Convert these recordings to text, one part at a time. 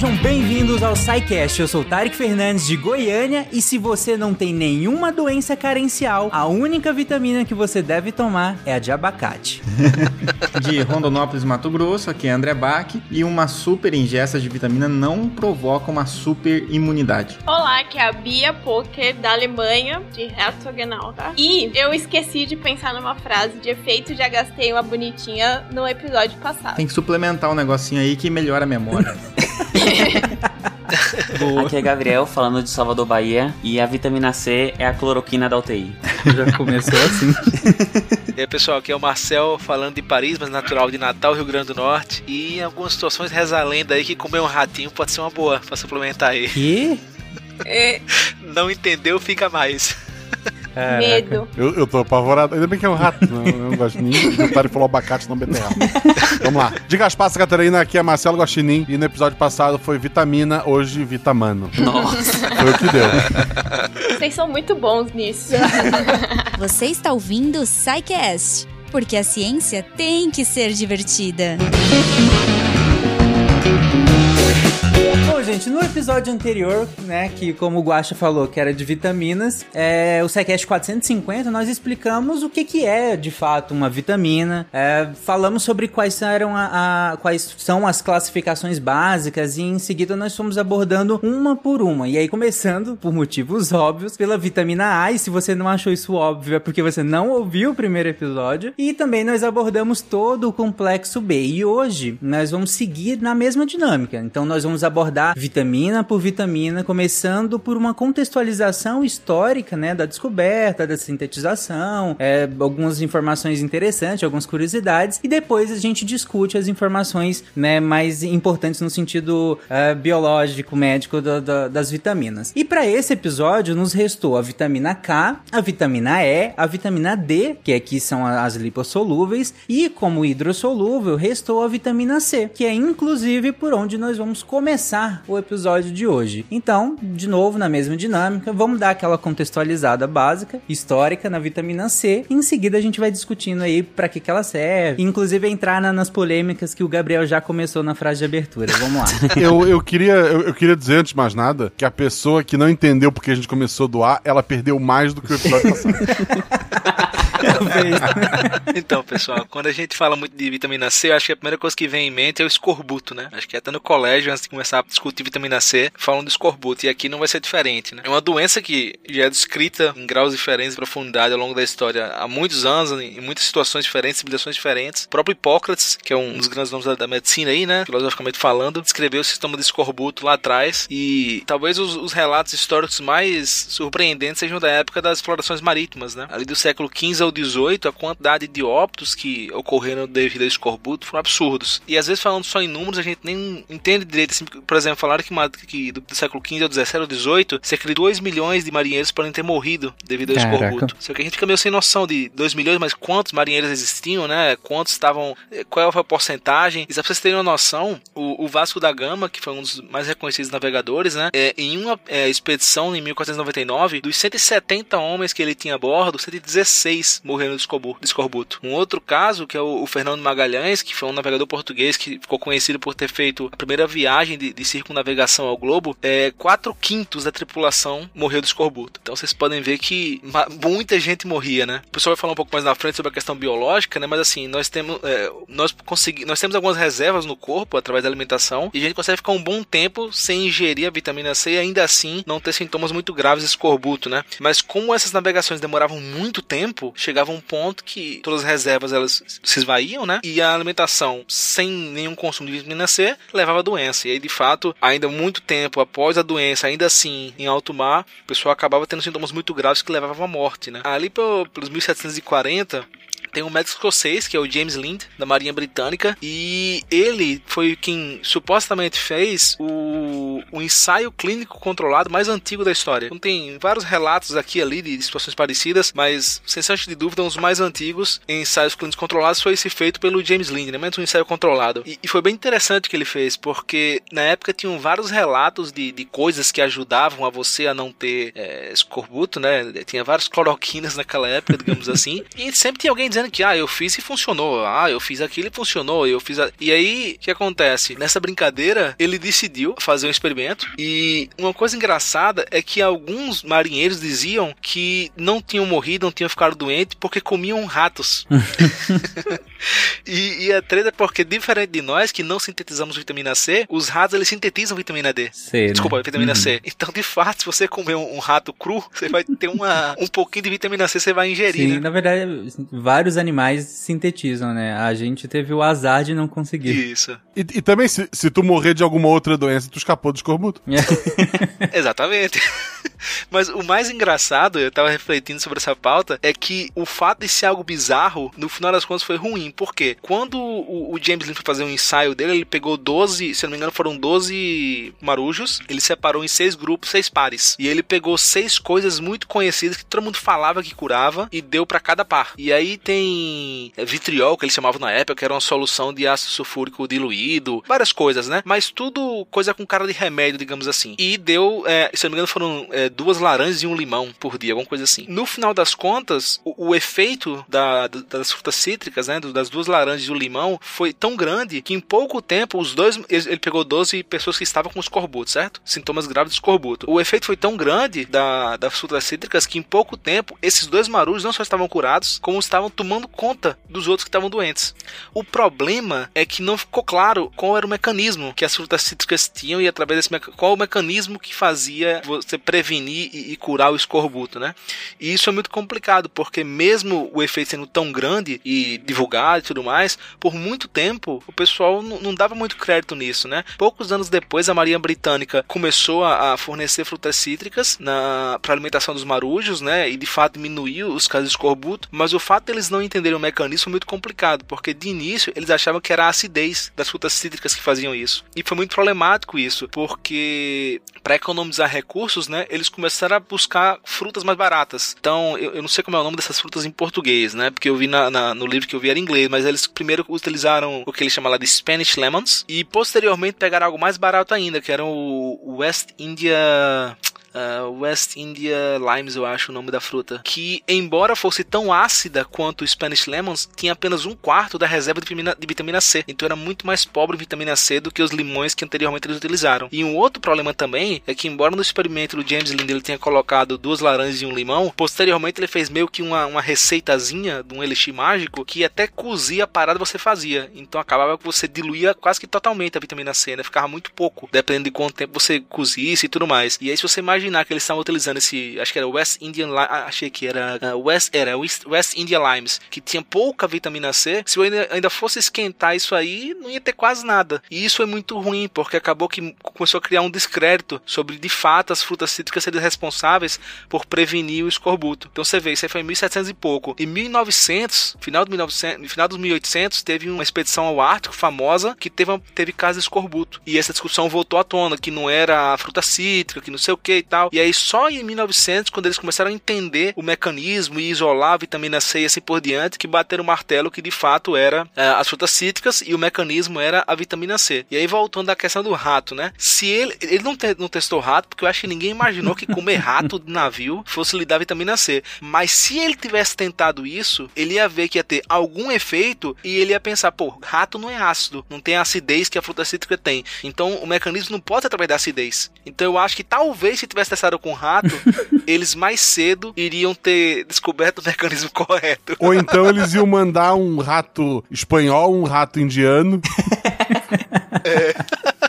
Sejam bem-vindos ao SciCast. Eu sou Tarek Fernandes de Goiânia e se você não tem nenhuma doença carencial, a única vitamina que você deve tomar é a de abacate. de Rondonópolis, Mato Grosso, aqui é André Bach e uma super ingesta de vitamina não provoca uma super imunidade. Olá, aqui é a Bia Poker da Alemanha, de Herzogenau, tá? E eu esqueci de pensar numa frase de efeito, já gastei uma bonitinha no episódio passado. Tem que suplementar um negocinho aí que melhora a memória. Aqui é Gabriel falando de Salvador, Bahia. E a vitamina C é a cloroquina da UTI. Já começou assim. E aí, pessoal, aqui é o Marcel falando de Paris, mas natural de Natal, Rio Grande do Norte. E em algumas situações reza a lenda aí que comer um ratinho pode ser uma boa pra suplementar aí. Que? É, Não entendeu, fica mais. Medo. Eu, eu tô apavorado. Ainda bem que é um rato, né? Eu não gosto nem de tentar falou abacate não beterraba. Vamos lá. Diga as passas, Catarina. Aqui é Marcelo Guaxinim. E no episódio passado foi vitamina, hoje vitamano. Nossa. Foi o que deu. Vocês são muito bons nisso. Você está ouvindo o SciCast, porque a ciência tem que ser divertida. Bom, gente, no episódio anterior, né, que como o Guaxa falou, que era de vitaminas, é, o SciCast 450, nós explicamos o que que é, de fato, uma vitamina, é, falamos sobre quais, eram a, a- quais são as classificações básicas e em seguida nós fomos abordando uma por uma. E aí, começando, por motivos óbvios, pela vitamina A, e se você não achou isso óbvio é porque você não ouviu o primeiro episódio, e também nós abordamos todo o complexo B. E hoje nós vamos seguir na mesma dinâmica. Então nós vamos abordar vitamina por vitamina, começando por uma contextualização histórica, né, da descoberta, da sintetização, é, algumas informações interessantes, algumas curiosidades, e depois a gente discute as informações, né, mais importantes no sentido é, biológico, médico da- da- das vitaminas. E para esse episódio nos restou a vitamina K, a vitamina E, a vitamina D, que aqui são a- as lipossolúveis, e como hidrossolúvel, restou a vitamina C, que é inclusive por onde nós vamos começar o episódio de hoje. Então, de novo, na mesma dinâmica, vamos dar aquela contextualizada básica, histórica na vitamina C, e em seguida a gente vai discutindo aí para que, que ela serve, inclusive entrar na- nas polêmicas que o Gabriel já começou na frase de abertura. Vamos lá. Eu, eu, queria, eu, eu queria dizer, antes de mais nada, que a pessoa que não entendeu porque a gente começou A, ela perdeu mais do que o episódio passado. Então, pessoal, quando a gente fala muito de vitamina C, eu acho que a primeira coisa que vem em mente é o escorbuto, né? Acho que até no colégio, antes de começar a discutir vitamina C, falam do escorbuto. E aqui não vai ser diferente, né? É uma doença que já é descrita em graus diferentes de profundidade ao longo da história há muitos anos, em muitas situações diferentes, civilizações diferentes. O próprio Hipócrates, que é um dos grandes nomes da, da medicina aí, né? Filosoficamente falando, descreveu o sistema de escorbuto lá atrás. E talvez os, os relatos históricos mais surpreendentes sejam da época das explorações marítimas, né? Ali do século XV ao XVIII, a quantidade de óbitos que ocorreram devido ao escorbuto foram absurdos. E às vezes falando só em números, a gente nem entende direito. Assim, por exemplo, falaram que, que do, do século XV ao XVII XVIII, cerca de 2 milhões de marinheiros podem ter morrido devido ao Caraca. escorbuto. Só que a gente fica meio sem noção de 2 milhões, mas quantos marinheiros existiam, né? Quantos estavam. eh, Qual foi a porcentagem? E só pra vocês terem uma noção, o, o Vasco da Gama, que foi um dos mais reconhecidos navegadores, né? É, em uma é, expedição em 1499, dos 170 homens que ele tinha a bordo, 116 morreram de escorbu- de escorbuto. Um outro caso, que é o, Fernando Magalhães, que foi um navegador português que ficou conhecido por ter feito a primeira viagem de, de circunnavegação ao globo, é, 4 quintos da tripulação morreu de escorbuto. Então vocês podem ver que muita gente morria, né? O pessoal vai falar um pouco mais na frente sobre a questão biológica, né? Mas assim, nós temos, é, nós nós temos algumas reservas no corpo através da alimentação e a gente consegue ficar um bom tempo sem ingerir a vitamina C e ainda assim não ter sintomas muito graves de escorbuto, né? Mas como essas navegações demoravam muito tempo, chegava um ponto que todas as reservas elas se esvaíam, né? E a alimentação sem nenhum consumo de vitamina C levava a doença. E aí, de fato, ainda muito tempo após a doença, ainda assim, em alto mar, o pessoal acabava tendo sintomas muito graves que levavam à morte, né? Ali pelo- pelos 1740, tem um médico escocês, que é o James Lind, da Marinha Britânica, e ele foi quem supostamente fez o, o ensaio clínico controlado mais antigo da história. Então tem vários relatos aqui e ali de situações parecidas, mas sem sombra de dúvida, um dos mais antigos ensaios clínicos controlados foi esse feito pelo James Lind, né? Mas um ensaio controlado. E, e foi bem interessante o que ele fez, porque na época tinham vários relatos de, de coisas que ajudavam a você a não ter é, escorbuto, né? Tinha várias cloroquinas naquela época, digamos assim, e sempre tinha alguém dizendo dizendo que, ah, eu fiz e funcionou. Ah, eu fiz aquilo e funcionou. Eu fiz. A... E aí, o que acontece? Nessa brincadeira, ele decidiu fazer um experimento. E uma coisa engraçada é que alguns marinheiros diziam que não tinham morrido, não tinham ficado doentes porque comiam ratos. e, e a treta é porque, diferente de nós que não sintetizamos vitamina C, os ratos eles sintetizam vitamina D. C, né? Desculpa, vitamina Uhum. C. Então, de fato, se você comer um, um rato cru, você vai ter uma, um pouquinho de vitamina C, você vai ingerir, Sim, né? na verdade, vários animais sintetizam, né? A gente teve o azar de não conseguir. Isso. E, e também, se, se tu morrer de alguma outra doença, tu escapou do escorbuto. Exatamente. Mas o mais engraçado, eu tava refletindo sobre essa pauta, é que o fato de ser algo bizarro, no final das contas foi ruim. Por quê? Quando o, o James Lin foi fazer um ensaio dele, ele pegou 12, se eu não me engano, foram 12 marujos. Ele separou em seis grupos, seis pares. E ele pegou seis coisas muito conhecidas que todo mundo falava que curava e deu pra cada par. E aí tem vitriol, que eles chamavam na época, que era uma solução de ácido sulfúrico diluído, várias coisas, né? Mas tudo coisa com cara de remédio, digamos assim. E deu, é, se eu não me engano, foram é, duas laranjas e um limão por dia, alguma coisa assim. No final das contas, o, o efeito da- da- das frutas cítricas, né, das duas laranjas e o limão, foi tão grande que em pouco tempo os dois, ele, ele pegou 12 pessoas que estavam com escorbuto, certo? Sintomas graves de escorbuto. O efeito foi tão grande da, das frutas cítricas que em pouco tempo esses dois marujos não só estavam curados, como estavam tomando conta dos outros que estavam doentes. O problema é que não ficou claro qual era o mecanismo que as frutas cítricas tinham e através desse qual o mecanismo que fazia você prevenir e, e curar o escorbuto, né? E isso é muito complicado porque mesmo o efeito sendo tão grande e divulgado e tudo mais, por muito tempo o pessoal não, dava muito crédito nisso, né? Poucos anos depois a Marinha Britânica começou a, a fornecer frutas cítricas para alimentação dos marujos, né? E de fato diminuiu os casos de escorbuto, mas o fato deles não entenderem o mecanismo muito complicado, porque de início eles achavam que era a acidez das frutas cítricas que faziam isso. E foi muito problemático isso, porque para economizar recursos, né, eles começaram a buscar frutas mais baratas. Então, eu, eu não sei como é o nome dessas frutas em português, né? Porque eu vi na, na- no livro que eu vi era em inglês, mas eles primeiro utilizaram o que eles chamam lá de Spanish Lemons e posteriormente pegaram algo mais barato ainda, que era o West India ah, West India Limes, eu acho o nome da fruta. Que, embora fosse tão ácida quanto o Spanish Lemons, tinha apenas um quarto da reserva de vitamina, de vitamina C. Então era muito mais pobre em vitamina C do que os limões que anteriormente eles utilizaram. E um outro problema também é que, embora no experimento do James Lind ele tenha colocado duas laranjas e um limão, posteriormente ele fez meio que uma, uma receitazinha de um elixir mágico que até cozia a parada você fazia. Então acabava que você diluía quase que totalmente a vitamina C, né? Ficava muito pouco, dependendo de quanto tempo você cozisse e tudo mais. E aí, se você imaginar que eles estavam utilizando esse, acho que era West Indian Lime, ah, achei que era ah, West, era West, West India Limes, que tinha pouca vitamina C. Se eu ainda, ainda fosse esquentar isso aí, não ia ter quase nada. E isso é muito ruim, porque acabou que começou a criar um descrédito sobre de fato as frutas cítricas serem responsáveis por prevenir o escorbuto. Então você vê, isso aí foi em 1700 e pouco. Em 1900, final, de 1900, final dos 1800, teve uma expedição ao Ártico famosa que teve, teve caso de escorbuto. E essa discussão voltou à tona, que não era a fruta cítrica, que não sei o que tal. E aí só em 1900, quando eles começaram a entender o mecanismo e isolar a vitamina C e assim por diante, que bateram o martelo que de fato era é, as frutas cítricas e o mecanismo era a vitamina C. E aí voltando à questão do rato, né? Se ele, ele não, te- não testou rato, porque eu acho que ninguém imaginou que comer rato de navio fosse lhe dar vitamina C. Mas se ele tivesse tentado isso, ele ia ver que ia ter algum efeito e ele ia pensar, pô, rato não é ácido, não tem a acidez que a fruta cítrica tem. Então o mecanismo não pode ser através da acidez. Então eu acho que talvez se tivesse testado com rato, eles mais cedo iriam ter descoberto o mecanismo correto. Ou então eles iam mandar um rato espanhol, um rato indiano.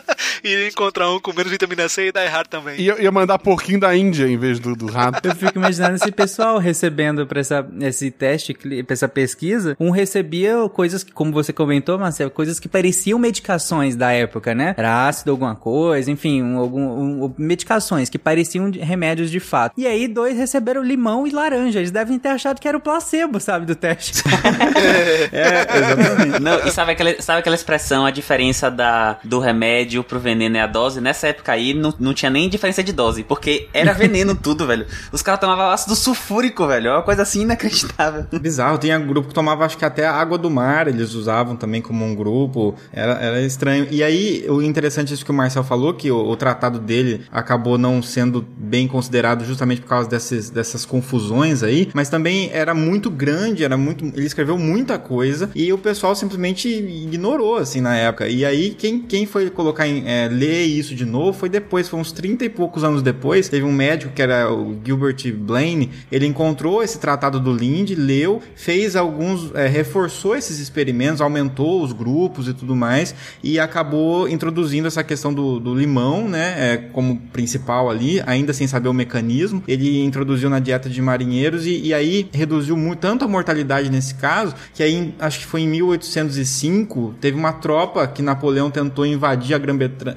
Iria encontrar um com menos vitamina C e dar errado também. E ia, mandar porquinho da Índia em vez do, do rato. Eu fico imaginando esse pessoal recebendo pra essa, esse teste, pra essa pesquisa, um recebia coisas que, como você comentou, Marcelo, coisas que pareciam medicações da época, né? Era ácido alguma coisa, enfim, um, algum, um- medicações que pareciam remédios de fato. E aí dois receberam limão e laranja. Eles devem ter achado que era o placebo, sabe, do teste. Não, e sabe aquela, sabe aquela expressão, a diferença da, do remédio pro veneno? Veneno é a dose, nessa época aí não, não tinha nem diferença de dose, porque era veneno tudo, velho. Os caras tomavam ácido sulfúrico, velho. É uma coisa assim inacreditável. Bizarro, tinha grupo que tomava acho que até água do mar, eles usavam também como um grupo, era, era estranho. E aí, o interessante é isso que o Marcel falou, que o, o tratado dele acabou não sendo bem considerado justamente por causa desses, dessas confusões aí, mas também era muito grande, era muito. Ele escreveu muita coisa e o pessoal simplesmente ignorou, assim, na época. E aí, quem, quem foi colocar em. É, ler isso de novo foi depois, foi uns 30 e poucos anos depois. Teve um médico que era o Gilbert Blaine, ele encontrou esse tratado do Lind, leu, fez alguns. É, reforçou esses experimentos, aumentou os grupos e tudo mais, e acabou introduzindo essa questão do, do limão, né, é, como principal ali, ainda sem saber o mecanismo. Ele introduziu na dieta de marinheiros e, e aí reduziu muito, tanto a mortalidade nesse caso, que aí acho que foi em 1805, teve uma tropa que Napoleão tentou invadir a Grã-Bretanha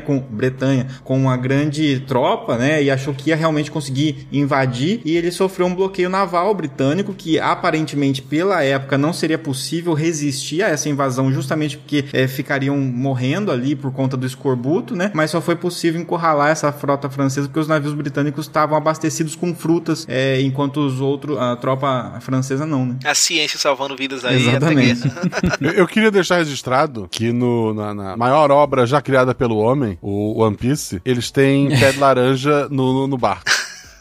com Bretanha com uma grande tropa, né, e achou que ia realmente conseguir invadir e ele sofreu um bloqueio naval britânico que aparentemente pela época não seria possível resistir a essa invasão justamente porque é, ficariam morrendo ali por conta do escorbuto, né? Mas só foi possível encurralar essa frota francesa porque os navios britânicos estavam abastecidos com frutas, é, enquanto os outros, a tropa francesa não, né? A ciência salvando vidas aí. Exatamente. eu, eu, queria deixar registrado que no, na, na, maior obra já criada pelo homem, o One Piece, eles têm pé de laranja no, no, no barco.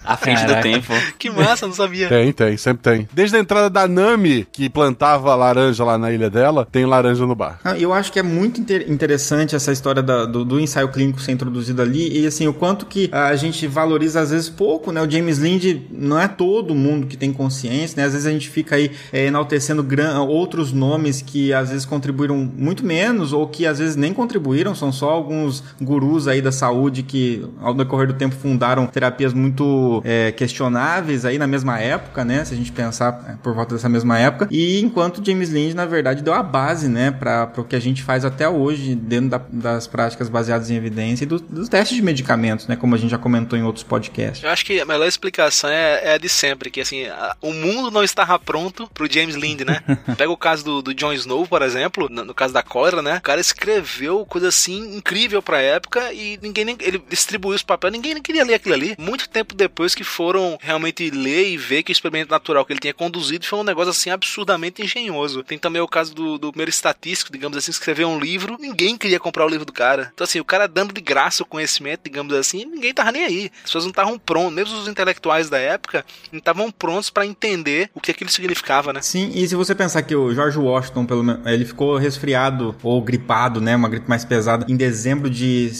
À frente Caraca. do tempo. que massa, não sabia. Tem, tem, sempre tem. Desde a entrada da Nami, que plantava laranja lá na ilha dela, tem laranja no bar. Ah, eu acho que é muito inter interessante essa história da, do, do, ensaio clínico ser introduzido ali e assim, o quanto que a gente valoriza às vezes pouco, né? O James Lind não é todo mundo que tem consciência, né? Às vezes a gente fica aí é, enaltecendo outros nomes que às vezes contribuíram muito menos ou que às vezes nem contribuíram, são só alguns gurus aí da saúde que ao decorrer do tempo fundaram terapias muito é, questionáveis aí na mesma época, né? Se a gente pensar é, por volta dessa mesma época. E enquanto James Lind, na verdade, deu a base, né, para o que a gente faz até hoje dentro da, das práticas baseadas em evidência e do, dos testes de medicamentos, né? Como a gente já comentou em outros podcasts. Eu acho que a melhor explicação é, é a de sempre, que assim, a, o mundo não estava pronto pro James Lind, né? Pega o caso do, do Jon Snow, por exemplo, no, no, caso da cólera, né? O cara escreveu coisa assim incrível pra época e ninguém nem, ele distribuiu os papéis, ninguém nem queria ler aquilo ali. Muito tempo depois depois que foram realmente ler e ver que o experimento natural que ele tinha conduzido foi um negócio assim absurdamente engenhoso. Tem também o caso do, do primeiro estatístico, digamos assim, escrever um livro, ninguém queria comprar o livro do cara. Então, assim, o cara dando de graça o conhecimento, digamos assim, ninguém tava nem aí. As pessoas não estavam prontas, mesmo os intelectuais da época, não estavam prontos para entender o que aquilo significava, né? Sim, e se você pensar que o George Washington, pelo menos, ele ficou resfriado ou gripado, né, uma gripe mais pesada, em dezembro de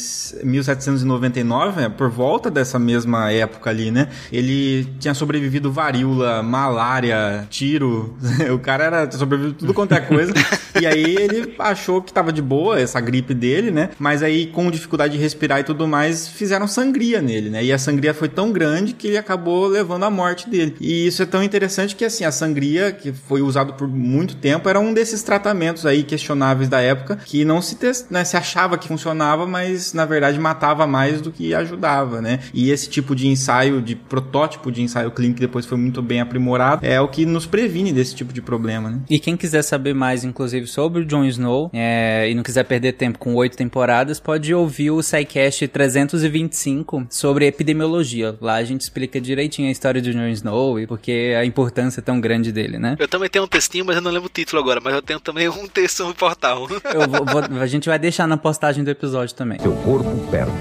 1799, por volta dessa mesma época ali, né? Ele tinha sobrevivido varíola, malária, tiro. o cara era sobrevivido tudo quanto é coisa. e aí ele achou que tava de boa essa gripe dele, né? Mas aí com dificuldade de respirar e tudo mais, fizeram sangria nele, né? E a sangria foi tão grande que ele acabou levando à morte dele. E isso é tão interessante que assim, a sangria que foi usado por muito tempo era um desses tratamentos aí questionáveis da época que não se, test... né, se achava que funcionava, mas na verdade matava mais do que ajudava, né? E esse tipo de ensaio de protótipo de ensaio clínico que depois foi muito bem aprimorado, é o que nos previne desse tipo de problema, né? E quem quiser saber mais, inclusive, sobre o Jon Snow é, e não quiser perder tempo com oito temporadas, pode ouvir o SciCast 325 sobre epidemiologia. Lá a gente explica direitinho a história do Jon Snow e porque a importância tão grande dele, né? Eu também tenho um textinho, mas eu não lembro o título agora, mas eu tenho também um texto no portal. Vou, vou, a gente vai deixar na postagem do episódio também. Seu corpo perde,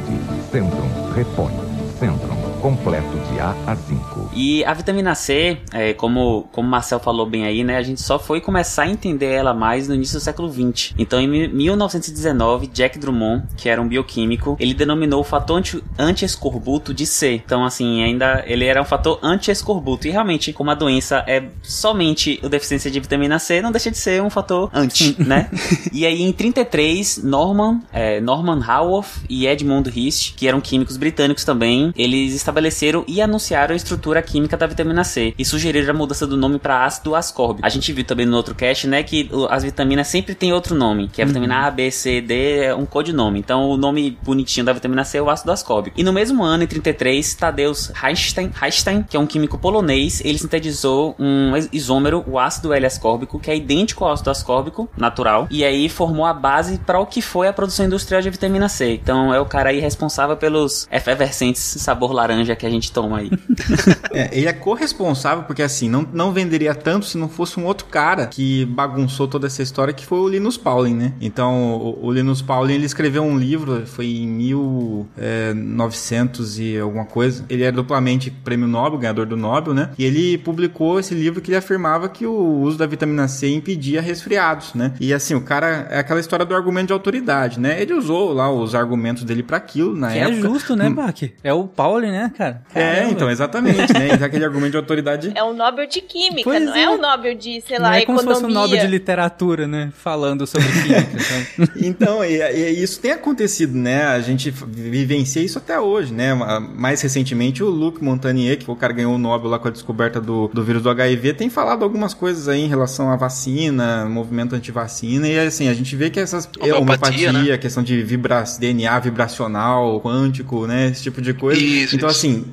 centram, repõe, centram completo de A a 5. E a vitamina C, é, como, como o Marcel falou bem aí, né? A gente só foi começar a entender ela mais no início do século 20. Então, em 1919, Jack Drummond, que era um bioquímico, ele denominou o fator anti-escorbuto de C. Então, assim, ainda ele era um fator anti-escorbuto. E realmente, como a doença é somente a deficiência de vitamina C, não deixa de ser um fator anti, né? e aí, em 33, Norman, é, Norman Haworth e Edmund Hist, que eram químicos britânicos também, eles estabeleceram e anunciaram a estrutura química da vitamina C e sugeriram a mudança do nome para ácido ascórbico. A gente viu também no outro cast, né, que as vitaminas sempre tem outro nome, que é a vitamina A, B, C, D, é um codinome. Então o nome bonitinho da vitamina C é o ácido ascórbico. E no mesmo ano, em 33, Tadeusz Reichstein, Reichstein que é um químico polonês, ele sintetizou um is- isômero, o ácido L-ascórbico, que é idêntico ao ácido ascórbico natural, e aí formou a base para o que foi a produção industrial de vitamina C. Então é o cara aí responsável pelos efervescentes sabor laranja que a gente toma aí. É, ele é corresponsável porque assim, não, não venderia tanto se não fosse um outro cara que bagunçou toda essa história, que foi o Linus Pauling, né? Então, o, o Linus Pauling, ele escreveu um livro, foi em 1900 e alguma coisa. Ele é duplamente prêmio Nobel, ganhador do Nobel, né? E ele publicou esse livro que ele afirmava que o uso da vitamina C impedia resfriados, né? E assim, o cara, é aquela história do argumento de autoridade, né? Ele usou lá os argumentos dele para aquilo na Que época. é justo, né, Bach? É o Pauli, né, cara? É, Caramba. então, exatamente, né? Aquele argumento de autoridade É um Nobel de Química, Pois não é. é. um Nobel de, sei Não lá, é como se economia. fosse um Nobel de literatura, né? Falando sobre química. sabe? Então, e, e isso tem acontecido, né? A gente vivencia isso até hoje, né? Mais recentemente, o Luc Montagnier, que foi o cara que ganhou o Nobel lá com a descoberta do, do vírus do HIV, tem falado algumas coisas aí em relação à vacina, movimento antivacina, e assim, a gente vê que essas... Homeopatia, homeopatia, questão de vibra, DNA vibracional, quântico, né? Esse tipo de coisa. Isso, então, isso. assim,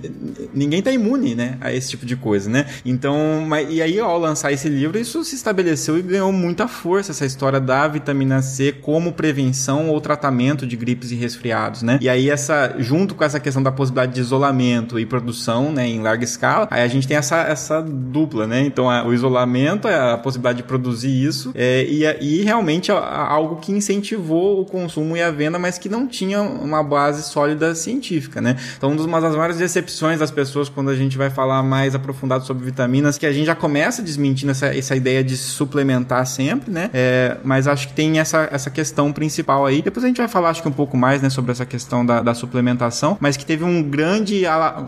ninguém tá imune, né? A esse tipo de coisa, né? Então, e aí, ao lançar esse livro, isso se estabeleceu e ganhou muita força, essa história da vitamina C como prevenção ou tratamento de gripes e resfriados, né? E aí, essa, junto com essa questão da possibilidade de isolamento e produção, né, em larga escala, aí a gente tem essa, essa dupla, né? Então, a- o isolamento, a possibilidade de produzir isso, é, e, e realmente a- a- algo que incentivou o consumo e a venda, mas que não tinha uma base sólida científica, né? Então, uma das maiores decepções das pessoas quando a gente vai falar mais aprofundado sobre vitaminas, que a gente já começa desmentindo essa, essa ideia de suplementar sempre, né? É, mas acho que tem essa, essa questão principal aí. Depois a gente vai falar, acho que um pouco mais, né, sobre essa questão da, da suplementação, mas que teve um grande,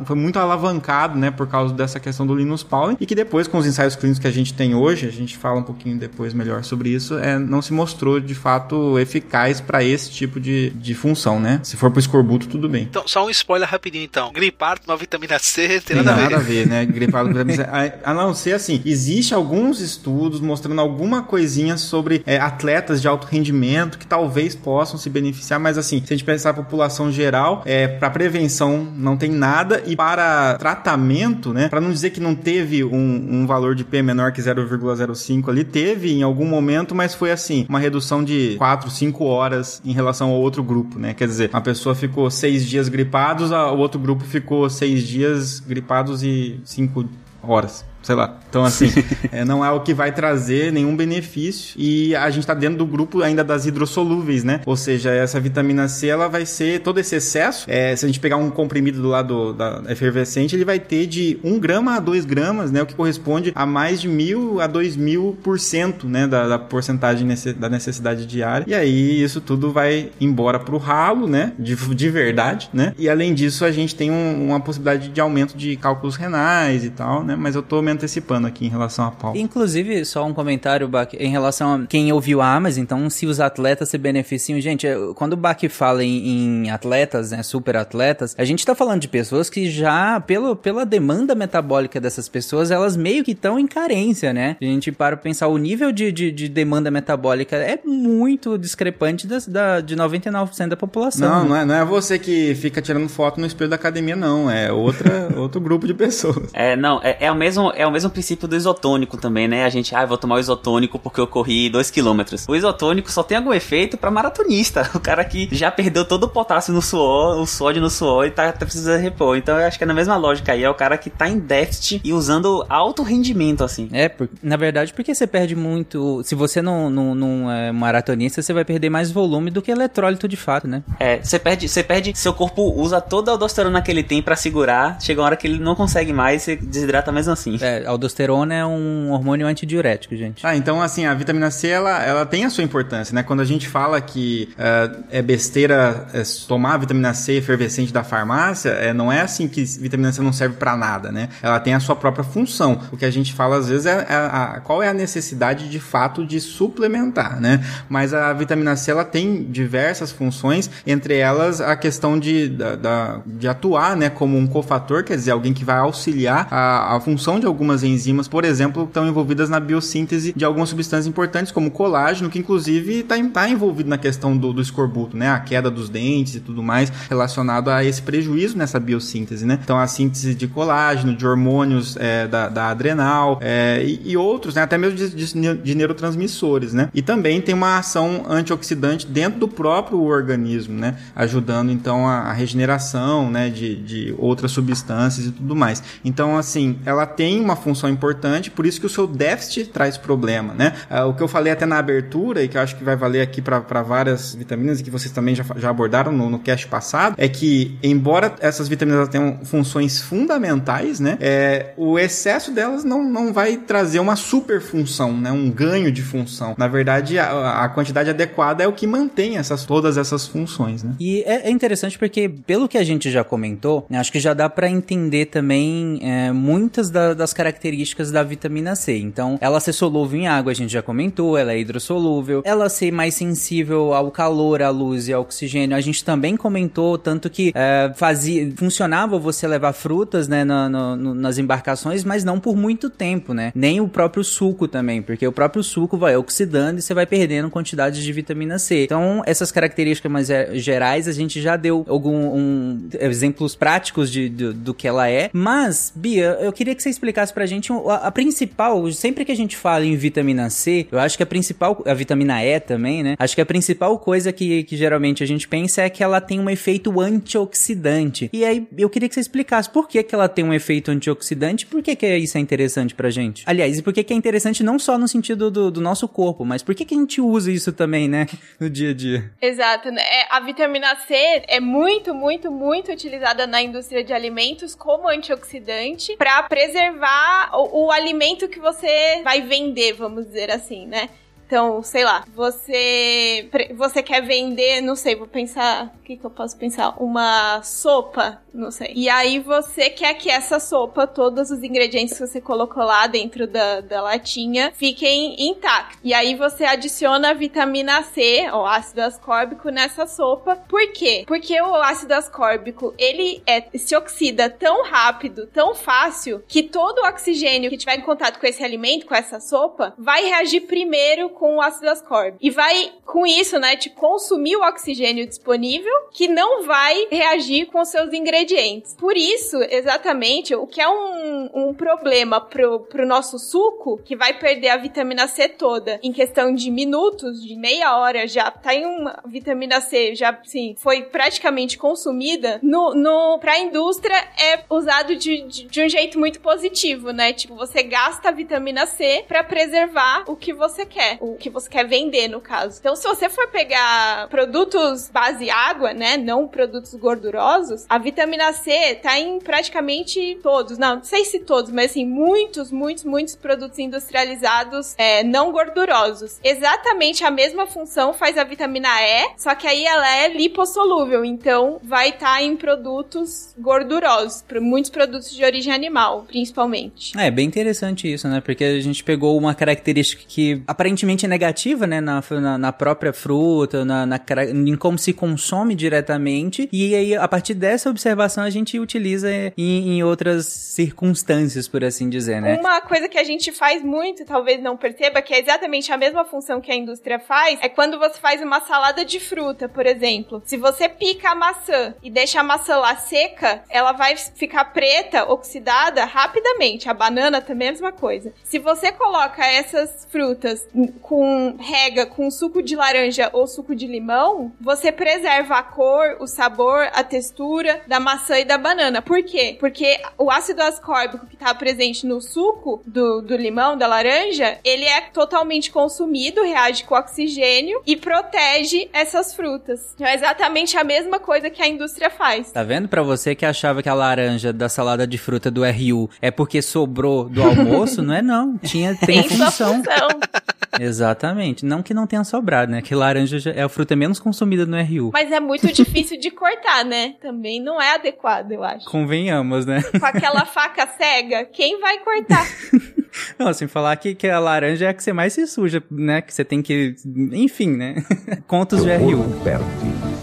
foi muito alavancado, né, por causa dessa questão do Linus Pauling, e que depois, com os ensaios clínicos que a gente tem hoje, a gente fala um pouquinho depois melhor sobre isso, é, não se mostrou de fato eficaz para esse tipo de, de função, né? Se for pro escorbuto, tudo bem. Então, só um spoiler rapidinho então. Gripado, uma vitamina C, tem nada, nada a ver. né? Gripado com vitamina C. A a não ser assim, existe alguns estudos mostrando alguma coisinha sobre é, atletas de alto rendimento que talvez possam se beneficiar, mas assim, se a gente pensar a população geral, é, para prevenção não tem nada e para tratamento, né? Para não dizer que não teve um, um valor de P menor que 0,05 ali, teve em algum momento, mas foi assim, uma redução de 4, 5 horas em relação ao outro grupo, né? Quer dizer, uma pessoa ficou seis dias gripados, a- o outro grupo ficou seis dias gripados e cinco horas. Sei lá. Então, assim, é, não é o que vai trazer nenhum benefício. E a gente tá dentro do grupo ainda das hidrossolúveis, né? Ou seja, essa vitamina C, ela vai ser todo esse excesso. é, se a gente pegar um comprimido do lado da efervescente, ele vai ter de 1 grama a 2 gramas, né? O que corresponde a mais de mil a 2 mil por cento, né? Da, da porcentagem nesse- da necessidade diária. E aí, isso tudo vai embora pro ralo, né? De, de verdade, né? E além disso, a gente tem um- uma possibilidade de aumento de cálculos renais e tal, né? Mas eu tô antecipando aqui em relação a pau. Inclusive, só um comentário, Bach, em relação a quem ouviu a Amazon, então se os atletas se beneficiam. Gente, quando o Bach fala em, em atletas, né, super atletas, a gente tá falando de pessoas que já, pelo, pela demanda metabólica dessas pessoas, elas meio que estão em carência, né? A gente para pra pensar, o nível de, de, de demanda metabólica é muito discrepante das, da, de 99% da população. Não, né? não é, não é você que fica tirando foto no espelho da academia, não. É outra, outro grupo de pessoas. É, não, é, é o mesmo, é o mesmo princípio do isotônico também, né? A gente, ah, vou tomar o isotônico porque eu corri 2km. O isotônico só tem algum efeito pra maratonista. O cara que já perdeu todo o potássio no suor, o sódio no suor e tá, tá precisando repor. Então eu acho que é na mesma lógica aí. É o cara que tá em déficit e usando alto rendimento, assim. É, por- na verdade, porque você perde muito. Se você não, não, não é maratonista, você vai perder mais volume do que eletrólito de fato, né? É, você perde, você perde, seu corpo usa toda a aldosterona que ele tem pra segurar, chega uma hora que ele não consegue mais, você desidrata mesmo assim. É, é, aldosterona é um hormônio antidiurético, gente. Ah, então assim, a vitamina C, ela, ela tem a sua importância, né? Quando a gente fala que uh, é besteira é, tomar vitamina C efervescente da farmácia, é, não é assim que vitamina C não serve para nada, né? Ela tem a sua própria função. O que a gente fala às vezes é, é a, qual é a necessidade de fato de suplementar, né? Mas a vitamina C, ela tem diversas funções, entre elas a questão de, da, da, de atuar, né, como um cofator, quer dizer, alguém que vai auxiliar a, a função de algumas enzimas, por exemplo, estão envolvidas na biossíntese de algumas substâncias importantes, como colágeno, que inclusive está tá envolvido na questão do, do escorbuto, né? A queda dos dentes e tudo mais relacionado a esse prejuízo nessa biossíntese, né? Então a síntese de colágeno, de hormônios é, da, da, adrenal é, e, e, outros, né? Até mesmo de, de, de, neurotransmissores, né? E também tem uma ação antioxidante dentro do próprio organismo, né? Ajudando então a, a regeneração, né? De, de outras substâncias e tudo mais. Então, assim, ela tem uma função importante, por isso que o seu déficit traz problema, né? Ah, o que eu falei até na abertura, e que eu acho que vai valer aqui para várias vitaminas, e que vocês também já, já abordaram no, no cast passado, é que, embora essas vitaminas tenham funções fundamentais, né? É, o excesso delas não, não vai trazer uma super função, né? Um ganho de função. Na verdade, a, a quantidade adequada é o que mantém essas, todas essas funções, né? E é, é interessante porque, pelo que a gente já comentou, acho que já dá para entender também é, muitas da, das características da vitamina C. Então, ela ser solúvel em água, a gente já comentou, ela é hidrossolúvel, ela ser mais sensível ao calor, à luz e ao oxigênio, a gente também comentou, tanto que é, fazia, funcionava você levar frutas, né, no, no, nas embarcações, mas não por muito tempo, né? Nem o próprio suco também, porque o próprio suco vai oxidando e você vai perdendo quantidade de vitamina C. Então, essas características mais é, gerais, a gente já deu alguns um, exemplos práticos de, do que ela é, mas, Bia, eu queria que você explicasse pra gente a, a principal, sempre que a gente fala em vitamina C, eu acho que a principal, a vitamina E também, né? Acho que a principal coisa que, que geralmente a gente pensa é que ela tem um efeito antioxidante. E aí eu queria que você explicasse por que, que ela tem um efeito antioxidante, por que, que isso é interessante pra gente? Aliás, e por que, que é interessante não só no sentido do, do nosso corpo, mas por que, que a gente usa isso também, né? No dia a dia. Exato, né? É, a vitamina C é muito, muito, muito utilizada na indústria de alimentos como antioxidante para preservar o, o alimento que você vai vender, vamos dizer assim, né? Então, sei lá, você você quer vender, não sei, vou pensar, o que, que eu posso pensar? Uma sopa, não sei. E aí você quer que essa sopa, todos os ingredientes que você colocou lá dentro da, da latinha, fiquem intactos. E aí você adiciona a vitamina C, o ácido ascórbico, nessa sopa. Por quê? Porque o ácido ascórbico, ele é, se oxida tão rápido, tão fácil, que todo o oxigênio que tiver em contato com esse alimento, com essa sopa, vai reagir primeiro com o ácido ascórbico. E vai, com isso, né, te consumir o oxigênio disponível, que não vai reagir com seus ingredientes. Por isso, exatamente, o que é um, um problema pro, pro nosso suco, que vai perder a vitamina C toda em questão de minutos, de meia hora, já tá em uma vitamina C, já, sim, foi praticamente consumida, no, no, pra indústria é usado de, de, de um jeito muito positivo, né? Tipo, você gasta a vitamina C para preservar o que você quer o que você quer vender, no caso. Então, se você for pegar produtos base água, né, não produtos gordurosos, a vitamina C tá em praticamente todos, não, não sei se todos, mas assim, muitos, muitos, muitos produtos industrializados é, não gordurosos. Exatamente a mesma função faz a vitamina E, só que aí ela é lipossolúvel, então vai estar tá em produtos gordurosos, muitos produtos de origem animal, principalmente. É, bem interessante isso, né? Porque a gente pegou uma característica que aparentemente negativa, né, na, na, na própria fruta, na, na, em como se consome diretamente, e aí a partir dessa observação a gente utiliza em, em outras circunstâncias, por assim dizer, né? Uma coisa que a gente faz muito, talvez não perceba, que é exatamente a mesma função que a indústria faz, é quando você faz uma salada de fruta, por exemplo. Se você pica a maçã e deixa a maçã lá seca, ela vai ficar preta, oxidada rapidamente. A banana também é a mesma coisa. Se você coloca essas frutas com rega com suco de laranja ou suco de limão, você preserva a cor, o sabor, a textura da maçã e da banana. Por quê? Porque o ácido ascórbico que está presente no suco do, do limão, da laranja, ele é totalmente consumido, reage com oxigênio e protege essas frutas. Então é exatamente a mesma coisa que a indústria faz. Tá vendo? Pra você que achava que a laranja da salada de fruta do RU é porque sobrou do almoço, não é não. Tinha, tem, Tem sua função. Exatamente. Não que não tenha sobrado, né? Que laranja é a fruta menos consumida no RU. Mas é muito difícil de cortar, né? Também não é adequado, eu acho. Convenhamos, né? Com aquela faca cega, quem vai cortar? Não, sem falar que, que a laranja é a que você mais se suja, né? Que você tem que. Enfim, né? Contos de RU. perde.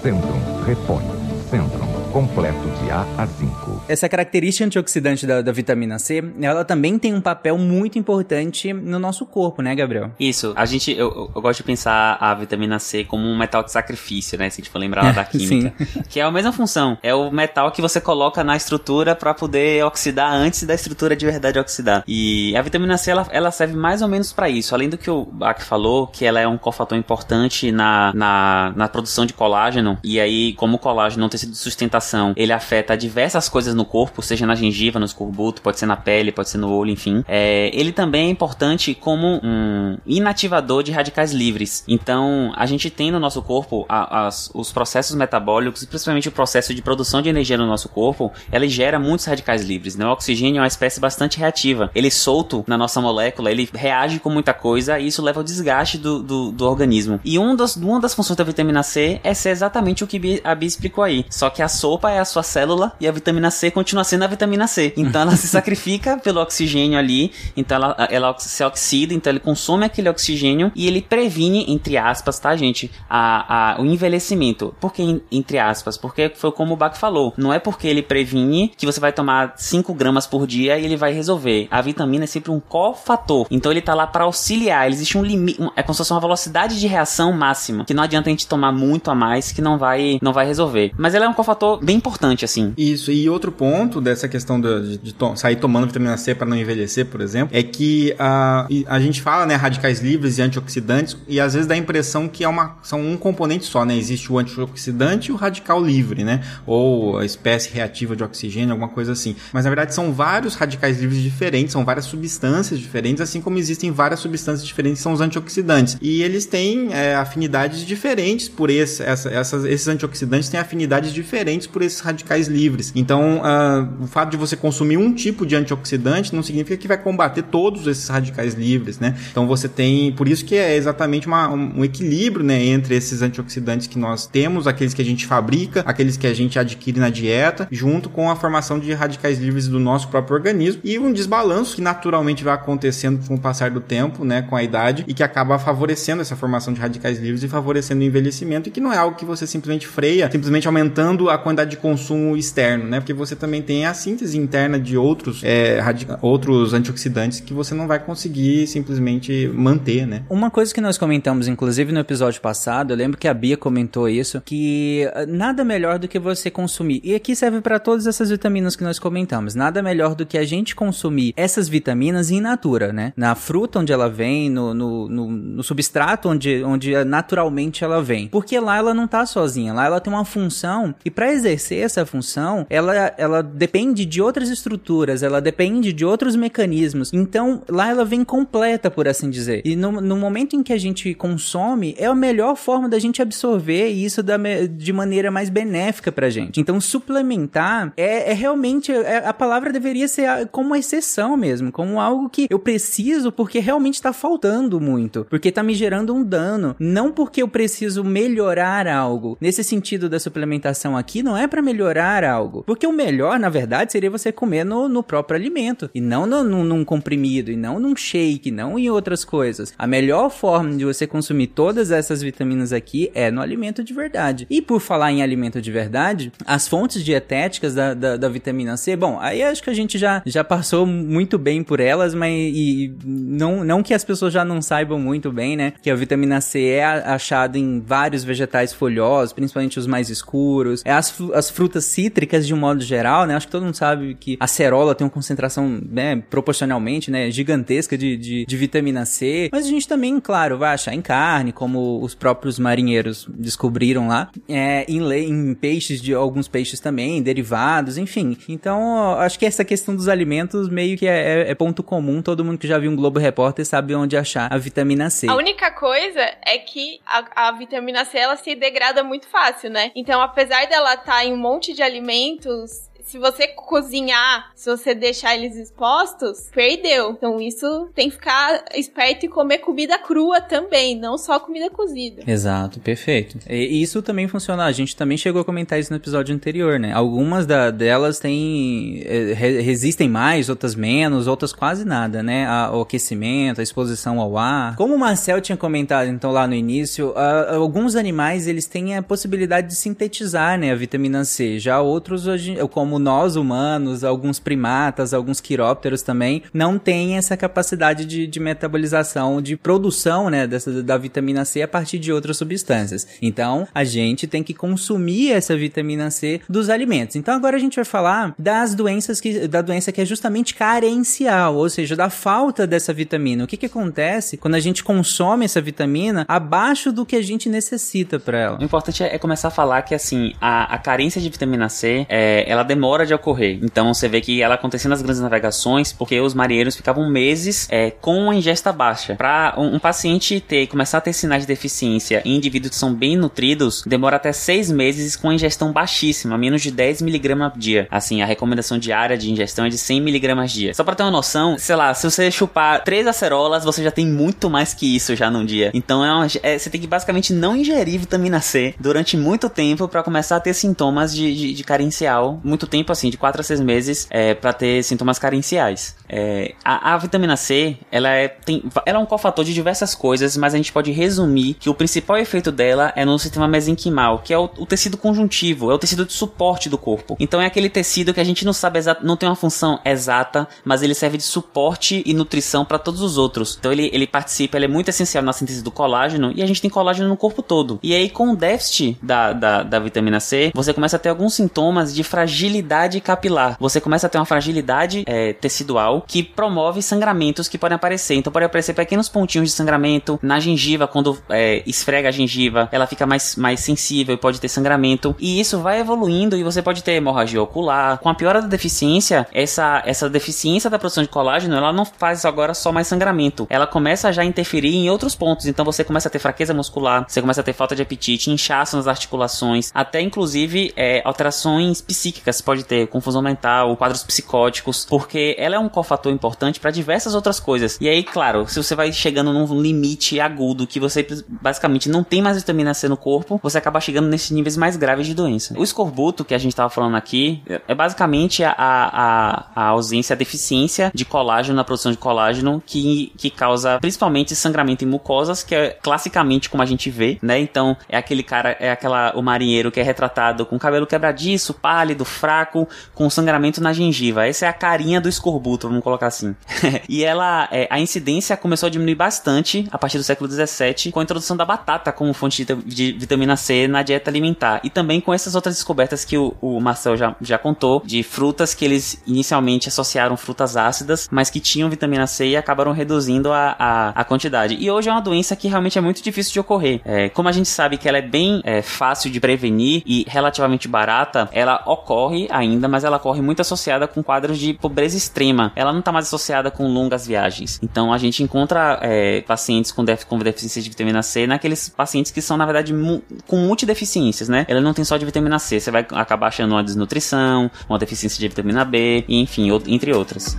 Centrum repõe. Centrum completo de A a zinco. Essa característica antioxidante da, da vitamina C, ela também tem um papel muito importante no nosso corpo, né, Gabriel? Isso, a gente, eu, eu- gosto de pensar a vitamina C como um metal de sacrifício, né? Se a gente for lembrar lá da química. que é a mesma função. É o metal que você coloca na estrutura pra poder oxidar antes da estrutura de verdade oxidar. E a vitamina C, ela, ela serve mais ou menos pra isso. Além do que o Bach falou, que ela é um cofator importante na, na, na produção de colágeno. E aí, como o colágeno não tem sido de sustentação, ele afeta diversas coisas no corpo, seja na gengiva, no escorbuto, pode ser na pele, pode ser no olho, enfim. É, ele também é importante como um inativador de radicais livres. Então, a gente tem no nosso corpo a- as- os processos metabólicos, principalmente o processo de produção de energia no nosso corpo, ela gera muitos radicais livres. Né? O oxigênio é uma espécie bastante reativa. Ele solto na nossa molécula, ele reage com muita coisa e isso leva ao desgaste do, do, do organismo. E um dos, uma das funções da vitamina C é ser exatamente o que a Bi explicou aí. Só que a sopa é a sua célula e a vitamina C continua sendo a vitamina C. Então ela se sacrifica pelo oxigênio ali, então ela, ela se oxida, então ele consome aquele oxigênio e ele previne, entre aspas, tá, gente, a, a, o envelhecimento. Por que en- entre aspas? Porque foi como o Bach falou. Não é porque ele previne que você vai tomar 5 gramas por dia e ele vai resolver. A vitamina é sempre um cofator. Então ele tá lá para auxiliar. Existe um limite. um- É como se fosse uma velocidade de reação máxima. Que não adianta a gente tomar muito a mais que não vai, não vai resolver. Mas ela é um cofator bem importante, assim. Isso, e outro ponto dessa questão da- de, de to- sair tomando vitamina C para não envelhecer, por exemplo, é que a, a gente fala, né, radicais livres e antioxidantes, e às vezes dá a impressão que é uma, são um componente só, né? Existe o antioxidante e o radical livre, né? Ou a espécie reativa de oxigênio, alguma coisa assim. Mas na verdade são vários radicais livres diferentes, são várias substâncias diferentes, assim como existem várias substâncias diferentes são os antioxidantes. E eles têm é, afinidades diferentes por esse, essa, essas, esses antioxidantes têm afinidades diferentes por esses radicais livres. Então, ah, o fato de você consumir um tipo de antioxidante não significa que vai combater todos esses radicais livres, né? Então você tem, por isso que é exatamente uma- um, um equilíbrio, né, entre esses antioxidantes que nós temos, aqueles que a gente fabrica, aqueles que a gente adquire na dieta, junto com a formação de radicais livres do nosso próprio organismo e um desbalanço que naturalmente vai acontecendo com o passar do tempo, né, com a idade e que acaba favorecendo essa formação de radicais livres e favorecendo o envelhecimento e que não é algo que você simplesmente freia, simplesmente aumentando a quantidade de consumo externo, né? Porque você também tem a síntese interna de outros, é, outros antioxidantes que você não vai conseguir simplesmente manter, né? Uma coisa que nós comentamos, inclusive, no episódio passado, eu lembro que a Bia comentou isso, que ah, nada melhor do que você consumir. E aqui serve para todas essas vitaminas que nós comentamos. Nada melhor do que a gente consumir essas vitaminas in natura, né? Na fruta onde ela vem, no, no, no- no substrato onde, onde naturalmente ela vem. Porque lá ela não tá sozinha, lá ela tem uma função e para exercer essa função, ela, ela depende de outras estruturas, ela depende de outros mecanismos. Então, lá ela vem completa, por assim dizer. E no, no momento em que a gente consome, é a melhor forma da gente absorver isso da, de maneira mais benéfica pra gente. Então, suplementar é, é realmente, é- a palavra deveria ser a- como uma exceção mesmo, como algo que eu preciso porque realmente tá faltando muito, porque tá me gerando um dano, não porque eu preciso melhorar algo. Nesse sentido da suplementação aqui, não é pra melhorar algo, porque o melhor, na verdade, seria você comer no, no próprio alimento, e não no, num, num comprimido, e não num shake, não em outras coisas. A melhor forma de você consumir todas essas vitaminas aqui é no alimento de verdade. E por falar em alimento de verdade, as fontes dietéticas da, da, da vitamina C, bom, aí acho que a gente já, já passou muito bem por elas, mas e não, não que as pessoas já não saibam muito bem, né? Que a vitamina C é achada em vários vegetais folhosos, principalmente os mais escuros, é as, as frutas cítricas de um modo geral né? Acho que todo mundo sabe que a cerola tem uma concentração, né, proporcionalmente, né, gigantesca de, de, de vitamina C. Mas a gente também, claro, vai achar em carne, como os próprios marinheiros descobriram lá, é, em, em peixes de alguns peixes também, derivados, enfim. Então, acho que essa questão dos alimentos meio que é, é, é ponto comum. Todo mundo que já viu um Globo Repórter sabe onde achar a vitamina C. A única coisa é que a, a vitamina C ela se degrada muito fácil, né? Então, apesar dela estar tá em um monte de alimentos se você cozinhar, se você deixar eles expostos, perdeu. Então isso tem que ficar esperto e comer comida crua também, não só comida cozida. Exato, perfeito. E isso também funciona. A gente também chegou a comentar isso no episódio anterior, né? Algumas da, delas têm é, resistem mais, outras menos, outras quase nada, né? O aquecimento, a exposição ao ar. Como o Marcel tinha comentado então lá no início, alguns animais eles têm a possibilidade de sintetizar, né, a vitamina C. Já outros, como nós humanos, alguns primatas, alguns quirópteros também, não têm essa capacidade de, de metabolização, de produção, né, dessa, da vitamina C a partir de outras substâncias. Então, a gente tem que consumir essa vitamina C dos alimentos. Então, agora a gente vai falar das doenças que, da doença que é justamente carencial, ou seja, da falta dessa vitamina. O que que acontece quando a gente consome essa vitamina abaixo do que a gente necessita para ela? O importante é começar a falar que, assim, a, a carência de vitamina C, é, ela demora demora de ocorrer. Então você vê que ela acontecia nas grandes navegações porque os marinheiros ficavam meses é, com uma ingesta baixa. Para um, um, paciente ter começar a ter sinais de deficiência em indivíduos que são bem nutridos, demora até seis meses com ingestão baixíssima, menos de 10 miligramas dia. Assim, a recomendação diária de ingestão é de 100 miligramas dia. Só para ter uma noção, sei lá, se você chupar três acerolas, você já tem muito mais que isso já num dia. Então é, uma, é você tem que basicamente não ingerir vitamina C durante muito tempo para começar a ter sintomas de, de, de carencial muito tempo, assim, de 4 a 6 meses, é, para ter sintomas carenciais. É, a, a, vitamina C, ela é, tem, ela é um cofator de diversas coisas, mas a gente pode resumir que o principal efeito dela é no sistema mesenquimal, que é o, o tecido conjuntivo, é o tecido de suporte do corpo. Então é aquele tecido que a gente não sabe exato, não tem uma função exata, mas ele serve de suporte e nutrição para todos os outros. Então ele, ele participa, ele é muito essencial na síntese do colágeno e a gente tem colágeno no corpo todo. E aí, com o déficit da, da, da vitamina C, você começa a ter alguns sintomas de fragilidade fragilidade capilar. Você começa a ter uma fragilidade é, tecidual que promove sangramentos que podem aparecer. Então pode aparecer pequenos pontinhos de sangramento na gengiva quando é, esfrega a gengiva, ela fica mais, mais sensível e pode ter sangramento. E isso vai evoluindo e você pode ter hemorragia ocular. Com a piora da deficiência, essa, essa deficiência da produção de colágeno, ela não faz agora só mais sangramento. Ela começa já a interferir em outros pontos. Então você começa a ter fraqueza muscular, você começa a ter falta de apetite, inchaço nas articulações, até inclusive é, alterações psíquicas pode ter confusão mental, quadros psicóticos, porque ela é um cofator importante para diversas outras coisas. E aí, claro, se você vai chegando num limite agudo que você basicamente não tem mais vitamina C no corpo, você acaba chegando nesses níveis mais graves de doença. O escorbuto que a gente estava falando aqui é basicamente a, a, a ausência, a deficiência de colágeno na produção de colágeno que, que causa principalmente sangramento em mucosas, que é classicamente como a gente vê, né? Então, é aquele cara, é aquela o marinheiro que é retratado com cabelo quebradiço, pálido, fraco com sangramento na gengiva. Essa é a carinha do escorbuto, vamos colocar assim. e ela, é, a incidência começou a diminuir bastante a partir do século XVII com a introdução da batata como fonte de, de vitamina C na dieta alimentar. E também com essas outras descobertas que o, o Marcel já, já contou, de frutas que eles inicialmente associaram frutas ácidas, mas que tinham vitamina C e acabaram reduzindo a, a, a quantidade. E hoje é uma doença que realmente é muito difícil de ocorrer. É, como a gente sabe que ela é bem é, fácil de prevenir e relativamente barata, ela ocorre ainda, mas ela corre muito associada com quadros de pobreza extrema. Ela não está mais associada com longas viagens. Então a gente encontra é, pacientes com, def com deficiência de vitamina C naqueles pacientes que são, na verdade, mu com multideficiências, né? Ela não tem só de vitamina C, você vai acabar achando uma desnutrição, uma deficiência de vitamina B, enfim, entre outras.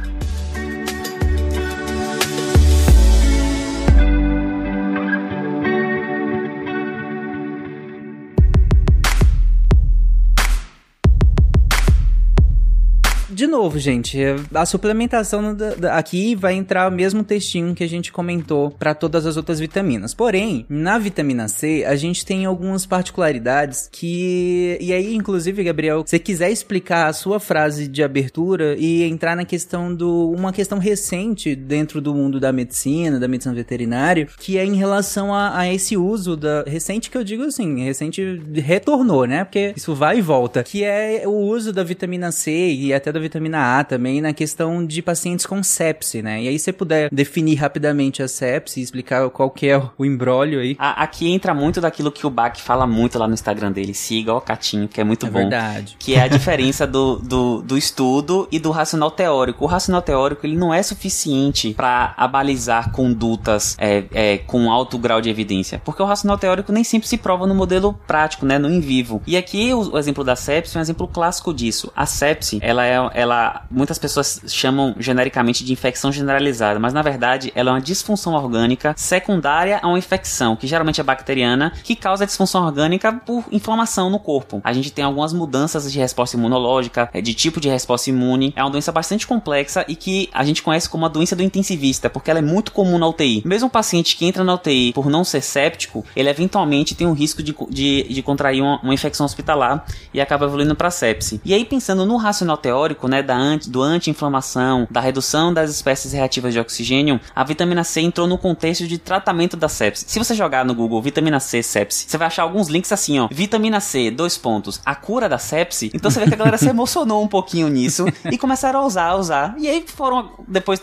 De novo, gente, a suplementação da- da- aqui vai entrar o mesmo textinho que a gente comentou para todas as outras vitaminas. Porém, na vitamina C, a gente tem algumas particularidades que. E aí, inclusive, Gabriel, se você quiser explicar a sua frase de abertura e entrar na questão do. Uma questão recente dentro do mundo da medicina, da medicina veterinária, que é em relação a, a esse uso da. Recente que eu digo assim, recente retornou, né? Porque isso vai e volta. Que é o uso da vitamina C e até da vitamina A também na questão de pacientes com sepse, né? E aí, se você puder definir rapidamente a sepse e explicar qual que é o embrólio aí. Aqui entra muito daquilo que o Bach fala muito lá no Instagram dele. Siga o Catinho, que é muito É bom. verdade. Que é a diferença do, do, do estudo e do racional teórico. O racional teórico ele não é suficiente para abalizar condutas é, é, com alto grau de evidência. Porque o racional teórico nem sempre se prova no modelo prático, né? No em vivo. E aqui o, o exemplo da sepse é um exemplo clássico disso. A sepse, ela é. Ela, muitas pessoas chamam genericamente de infecção generalizada, mas na verdade ela é uma disfunção orgânica secundária a uma infecção, que geralmente é bacteriana, que causa disfunção orgânica por inflamação no corpo. A gente tem algumas mudanças de resposta imunológica, eh, de tipo de resposta imune. É uma doença bastante complexa e que a gente conhece como a doença do intensivista, porque ela é muito comum na UTI. Mesmo um paciente que entra na UTI por não ser séptico, ele eventualmente tem um risco de, de, de contrair uma, uma infecção hospitalar e acaba evoluindo para sepse. E aí, pensando no racional teórico, né, da anti, do anti-inflamação, da redução das espécies reativas de oxigênio, a vitamina C entrou no contexto de tratamento da sepse. Se você jogar no Google vitamina C sepse, você vai achar alguns links assim, ó, vitamina C, dois pontos, a cura da sepse. Então você vê que a galera se emocionou um pouquinho nisso e começaram a usar, a usar. E aí foram, depois,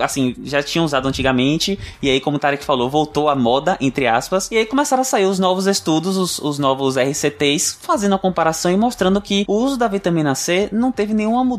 assim, já tinham usado antigamente, e aí, como o Tarek falou, voltou à moda, entre aspas, e aí começaram a sair os novos estudos, os, os novos RCTs, fazendo a comparação e mostrando que o uso da vitamina C não teve nenhuma mudança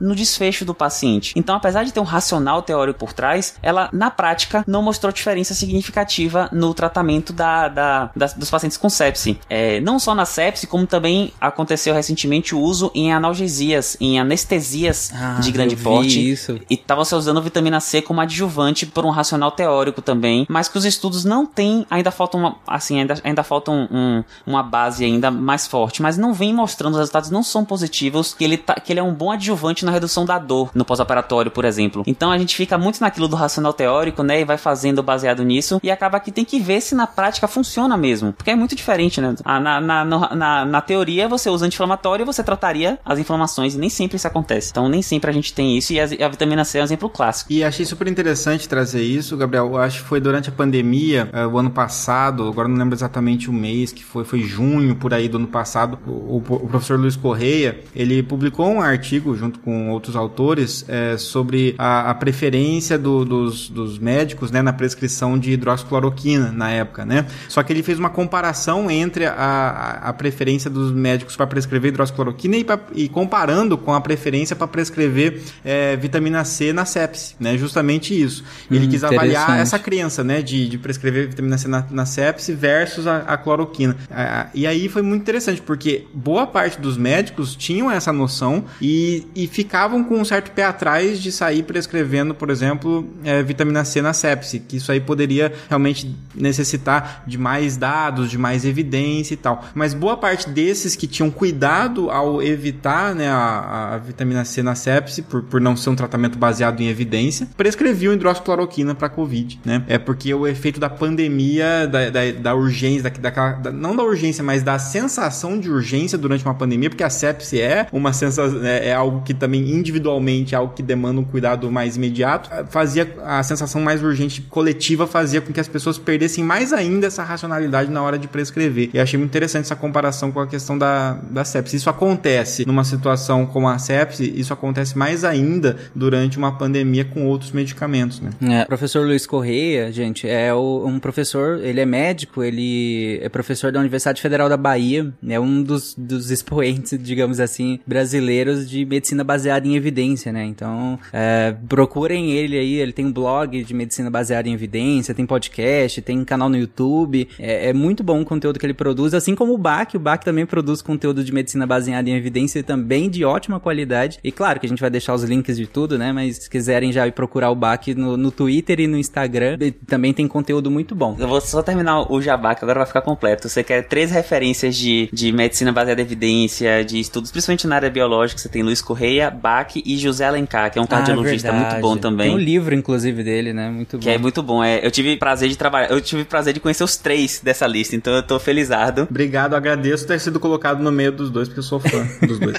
no desfecho do paciente. Então, apesar de ter um racional teórico por trás, ela, na prática, não mostrou diferença significativa no tratamento da, da- das- dos pacientes com sepse. É, não só na sepse, como também aconteceu recentemente o uso em analgesias, em anestesias Ah, de grande porte. isso. E estavam se usando vitamina C como adjuvante por um racional teórico também, mas que os estudos não têm, ainda faltam uma, assim, ainda, ainda faltam um- uma base ainda mais forte, mas não vem mostrando, os resultados não são positivos, que ele, tá, que ele é um bom adjuvante na redução da dor no pós-operatório, por exemplo. Então a gente fica muito naquilo do racional teórico, né, e vai fazendo baseado nisso, e acaba que tem que ver se na prática funciona mesmo, porque é muito diferente, né? Ah, Na, na, na, na teoria, você usa anti-inflamatório e você trataria as inflamações, e nem sempre isso acontece. Então nem sempre a gente tem isso, e a, vitamina C é um exemplo clássico. E achei super interessante trazer isso, Gabriel. Eu acho que foi durante a pandemia, eh, o ano passado, agora não lembro exatamente o mês, que foi, foi junho por aí do ano passado. O- o professor Luiz Correia, ele publicou um artigo junto com outros autores eh, sobre a, a preferência do- dos, dos médicos né, na prescrição de hidroxicloroquina na época, né? Só que ele fez uma comparação entre a, a, a preferência dos médicos para prescrever hidroxicloroquina e, pra- e comparando com a preferência para prescrever eh, vitamina C na sepse, né? Justamente isso. Ele Hum, quis avaliar essa crença, né, de, de prescrever vitamina C na, na sepse versus a, a cloroquina. Ah, e aí foi muito interessante, porque boa parte dos médicos tinham essa noção e, e ficavam com um certo pé atrás de sair prescrevendo, por exemplo, eh, vitamina C na sepse, que isso aí poderia realmente necessitar de mais dados, de mais evidência e tal. Mas boa parte desses que tinham cuidado ao evitar né, a, a vitamina C na sepse, por, por não ser um tratamento baseado em evidência, prescreviam hidroxicloroquina para Covid, né? É porque o efeito da pandemia, da, da, da urgência, da, da- não da urgência, mas da sensação de urgência durante uma pandemia, porque a sepse é uma sensação, é, é algo que também individualmente é algo que demanda um cuidado mais imediato, fazia a sensação mais urgente coletiva fazia com que as pessoas perdessem mais ainda essa racionalidade na hora de prescrever. E achei muito interessante essa comparação com a questão da, da sepse. Isso acontece numa situação como a sepse, isso acontece mais ainda durante uma pandemia com outros medicamentos, né? É, professor Luiz Correia, gente, é o- um professor, ele é médico, ele é professor da Universidade Federal da Bahia, é um dos, dos expoentes, digamos assim, brasileiros de medicina baseada em evidência, né? Então, é, procurem ele aí, ele tem um blog de medicina baseada em evidência, tem podcast, tem um canal no YouTube, é, é muito bom o conteúdo que ele produz, assim como o BAC, o BAC também produz conteúdo de medicina baseada em evidência também de ótima qualidade, e claro que a gente vai deixar os links de tudo, né? Mas se quiserem já ir procurar o BAC no, no Twitter e no Instagram, também tem conteúdo muito bom. Eu vou só terminar o jabá, que agora vai ficar completo. Você quer três referências de, de medicina baseada em evidência, de estudos, principalmente na área biológica, você tem Luiz Correia Bach e José Alencar, que é um cardiologista Ah, muito bom também. Tem um livro, inclusive, dele, né? Muito bom. Que é muito bom. É, eu tive prazer de trabalhar. Eu tive prazer de conhecer os três dessa lista, então eu tô felizardo. Obrigado, agradeço ter sido colocado no meio dos dois, porque eu sou fã dos dois.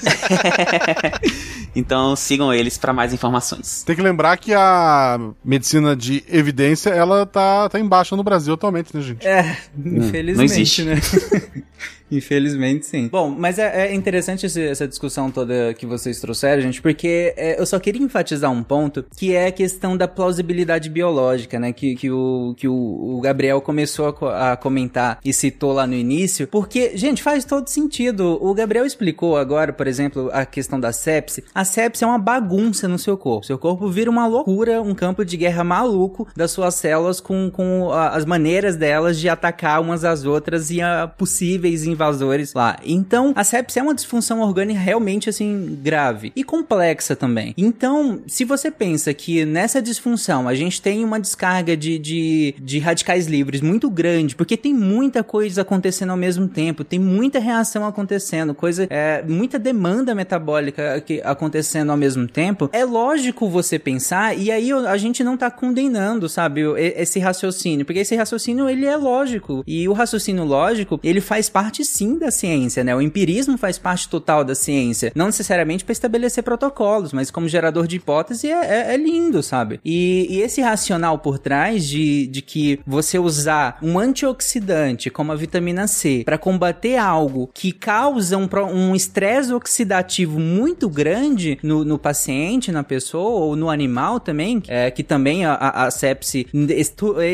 então sigam eles pra mais informações. Tem que lembrar que a medicina de evidência, ela tá, tá em baixa no Brasil atualmente, né, gente? É, infelizmente, não existe. né? Infelizmente, sim. Bom, mas é, é interessante esse- essa discussão toda que vocês trouxeram, gente, porque é, eu só queria enfatizar um ponto, que é a questão da plausibilidade biológica, né? Que, que, o, que o, o Gabriel começou a, a comentar e citou lá no início, porque, gente, faz todo sentido. O Gabriel explicou agora, por exemplo, a questão da sepse. A sepse é uma bagunça no seu corpo. Seu corpo vira uma loucura, um campo de guerra maluco das suas células com, com a- as maneiras delas de atacar umas às outras e a possíveis invasores lá. Então, a sepse é uma disfunção orgânica realmente assim grave e complexa também. Então, se você pensa que nessa disfunção a gente tem uma descarga de, de, de radicais livres muito grande, porque tem muita coisa acontecendo ao mesmo tempo, tem muita reação acontecendo, coisa, é, muita demanda metabólica que, acontecendo ao mesmo tempo, é lógico você pensar, e aí a gente não tá condenando, sabe, esse raciocínio, porque esse raciocínio ele é lógico, e o raciocínio lógico, ele faz parte sim da ciência, né? O empirismo faz parte total da ciência, não necessariamente para estabelecer protocolos, mas como gerador de hipótese é, é- é lindo, sabe? E, e esse racional por trás de, de que você usar um antioxidante como a vitamina C para combater algo que causa um um estresse oxidativo muito grande no, no paciente, na pessoa ou no animal também, é, que também a, a, a sepse,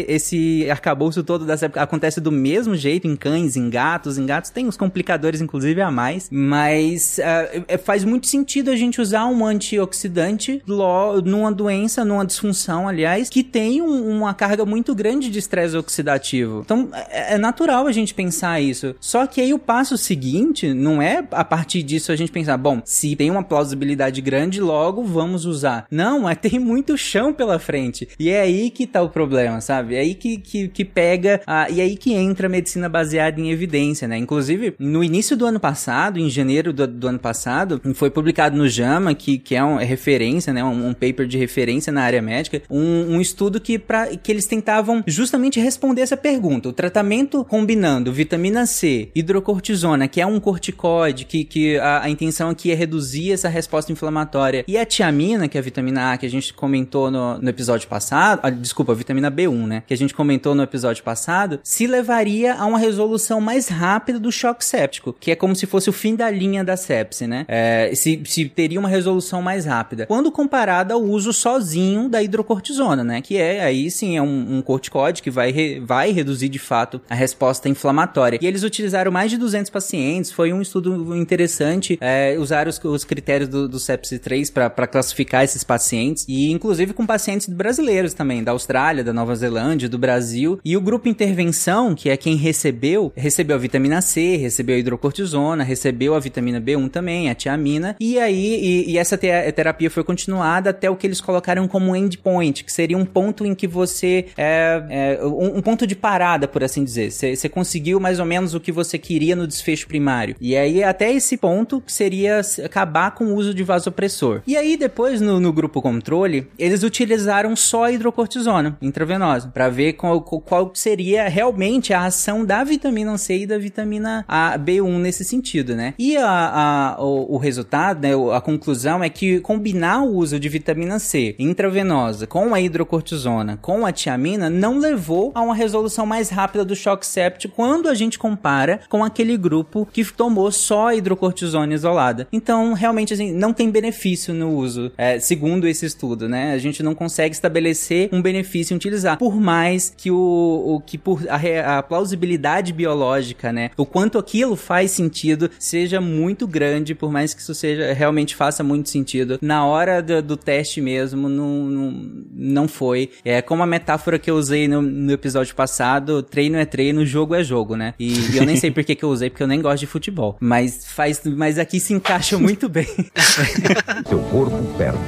esse arcabouço todo da sepse acontece do mesmo jeito em cães, em gatos, em gatos tem os complicadores inclusive a mais, mas é, faz muito sentido a gente usar um antioxidante numa doença, numa disfunção, aliás, que tem um- uma carga muito grande de estresse oxidativo. Então, é, é natural a gente pensar isso. Só que aí o passo seguinte não é a partir disso a gente pensar, bom, se tem uma plausibilidade grande, logo vamos usar. Não, é tem muito chão pela frente. E é aí que tá o problema, sabe? É aí que, que, que pega, ah, e é aí que entra a medicina baseada em evidência, né? Inclusive, no início do ano passado, em janeiro do, do ano passado, foi publicado no JAMA, que, que é uma referência, né? Um, um paper de referência na área médica, um, um estudo que, pra, que eles tentavam justamente responder essa pergunta. O tratamento combinando vitamina C, hidrocortisona, que é um corticoide, que, que a, a intenção aqui é reduzir essa resposta inflamatória, e a tiamina, que é a vitamina A, que a gente comentou no, no episódio passado, ah, desculpa, a vitamina B1, né? Que a gente comentou no episódio passado, se levaria a uma resolução mais rápida do choque séptico, que é como se fosse o fim da linha da sepse, né? É, se, se teria uma resolução mais rápida. Quando comparada ao uso sozinho da hidrocortisona, né? Que é, aí sim, é um, um corticoide que vai, re- vai reduzir de fato a resposta inflamatória. E eles utilizaram mais de 200 pacientes, foi um estudo interessante, é, usaram os, os critérios do, do sepsi 3 para classificar esses pacientes, e inclusive com pacientes brasileiros também, da Austrália, da Nova Zelândia, do Brasil. E o grupo intervenção, que é quem recebeu, recebeu a vitamina Recebeu a hidrocortisona, recebeu a vitamina B1 também, a tiamina, e aí, e, e essa te- terapia foi continuada até o que eles colocaram como endpoint, que seria um ponto em que você, é, é, um, um ponto de parada, por assim dizer. Você conseguiu mais ou menos o que você queria no desfecho primário. E aí, até esse ponto, seria acabar com o uso de vasopressor. E aí, depois, no, no grupo controle, eles utilizaram só a hidrocortisona intravenosa, para ver qual- qual seria realmente a ação da vitamina C e da vitamina A, B1 nesse sentido, né? E a, a- o, o resultado, né, a conclusão é que combinar o uso de vitamina C intravenosa com a hidrocortisona, com a tiamina, não levou a uma resolução mais rápida do choque séptico quando a gente compara com aquele grupo que tomou só hidrocortisona isolada. Então, realmente, assim, não tem benefício no uso, é, segundo esse estudo, né? A gente não consegue estabelecer um benefício em utilizar, por mais que o, o que por a, a plausibilidade biológica, né? O quanto aquilo faz sentido seja muito grande, por mais que isso seja realmente faça muito sentido. Na hora do, do teste mesmo, não, não, não foi. É como a metáfora que eu usei no, no episódio passado: treino é treino, jogo é jogo, né? E, e eu nem sei por que, que eu usei, porque eu nem gosto de futebol. Mas faz, mas aqui se encaixa muito bem. Seu corpo perde.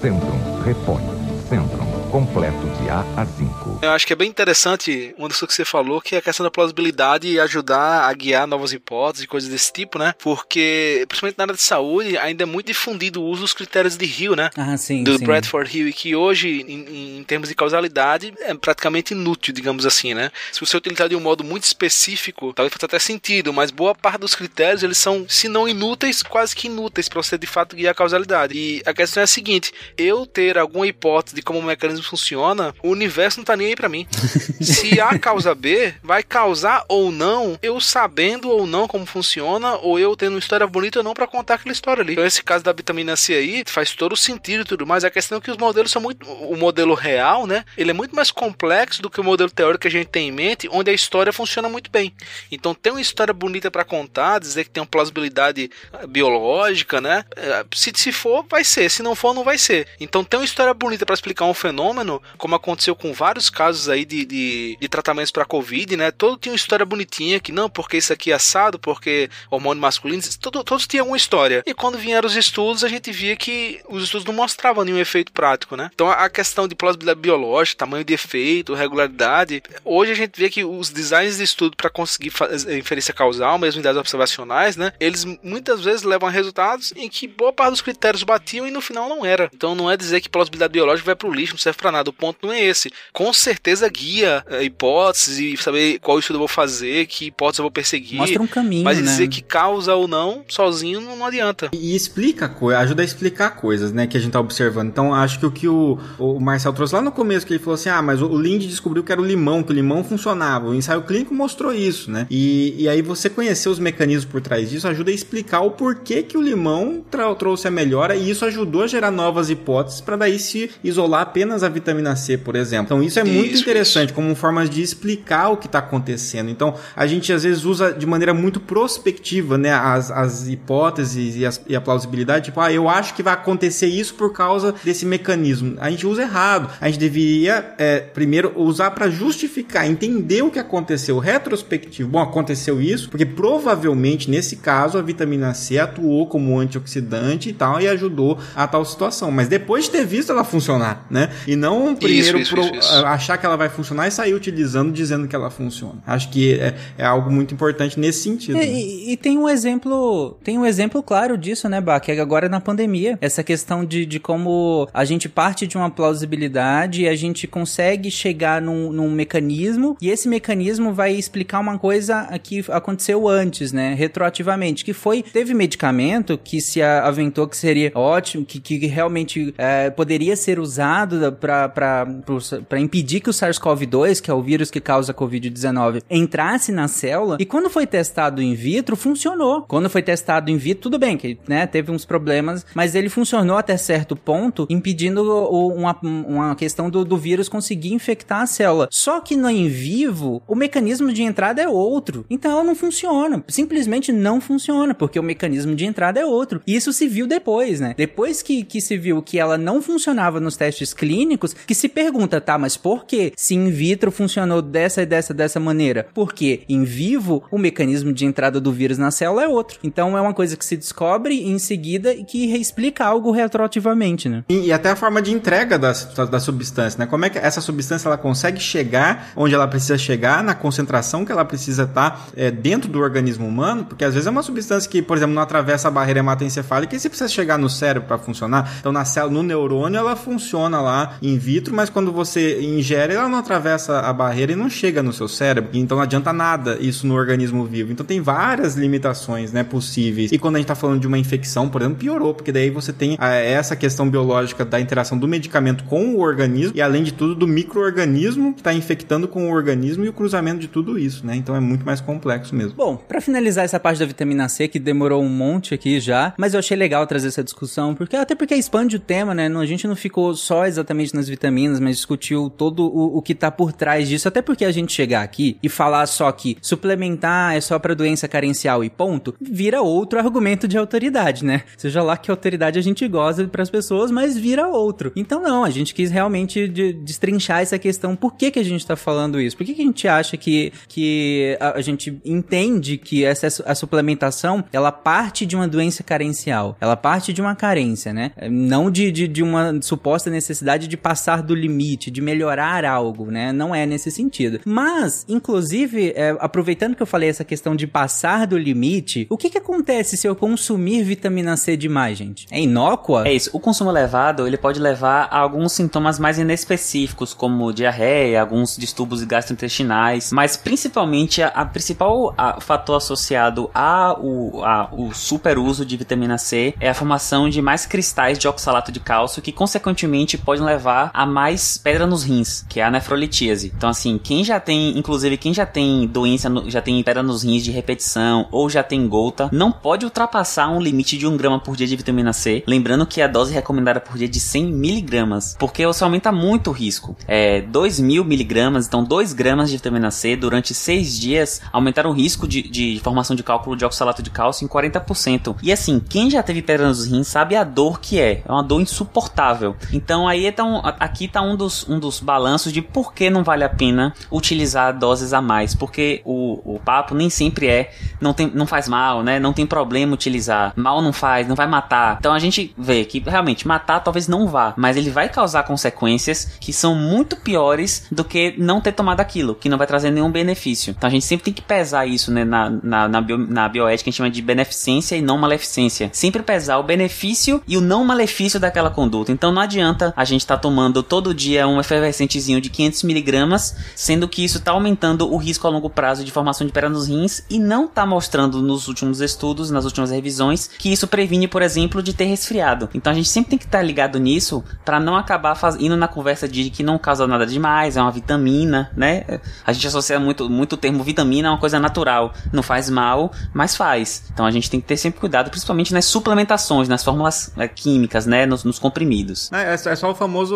Centrum repõe. Centrum completo de A a 5. Eu acho que é bem interessante uma das coisas que você falou, que é a questão da plausibilidade e ajudar a guiar novas hipóteses e coisas desse tipo, né? Porque, principalmente na área de saúde, ainda é muito difundido o uso dos critérios de Hill, né? Ah, sim, do sim. Bradford Hill, e que hoje, em, em termos de causalidade, é praticamente inútil, digamos assim, né? Se você utilizar de um modo muito específico, talvez faça até sentido, mas boa parte dos critérios, eles são, se não inúteis, quase que inúteis para você de fato guiar a causalidade. E a questão é a seguinte: eu ter alguma hipótese de como o mecanismo funciona, o universo não tá nem aí para mim. se A causa B, vai causar ou não, eu sabendo ou não como funciona, ou eu tendo uma história bonita ou não para contar aquela história ali. Então, esse caso da vitamina C aí faz todo o sentido e tudo mais. A questão é que os modelos são muito. O modelo real, né? Ele é muito mais complexo do que o modelo teórico que a gente tem em mente, onde a história funciona muito bem. Então, ter uma história bonita para contar, dizer que tem uma plausibilidade eh, biológica, né? Eh, Se, se for, vai ser. Se não for, não vai ser. Então, ter uma história bonita para explicar um fenômeno, como aconteceu com vários casos aí de, de, de tratamentos para Covid, né? Todo tinha uma história bonitinha, que não, porque isso aqui é assado, porque hormônio masculino, todo, todos tinham uma história. E quando vieram os estudos, a gente via que os estudos não mostravam nenhum efeito prático, né? Então, a questão de plausibilidade biológica, tamanho de efeito, regularidade, hoje a gente vê que os designs de estudo para conseguir fazer inferência causal, mesmo em dados observacionais, né? Eles muitas vezes levam a resultados em que boa parte dos critérios batiam e no final não era. Então não é dizer que plausibilidade biológica vai pro lixo, não serve para nada. O ponto não é esse. Com certeza guia é, hipóteses e saber qual estudo eu vou fazer, que hipótese eu vou perseguir. Mostra um caminho, Mas né? dizer que causa ou não, sozinho, não, adianta. E explica coisas, ajuda a explicar coisas, né, que a gente tá observando. Então, acho que o que o, o Marcel trouxe lá no começo, que ele falou assim, ah, mas o, o Lindy descobriu que era o limão, que o limão funcionava. O ensaio clínico mostrou isso, né? E, e aí você conhecer os mecanismos por trás disso ajuda a explicar o porquê que o limão trouxe a melhora e isso ajudou a gerar novas hipóteses para daí se isolar apenas a vitamina C, por exemplo. Então, isso é muito Isso, interessante como forma de explicar o que está acontecendo. Então, a gente às vezes usa de maneira muito prospectiva, né, as, as hipóteses e, as- e a plausibilidade, tipo, ah, eu acho que vai acontecer isso por causa desse mecanismo. A gente usa errado. A gente deveria, é, primeiro, usar para justificar, entender o que aconteceu, retrospectivo. Bom, aconteceu isso porque provavelmente, nesse caso, a vitamina C atuou como antioxidante e tal, e ajudou a tal situação. Mas depois de ter visto ela funcionar, né? E não primeiro isso, pro- isso, isso. achar que ela vai funcionar e sair utilizando dizendo que ela funciona. Acho que é, é algo muito importante nesse sentido. É, né? e, e tem um exemplo, tem um exemplo claro disso, né, Bach? Que é agora na pandemia. Essa questão de, de como a gente parte de uma plausibilidade e a gente consegue chegar num, num mecanismo e esse mecanismo vai explicar uma coisa que aconteceu antes, né? Retroativamente. Que foi, teve medicamento que se aventou que seria ótimo, que, que realmente é, poderia ser usado para impedir que o SARS-CoV-2, que é o vírus que causa a Covid-19, entrasse na célula. E quando foi testado in vitro, funcionou. Quando foi testado in vitro, tudo bem, que né, teve uns problemas, mas ele funcionou até certo ponto, impedindo uma, uma questão do, do vírus conseguir infectar a célula. Só que no in vivo, o mecanismo de entrada é outro. Então ela não funciona. Simplesmente não funciona, porque o mecanismo de entrada é outro. E isso se viu depois, né? Depois que, que se viu que ela não funcionava nos testes clínicos, que se pergunta, tá, mas por que se in vitro funcionou dessa e dessa dessa maneira? Porque em vivo o mecanismo de entrada do vírus na célula é outro. Então é uma coisa que se descobre em seguida e que explica algo retroativamente, né? E, e até a forma de entrega da, da substância, né? Como é que essa substância ela consegue chegar onde ela precisa chegar, na concentração que ela precisa estar é, dentro do organismo humano, porque às vezes é uma substância que, por exemplo, não atravessa a barreira hematoencefálica e você precisa chegar no cérebro para funcionar. Então, na célula, no neurônio, ela funciona lá in vitro, mas quando você ingere, ela não atravessa a barreira e não chega no seu cérebro. Então, não adianta nada isso no organismo vivo. Então, tem várias limitações, né, possíveis. E quando a gente tá falando de uma infecção, por exemplo, piorou, porque daí você tem ah, essa questão biológica da interação do medicamento com o organismo e, além de tudo, do microorganismo que está infectando com o organismo e o cruzamento de tudo isso, né? Então, é muito mais complexo mesmo. Bom, pra finalizar essa parte da vitamina C, que demorou um monte aqui já, mas eu achei legal trazer essa discussão, porque até porque expande o tema, né? A gente não ficou só exatamente nas vitaminas, mas discutiu todo o, o que tá por trás disso, até porque a gente chegar aqui e falar só que suplementar é só pra doença carencial e ponto, vira outro argumento de autoridade, né? Seja lá que autoridade a gente goza pras pessoas, mas vira outro. Então não, a gente quis realmente de- destrinchar essa questão, por que que a gente tá falando isso? Por que que a gente acha que, que a, a gente entende que essa a suplementação, ela parte de uma doença carencial, ela parte de uma carência, né? Não de, de, de uma suposta necessidade de passar do limite, de melhorar algo, né? Não é nesse sentido. Mas, inclusive, é, aproveitando que eu falei essa questão de passar do limite, o que que acontece se eu consumir vitamina C demais, gente? É inócua? É isso. O consumo elevado, ele pode levar a alguns sintomas mais inespecíficos, como diarreia, alguns distúrbios gastrointestinais, mas principalmente a, a principal a, fator associado ao a, o super uso de vitamina C é a formação de mais cristais de oxalato de cálcio, que consequentemente podem levar a mais pedra nos rins, que é a nefrolitíase. Então, assim, quem já tem, inclusive quem já tem doença, no, já tem pedra nos rins de repetição ou já tem gota, não pode ultrapassar um limite de 1 grama por dia de vitamina C. Lembrando que a dose recomendada por dia é de 100 miligramas, porque você aumenta muito o risco. É 2 mil miligramas, então 2 gramas de vitamina C durante 6 dias aumentaram o risco de, de formação de cálculo de oxalato de cálcio em 40%. E assim, quem já teve pedra nos rins sabe a dor que é. É uma dor insuportável. Então aí tá aqui tá um dos, um dos balanços de por que não vale a pena utilizar doses a mais. Porque o, o papo nem sempre é não, tem, não faz mal, né? Não tem problema utilizar. Mal não faz, não vai matar. Então a gente vê que realmente matar talvez não vá, mas ele vai causar consequências que são muito piores do que não ter tomado aquilo, que não vai trazer nenhum benefício. Então a gente sempre tem que pesar isso, né? Na, na, na, bio, na bioética a gente chama de beneficência e não maleficência. Sempre pesar o benefício e o não malefício daquela conduta. Então não adianta a gente estar tá tomando todo dia um efervescentezinho de 500 miligramas, sendo que isso está aumentando o risco a longo prazo de formação de pedra nos rins e não está mostrando nos últimos estudos, nas últimas revisões, que isso previne, por exemplo, de ter resfriado. Então a gente sempre tem que estar tá ligado nisso para não acabar faz... indo na conversa de que não causa nada demais, é uma vitamina, né? A gente associa muito, muito o termo vitamina a uma coisa natural. Não faz mal, mas faz. Então a gente tem que ter sempre cuidado, principalmente nas suplementações, nas fórmulas é, químicas, né? Nos, nos comprimidos. É, é, só o famoso.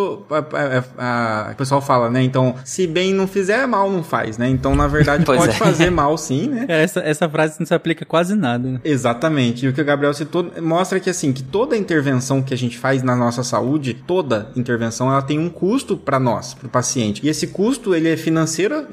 A, o pessoal fala, né? Então, se bem não fizer, mal não faz, né? Então, na verdade, pode é. fazer mal sim, né? Essa, essa frase não se aplica quase nada. Né? Exatamente. E o que o Gabriel citou mostra que, assim, que toda intervenção que a gente faz na nossa saúde, toda intervenção, ela tem um custo para nós, para o paciente. E esse custo, ele é financeiro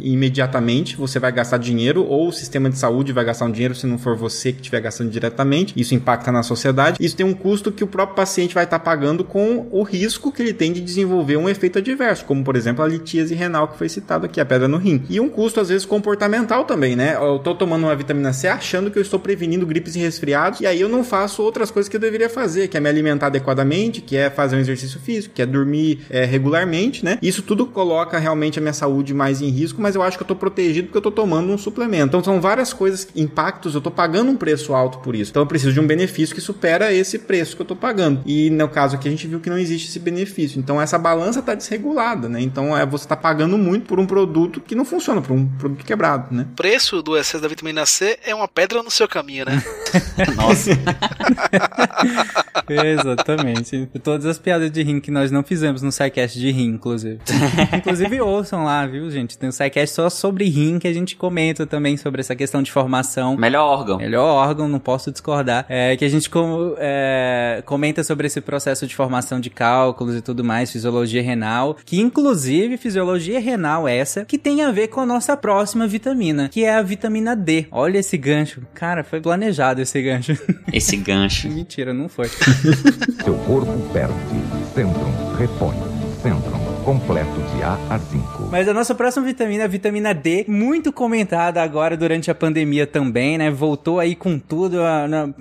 imediatamente, você vai gastar dinheiro, ou o sistema de saúde vai gastar um dinheiro se não for você que estiver gastando diretamente. Isso impacta na sociedade. Isso tem um custo que o próprio paciente vai estar tá pagando com o risco que ele tem de desenvolver um efeito adverso, como, por exemplo, a litíase renal que foi citado aqui, a pedra no rim. E um custo, às vezes, comportamental também, né? Eu tô tomando uma vitamina C achando que eu estou prevenindo gripes e resfriados, e aí eu não faço outras coisas que eu deveria fazer, que é me alimentar adequadamente, que é fazer um exercício físico, que é dormir é, regularmente, né? Isso tudo coloca realmente a minha saúde mais em risco, mas eu acho que eu tô protegido porque eu tô tomando um suplemento. Então são várias coisas, impactos, eu tô pagando um preço alto por isso. Então eu preciso de um benefício que supera esse preço que eu tô pagando. E no caso aqui a gente viu que não existe esse benefício. Então essa balança tá desregulada, né? Então é, você tá pagando muito por um produto que não funciona, por um produto quebrado, né? O preço do excesso da vitamina C é uma pedra no seu caminho, né? Nossa. Exatamente. Todas as piadas de rim que nós não fizemos no SciCast de rim, inclusive. inclusive ouçam lá, viu, gente? Tem um SciCast só sobre rim que a gente comenta também sobre essa questão de formação. Melhor órgão. Melhor órgão, não posso discordar. É que a gente com, é, comenta sobre esse processo de formação de cálculos e tudo mais, fisiologia renal, que inclusive fisiologia renal essa que tem a ver com a nossa próxima vitamina, que é a vitamina D. Olha esse gancho. Cara, foi planejado esse gancho. Esse gancho. Mentira, não foi. Seu corpo perde, Centrum repõe, Centrum completo de A a 5. Mas a nossa próxima vitamina, a vitamina D, muito comentada agora durante a pandemia também, né? Voltou aí com tudo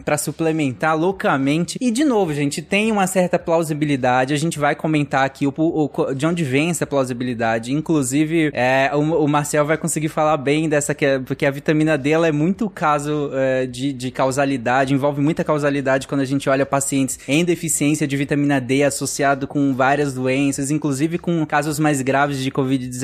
para suplementar loucamente. E de novo, gente, tem uma certa plausibilidade. A gente vai comentar aqui o, o de onde vem essa plausibilidade. Inclusive, é, o, o, Marcel vai conseguir falar bem dessa, que, é, porque a vitamina D ela é muito caso é, de, de causalidade, envolve muita causalidade quando a gente olha pacientes em deficiência de vitamina D associado com várias doenças, inclusive com casos mais graves de Covid-19,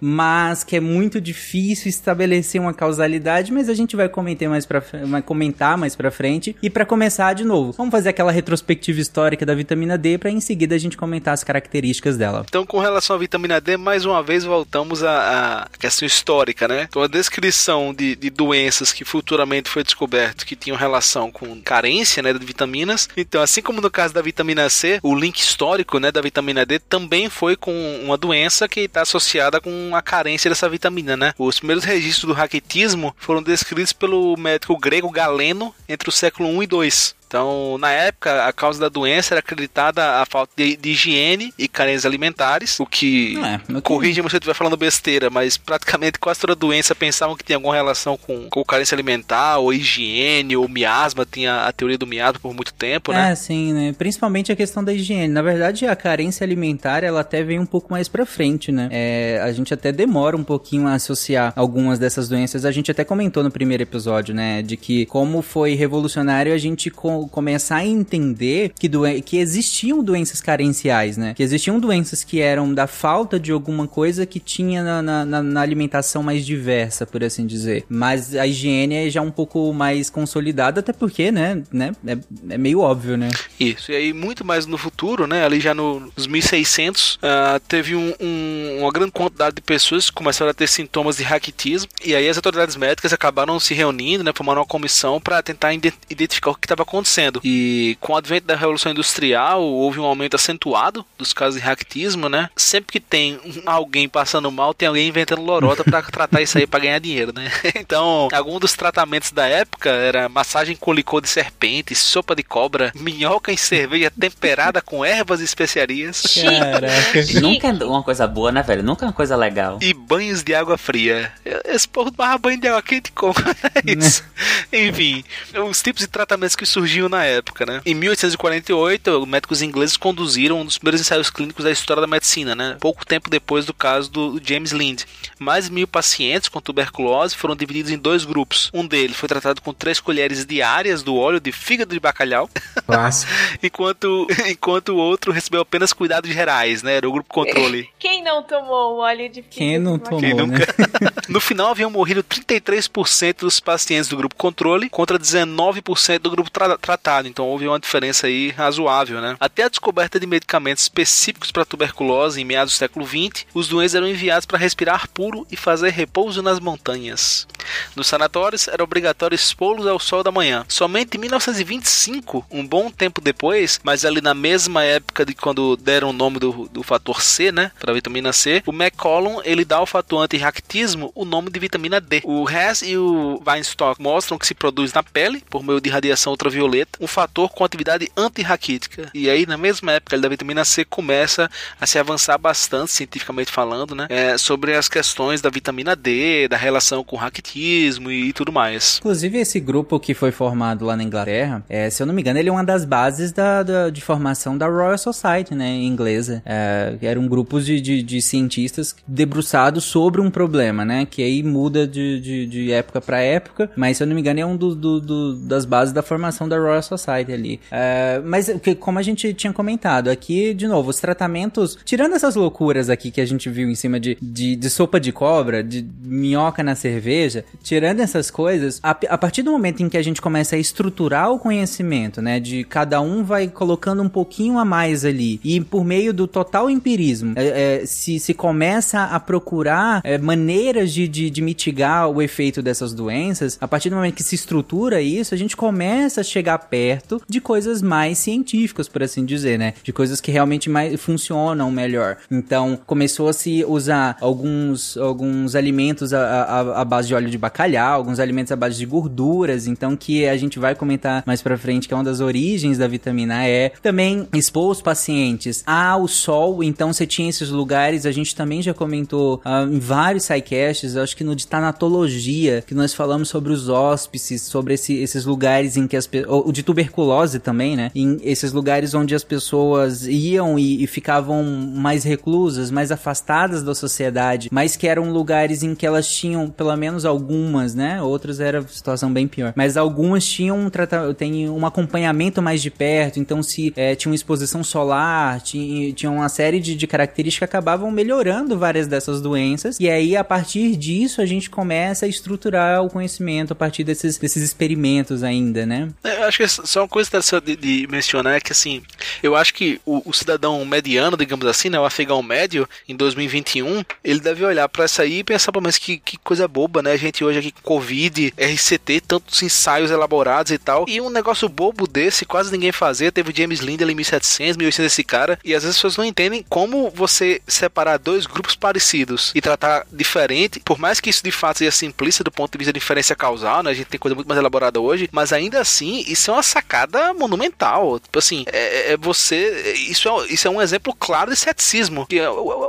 mas que é muito difícil estabelecer uma causalidade, mas a gente vai comentar mais para comentar mais para frente. E para começar de novo, vamos fazer aquela retrospectiva histórica da vitamina D para em seguida a gente comentar as características dela. Então, com relação à vitamina D, mais uma vez voltamos à, à questão histórica, né? Então, a descrição de, de doenças que futuramente foi descoberto que tinham relação com carência, né, de vitaminas. Então, assim como no caso da vitamina C, o link histórico, né, da vitamina D também foi com uma doença que está associada com a carência dessa vitamina, né? Os primeiros registros do raquitismo foram descritos pelo médico grego Galeno entre o século 1 e 2. Então, na época, a causa da doença era acreditada a falta de, de higiene e carências alimentares, o que é, corrige se eu estiver falando besteira, mas praticamente quase toda doença pensavam que tinha alguma relação com, com carência alimentar, ou higiene, ou miasma, tinha a teoria do miasma por muito tempo, né? É, sim, né? Principalmente a questão da higiene. Na verdade, a carência alimentar, ela até vem um pouco mais pra frente, né? É, a gente até demora um pouquinho a associar algumas dessas doenças. A gente até comentou no primeiro episódio, né? De que como foi revolucionário a gente co- começar a entender que, que existiam doenças carenciais, né? Que existiam doenças que eram da falta de alguma coisa que tinha na, na- na- alimentação mais diversa, por assim dizer. Mas a higiene é já um pouco mais consolidada, até porque, né? né é, é meio óbvio, né? Isso, e aí muito mais no futuro, né, ali já no- nos 1600, ah, teve um- um- uma grande quantidade de pessoas que começaram a ter sintomas de raquitismo, e aí as autoridades médicas acabaram se reunindo, né, formaram uma comissão para tentar ide- identificar o que estava acontecendo. E com o advento da Revolução Industrial, houve um aumento acentuado dos casos de raquitismo, né? Sempre que tem alguém passando mal, tem alguém inventando lorota para tratar isso aí para ganhar dinheiro, né? Então, algum dos tratamentos da época era massagem com licor de serpente, sopa de cobra, minhoca em cerveja temperada com ervas e especiarias Caraca. Nunca é uma coisa boa, né, velho? Nunca é uma coisa legal. e banhos de água fria. Esse povo tomava banho de água quente como? É isso. Enfim, os tipos de tratamentos que surgiam na época, né? Em 1848, médicos ingleses conduziram um dos primeiros ensaios clínicos da história da medicina, né? Pouco tempo depois do caso do James Lind. Mais de mil pacientes com tuberculose foram divididos em dois grupos. Um deles foi tratado com três colheres diárias do óleo de fígado de bacalhau, Clássico. enquanto, enquanto o outro recebeu apenas cuidados gerais, né? Era o grupo controle. Quem não tomou o óleo de fígado? Quem não tomou, Quem né? nunca? No final haviam morrido 33% dos pacientes do grupo controle contra 19% do grupo tra- tratado. Então houve uma diferença aí razoável, né? Até a descoberta de medicamentos específicos para tuberculose em meados do século XX, os doentes eram enviados para respirar ar puro e fazer repouso nas montanhas. Nos sanatórios era obrigatório expô-los ao sol da manhã. Somente em 1925, um bom tempo depois, mas ali na mesma época de quando deram o nome do, do fator C, né, para vitamina C, o McCollum ele dá ao fator antirraquitismo o nome de vitamina D. O Hess e o Weinstock mostram que se produz na pele por meio de radiação ultravioleta, um fator com atividade antirraquítica. E aí na mesma época da vitamina C começa a se avançar bastante cientificamente falando, né, é, sobre as questões da vitamina D, da relação com o raquitismo e tudo mais. Inclusive, esse grupo que foi formado lá na Inglaterra, é, se eu não me engano, ele é uma das bases da, da- de formação da Royal Society, né, inglesa. É, eram grupos de, de, de cientistas debruçados sobre um problema, né, que aí muda de, de, de época para época, mas se eu não me engano, é um do, do- do- das bases da formação da Royal Society ali. É, mas, como a gente tinha comentado, aqui, de novo, os tratamentos, tirando essas loucuras aqui que a gente viu em cima de, de, de sopa de cobra, de minhoca na cerveja, tirando essas coisas, a, a partir do momento em que a gente começa a estruturar o conhecimento, né, de cada um vai colocando um pouquinho a mais ali, e por meio do total empirismo, é, é, se, se começa a procurar é, maneiras de, de, de mitigar o efeito dessas doenças, a partir do momento que se estrutura isso, a gente começa a chegar perto de coisas mais científicas, por assim dizer, né, de coisas que realmente mais funcionam melhor. Então, começou a se usar alguns, alguns alimentos à, base de óleo de bacalhau, alguns alimentos à base de gorduras, então que a gente vai comentar mais pra frente que é uma das origens da vitamina E. Também expor os pacientes ao sol, então você tinha esses lugares, a gente também já comentou ah, em vários sidecasts, acho que no de tanatologia, que nós falamos sobre os hóspices, sobre esse- esses lugares em que as pe- o de tuberculose também, né? Em esses lugares onde as pessoas iam e, e ficavam mais reclusas, mais afastadas da sociedade, mas que eram lugares em que elas tinham pelo menos algumas, né? Outras era situação bem pior, mas algumas tinham um tem um acompanhamento mais de perto, então se eh, tinha uma exposição solar, tinha, tinha uma série de, de características que acabavam melhorando várias dessas doenças, e aí a partir disso a gente começa a estruturar o conhecimento a partir desses, desses experimentos ainda, né? É, acho que só uma coisa interessante de, de mencionar é que assim, eu acho que o, o cidadão mediano, digamos assim, né, o afegão médio, em 2021, ele deve olhar pra essa aí e pensar, pô, mas que, que coisa boba, né? A gente hoje aqui com Covid, RCT, tantos ensaios elaborados e tal, e um negócio bobo desse, quase ninguém fazia. Teve o James Lind em 1700, 1800 esse cara, e às vezes as pessoas não entendem como você separar dois grupos parecidos e tratar diferente, por mais que isso de fato seja simplista do ponto de vista de diferença causal, né? A gente tem coisa muito mais elaborada hoje, mas ainda assim isso é uma sacada monumental. Tipo assim, é, é você. Isso é, isso é um exemplo claro de ceticismo. Que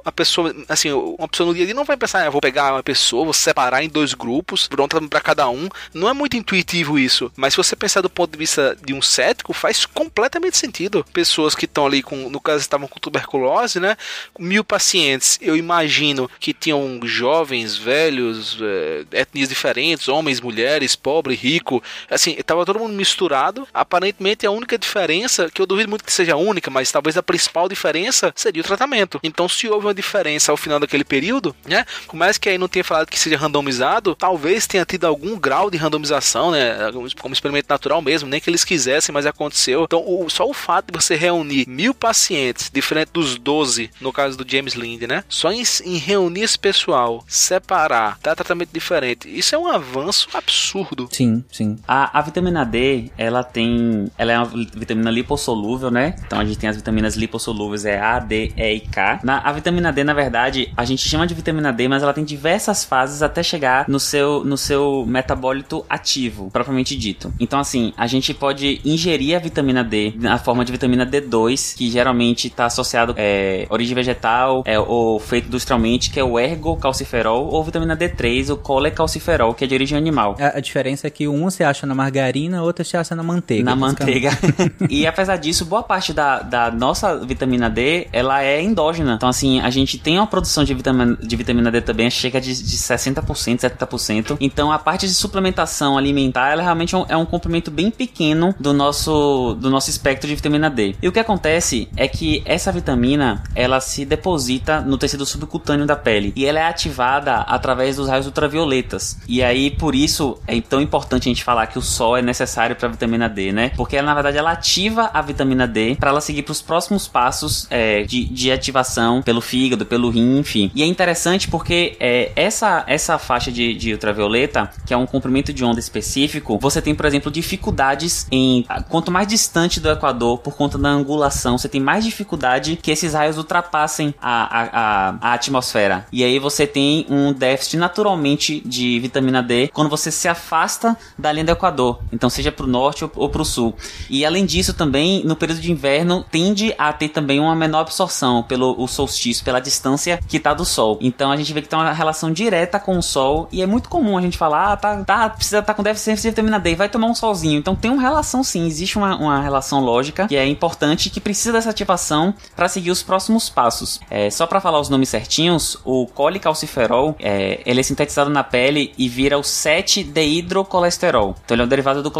a pessoa, assim, uma pessoa no dia a dia não vai pensar, ah, vou pegar uma pessoa, vou separar em dois grupos, pronto para cada um. Não é muito intuitivo isso. Mas se você pensar do ponto de vista de um cético, faz completamente sentido. Pessoas que estão ali com, no caso, estavam com tuberculose, né? Mil pacientes. Eu imagino que tinham jovens, velhos, é, etnias diferentes, homens, mulheres, pobre, rico. Assim, estava todo mundo misturado. Aparentemente, a única diferença, que eu duvido muito que seja única, mas talvez a principal diferença seria o tratamento. Então, se houve uma diferença ao final daquele período, né? Por mais que aí não tenha falado que seja randomizado, talvez tenha tido algum grau de randomização, né? Como experimento natural mesmo, nem que eles quisessem, mas aconteceu. Então, o, só o fato de você reunir mil pacientes, diferente dos 12, no caso do James Lind, né? Só em, em reunir esse pessoal, separar, dar tratamento diferente, isso é um avanço absurdo. Sim, sim. A, a vitamina D, ela tem. Ela é uma vitamina lipossolúvel, né? Então a gente tem as vitaminas lipossolúveis, é A, D, E e K. Na, a vitamina D, na verdade, a gente chama de vitamina D, mas ela tem diversas fases até chegar no seu, no seu metabólito ativo, propriamente dito. Então, assim, a gente pode ingerir a vitamina D na forma de vitamina D2, que geralmente está associado é, origem vegetal, é, ou feito industrialmente, que é o ergocalciferol, ou vitamina D3, o colecalciferol, que é de origem animal. A, a diferença é que um você acha na margarina, outro você acha na manteiga. Na manteiga. e apesar disso, boa parte da, da nossa vitamina D, ela é endógena. Então, assim, a gente tem uma produção de vitamina, de vitamina D também, chega de, de 60%, 70%. Então, a parte de suplementação alimentar, ela realmente é um, é um comprimento bem pequeno do nosso, do nosso espectro de vitamina D. E o que acontece é que essa vitamina, ela se deposita no tecido subcutâneo da pele. E ela é ativada através dos raios ultravioletas. E aí, por isso, é tão importante a gente falar que o sol é necessário para vitamina D, né? Porque ela, na verdade, ela ativa a vitamina D para ela seguir para os próximos passos é, de, de ativação pelo fígado, pelo rim, enfim. E é interessante porque é, essa, essa faixa de, de ultravioleta, que é um comprimento de onda específico, você tem, por exemplo, dificuldades em. Quanto mais distante do Equador, por conta da angulação, você tem mais dificuldade que esses raios ultrapassem a, a, a, a atmosfera. E aí você tem um déficit naturalmente de vitamina D quando você se afasta da linha do Equador. Então, seja para o norte ou, ou para o sul. E além disso, também no período de inverno tende a ter também uma menor absorção pelo o solstício, pela distância que está do Sol. Então a gente vê que tem uma relação direta com o Sol e é muito comum a gente falar, ah, tá, tá precisa estar tá com deficiência de vitamina D, vai tomar um solzinho. Então tem uma relação sim, existe uma, uma relação lógica que é importante que precisa dessa ativação para seguir os próximos passos. É, só para falar os nomes certinhos, o colicalciferol é, ele é sintetizado na pele e vira o 7-dehidrocolesterol. Então ele é um derivado do,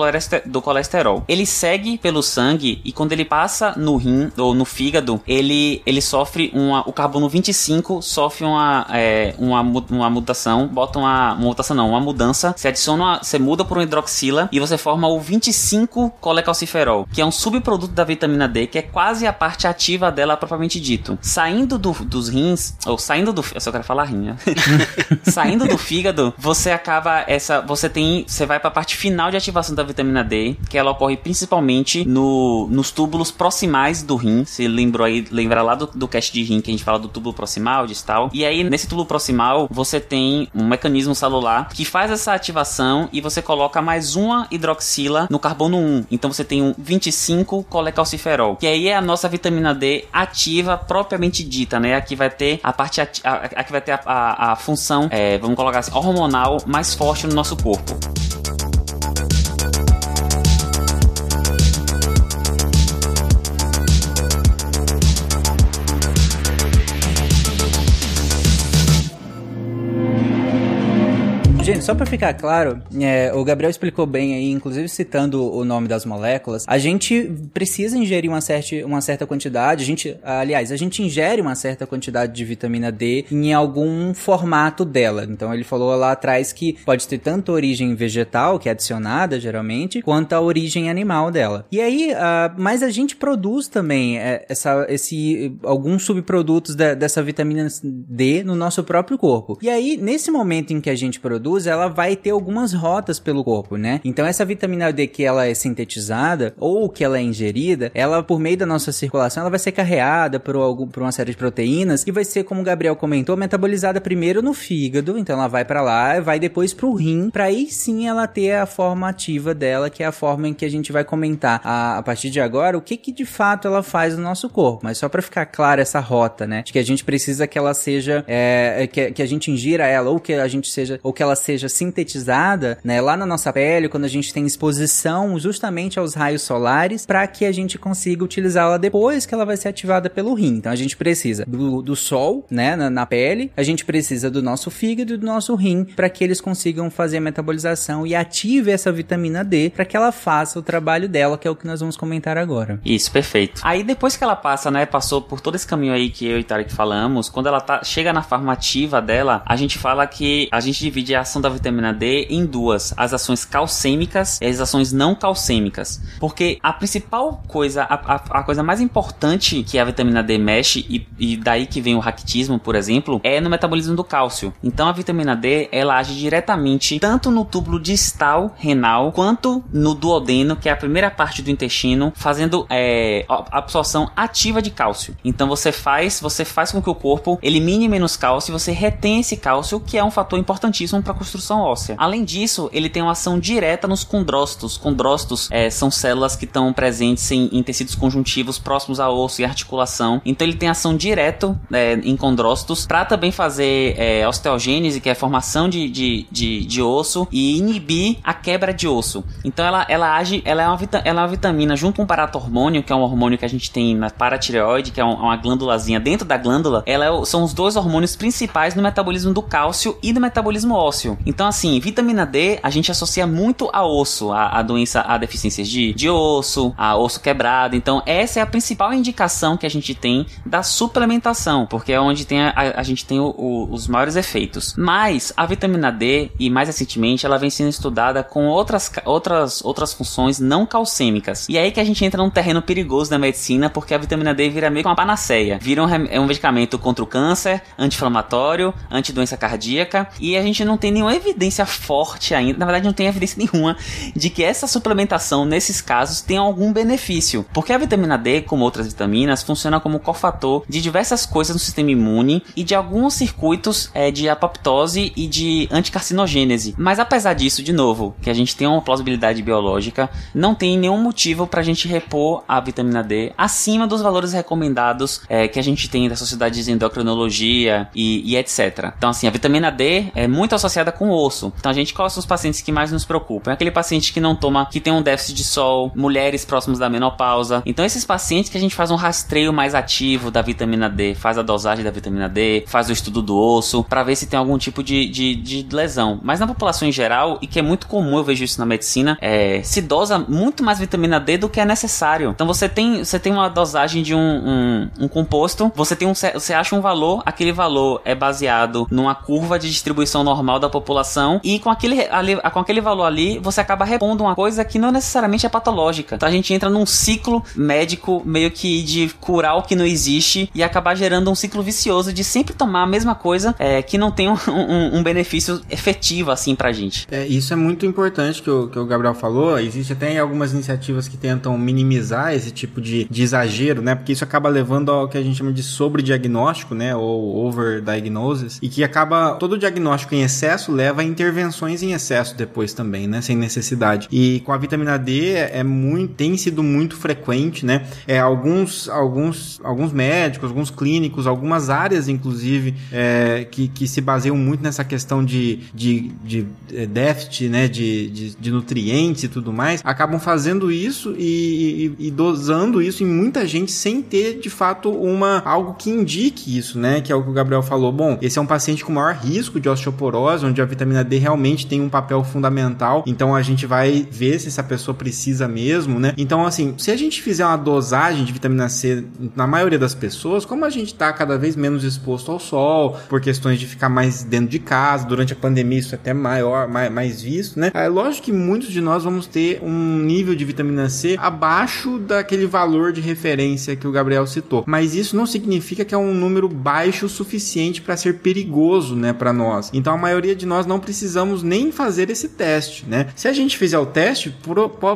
do colesterol. Ele segue pelo sangue e quando ele passa no rim ou no fígado, ele, ele sofre uma. O carbono 25 sofre uma, é, uma, uma mutação, bota uma, uma mutação não, uma mudança, se adiciona, uma, você muda por um hidroxila e você forma o 25 colecalciferol, que é um subproduto da vitamina D, que é quase a parte ativa dela propriamente dito. Saindo do, dos rins, ou saindo do. Eu só quero falar rim, né? saindo do fígado, você acaba essa. Você tem. Você vai para a parte final de ativação da vitamina D, que ela ocorre principalmente no, nos túbulos proximais do rim. Se lembrou aí, lembra lá do, do cast de rim que a gente fala do túbulo proximal, distal. E aí, nesse túbulo proximal, você tem um mecanismo celular que faz essa ativação e você coloca mais uma hidroxila no carbono 1. Então você tem um 25 colecalciferol, que aí é a nossa vitamina D ativa propriamente dita, né? Aqui vai ter a parte aqui vai ter a, a, a função, é, vamos colocar assim, hormonal mais forte no nosso corpo. Só para ficar claro, é, o Gabriel explicou bem aí, inclusive citando o nome das moléculas, a gente precisa ingerir uma certa, uma certa quantidade, a gente, aliás, a gente ingere uma certa quantidade de vitamina D em algum formato dela. Então ele falou lá atrás que pode ter tanto origem vegetal, que é adicionada geralmente, quanto a origem animal dela. E aí, uh, mas a gente produz também é, essa, esse, alguns subprodutos da, dessa vitamina D no nosso próprio corpo. E aí, nesse momento em que a gente produz, ela vai ter algumas rotas pelo corpo, né? Então essa vitamina D que ela é sintetizada ou que ela é ingerida, ela por meio da nossa circulação, ela vai ser carreada por, algum, por uma série de proteínas e vai ser, como o Gabriel comentou, metabolizada primeiro no fígado, então ela vai para lá, vai depois pro rim, para aí sim ela ter a forma ativa dela, que é a forma em que a gente vai comentar a, a partir de agora o que que de fato ela faz no nosso corpo. Mas só para ficar clara essa rota, né? De que a gente precisa que ela seja, é, que, que a gente ingira ela ou que a gente seja, ou que ela seja sintetizada, né? Lá na nossa pele, quando a gente tem exposição justamente aos raios solares, para que a gente consiga utilizá-la depois que ela vai ser ativada pelo rim. Então a gente precisa do, do sol, né? Na, na pele, a gente precisa do nosso fígado e do nosso rim para que eles consigam fazer a metabolização e ative essa vitamina D para que ela faça o trabalho dela, que é o que nós vamos comentar agora. Isso, perfeito. Aí depois que ela passa, né, passou por todo esse caminho aí que eu e Tarek falamos, quando ela tá, chega na forma ativa dela, a gente fala que a gente divide a ação da vitamina D em duas, as ações calcêmicas e as ações não calcêmicas. Porque a principal coisa, a, a, a coisa mais importante que a vitamina D mexe, e, e daí que vem o raquitismo, por exemplo, é no metabolismo do cálcio. Então a vitamina D, ela age diretamente tanto no túbulo distal renal, quanto no duodeno, que é a primeira parte do intestino, fazendo é, absorção ativa de cálcio. Então você faz, você faz com que o corpo elimine menos cálcio e você retém esse cálcio, que é um fator importantíssimo para a construção óssea. Além disso, ele tem uma ação direta nos condrócitos. Condrócitos é, são células que estão presentes em, em, tecidos conjuntivos próximos ao osso e articulação. Então ele tem ação direta é, em condrócitos para também fazer é, osteogênese, que é a formação de, de, de, de, osso, e inibir a quebra de osso. Então ela, ela age, ela é, uma ela é uma vitamina junto com o paratormônio, que é um hormônio que a gente tem na paratireoide, que é uma glândulazinha dentro da glândula. Ela é, são os dois hormônios principais no metabolismo do cálcio e do metabolismo ósseo. Então, assim, vitamina D a gente associa muito a osso, a, a doença, a deficiências de, de osso, a osso quebrado. Então, essa é a principal indicação que a gente tem da suplementação, porque é onde tem a, a, gente tem o, o, os maiores efeitos. Mas a vitamina D, e mais recentemente, ela vem sendo estudada com outras, outras, outras funções não calcêmicas. E é aí que a gente entra num terreno perigoso da medicina, porque a vitamina D vira meio que uma panaceia. Vira um, é um medicamento contra o câncer, anti-inflamatório, anti-doença cardíaca, e a gente não tem nenhuma evidência forte ainda, na verdade não tem evidência nenhuma de que essa suplementação nesses casos tem algum benefício. Porque a vitamina D, como outras vitaminas, funciona como cofator de diversas coisas no sistema imune e de alguns circuitos é, de apoptose e de anticarcinogênese. Mas apesar disso, de novo, que a gente tem uma plausibilidade biológica, não tem nenhum motivo para a gente repor a vitamina D acima dos valores recomendados é, que a gente tem da Sociedade de Endocrinologia e, e, etc. Então, assim, a vitamina D é muito associada com osso. Então, a gente, quais são os pacientes que mais nos preocupam? É aquele paciente que não toma, que tem um déficit de sol, mulheres próximas da menopausa. Então, esses pacientes que a gente faz um rastreio mais ativo da vitamina D, faz a dosagem da vitamina D, faz o estudo do osso, para ver se tem algum tipo de, de, de, lesão. Mas na população em geral, e que é muito comum, eu vejo isso na medicina, é, se dosa muito mais vitamina D do que é necessário. Então, você tem, você tem uma dosagem de um, um, um composto, você tem um, você acha um valor, aquele valor é baseado numa curva de distribuição normal da população e com aquele, ali, com aquele valor ali, você acaba repondo uma coisa que não necessariamente é patológica. Então a gente entra num ciclo médico meio que de curar o que não existe e acabar gerando um ciclo vicioso de sempre tomar a mesma coisa é, que não tem um, um, um, benefício efetivo assim pra gente. É, isso é muito importante que o, que o Gabriel falou. Existe até algumas iniciativas que tentam minimizar esse tipo de, de exagero, né? Porque isso acaba levando ao que a gente chama de sobrediagnóstico, né? Ou overdiagnosis, e que acaba todo diagnóstico em excesso leva a intervenções em excesso depois também, né? Sem necessidade. E com a vitamina D é, é muito, tem sido muito frequente, né? É, alguns, alguns, alguns médicos, alguns clínicos, algumas áreas, inclusive, é, que, que se baseiam muito nessa questão de, de, de é, déficit, né? De, de, de nutrientes e tudo mais, acabam fazendo isso e, e, e dosando isso em muita gente sem ter de fato uma algo que indique isso, né? Que é o que o Gabriel falou. Bom, esse é um paciente com maior risco de osteoporose, onde a vitamina D realmente tem um papel fundamental. Então a gente vai ver se essa pessoa precisa mesmo, né? Então, assim, se a gente fizer uma dosagem de vitamina C na maioria das pessoas, como a gente tá cada vez menos exposto ao sol, por questões de ficar mais dentro de casa, durante a pandemia isso é até maior, mais, mais visto, né? É lógico que muitos de nós vamos ter um nível de vitamina C abaixo daquele valor de referência que o Gabriel citou. Mas isso não significa que é um número baixo o suficiente para ser perigoso, né, para nós. Então a maioria de nós nós não precisamos nem fazer esse teste, né? Se a gente fizer o teste,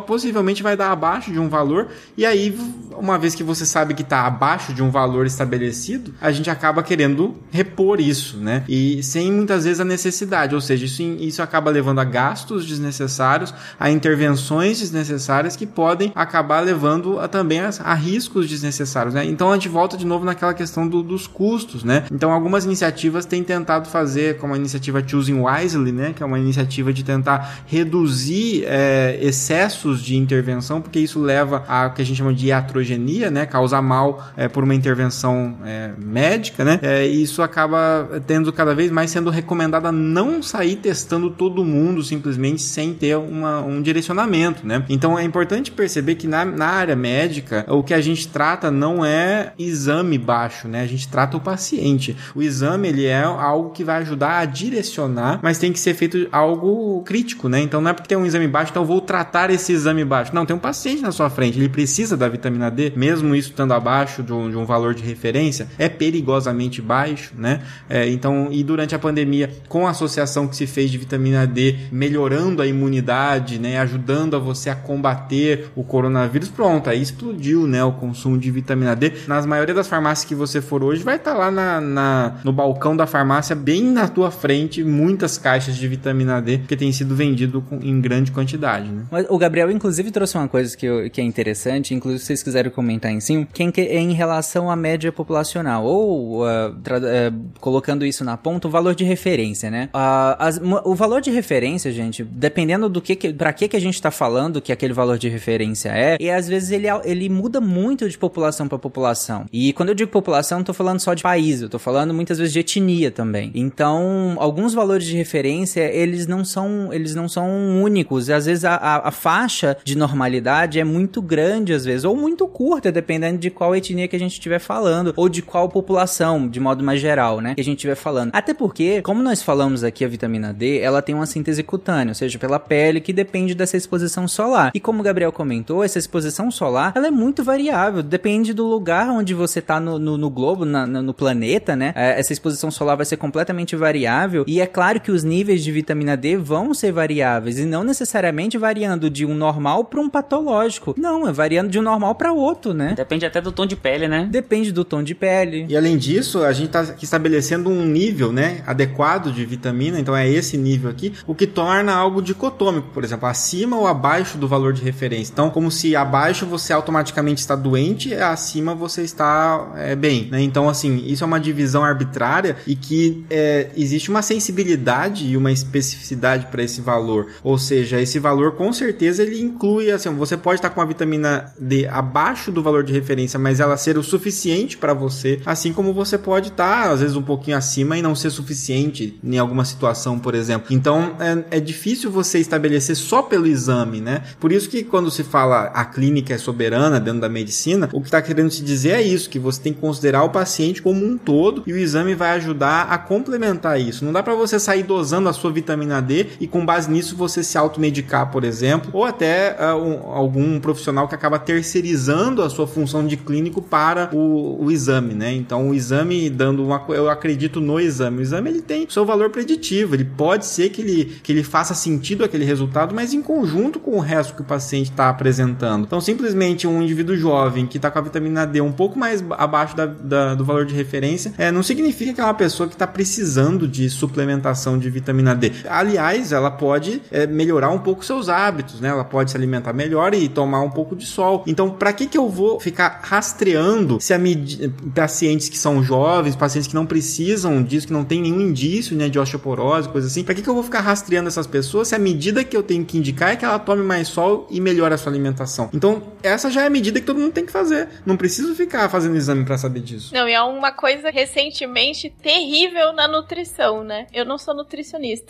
possivelmente vai dar abaixo de um valor, e aí, uma vez que você sabe que está abaixo de um valor estabelecido, a gente acaba querendo repor isso, né? E sem muitas vezes a necessidade, ou seja, isso, isso acaba levando a gastos desnecessários, a intervenções desnecessárias que podem acabar levando a, também a, a riscos desnecessários, né? Então a gente volta de novo naquela questão do- dos custos, né? Então algumas iniciativas têm tentado fazer, como a iniciativa Choosing Wisely, né? Que é uma iniciativa de tentar reduzir é, excessos de intervenção, porque isso leva a que a gente chama de iatrogenia, né? Causa mal é, por uma intervenção é, médica, né? É, e isso acaba tendo cada vez mais sendo recomendado a não sair testando todo mundo simplesmente sem ter uma, um direcionamento, né? Então é importante perceber que na, na área médica o que a gente trata não é exame baixo, né? A gente trata o paciente. O exame ele é algo que vai ajudar a direcionar, mas tem que ser feito algo crítico, né? Então não é porque tem um exame baixo, então vou tratar esse exame baixo. Não, tem um paciente na sua frente, ele precisa da vitamina D, mesmo isso estando abaixo de um, de um valor de referência, é perigosamente baixo, né? É, então, e durante a pandemia, com a associação que se fez de vitamina D, melhorando a imunidade, né? Ajudando a você a combater o coronavírus, pronto, aí explodiu, né? O consumo de vitamina D. Nas maioria das farmácias que você for hoje, vai estar lá na, na- no balcão da farmácia, bem na tua frente, muitas caixas de vitamina D, que tem sido vendido com- em grande quantidade, né? O Gabriel, inclusive, trouxe uma coisa que, eu- que é interessante, inclusive, se vocês quiserem comentar em cima, que é em, relação à média populacional, ou tra- ah, colocando isso na ponta, o valor de referência, né? Ah, as- o valor de referência, gente, dependendo do que, que para que, que a gente tá falando que aquele valor de referência é, e às vezes ele, ele muda muito de população para população. E quando eu digo população, não tô falando só de país, eu tô falando muitas vezes de etnia também. Então, alguns valores de referência, eles não são, eles não são únicos. Às vezes a, a, a faixa de normalidade é muito grande, às vezes, ou muito curta, dependendo de qual etnia que a gente estiver falando, ou de qual população, de modo mais geral, né, que a gente estiver falando. Até porque, como nós falamos aqui, a vitamina D, ela tem uma síntese cutânea, ou seja, pela pele, que depende dessa exposição solar. E como o Gabriel comentou, essa exposição solar, ela é muito variável, depende do lugar onde você tá no, no, no globo, na- no planeta, né? É, Essa exposição solar vai ser completamente variável, e é claro que os níveis de vitamina D vão ser variáveis, e não necessariamente variando de um normal para um patológico. Não, é variando de um normal para outro, né? Depende até do tom de pele, né? Depende do tom de pele. E além disso, a gente está estabelecendo um nível, né, adequado de vitamina, então é esse nível aqui, o que torna algo dicotômico, por exemplo, acima ou abaixo do valor de referência. Então, como se abaixo você automaticamente está doente, acima você está é, bem, né? Então, assim, isso é uma divisão arbitrária e que é, existe uma sensibilidade e uma especificidade para esse valor. Ou seja, esse valor com certeza ele inclui, assim, você pode estar com a vitamina D abaixo do valor de referência, mas ela ser o suficiente para você, assim como você pode estar às vezes um pouquinho acima e não ser suficiente em alguma situação, por exemplo. Então é, é difícil você estabelecer só pelo exame, né? Por isso que quando se fala a clínica é soberana dentro da medicina, o que está querendo se dizer é isso, que você tem que considerar o paciente como um todo e o exame vai ajudar a complementar isso. Não dá para você sair dosando a sua vitamina D e com base nisso você se automedicar, por exemplo, ou até ah, um- algum profissional que acaba terceirizando a sua função de clínico para o, o exame, né? Então o exame dando uma, eu acredito no exame. O exame ele tem seu valor preditivo, ele pode ser que ele, que ele faça sentido aquele resultado, mas em conjunto com o resto que o paciente está apresentando. Então simplesmente um indivíduo jovem que está com a vitamina D um pouco mais ba- abaixo da- da- do valor de referência, é, não significa que é uma pessoa que está precisando de suplementação de vitamina D. Aliás, ela pode é, melhorar um pouco seus hábitos, né? Ela pode se alimentar melhor e tomar um pouco de sol. Então, para que que eu vou ficar rastreando se a medi- pacientes que são jovens, pacientes que não precisam disso, que não tem nenhum indício, né, de osteoporose, coisa assim? Para que que eu vou ficar rastreando essas pessoas se a medida que eu tenho que indicar é que ela tome mais sol e melhore a sua alimentação? Então, essa já é a medida que todo mundo tem que fazer. Não preciso ficar fazendo exame para saber disso. Não, e é uma coisa recentemente terrível na nutrição, né? Eu não sou nutricionista.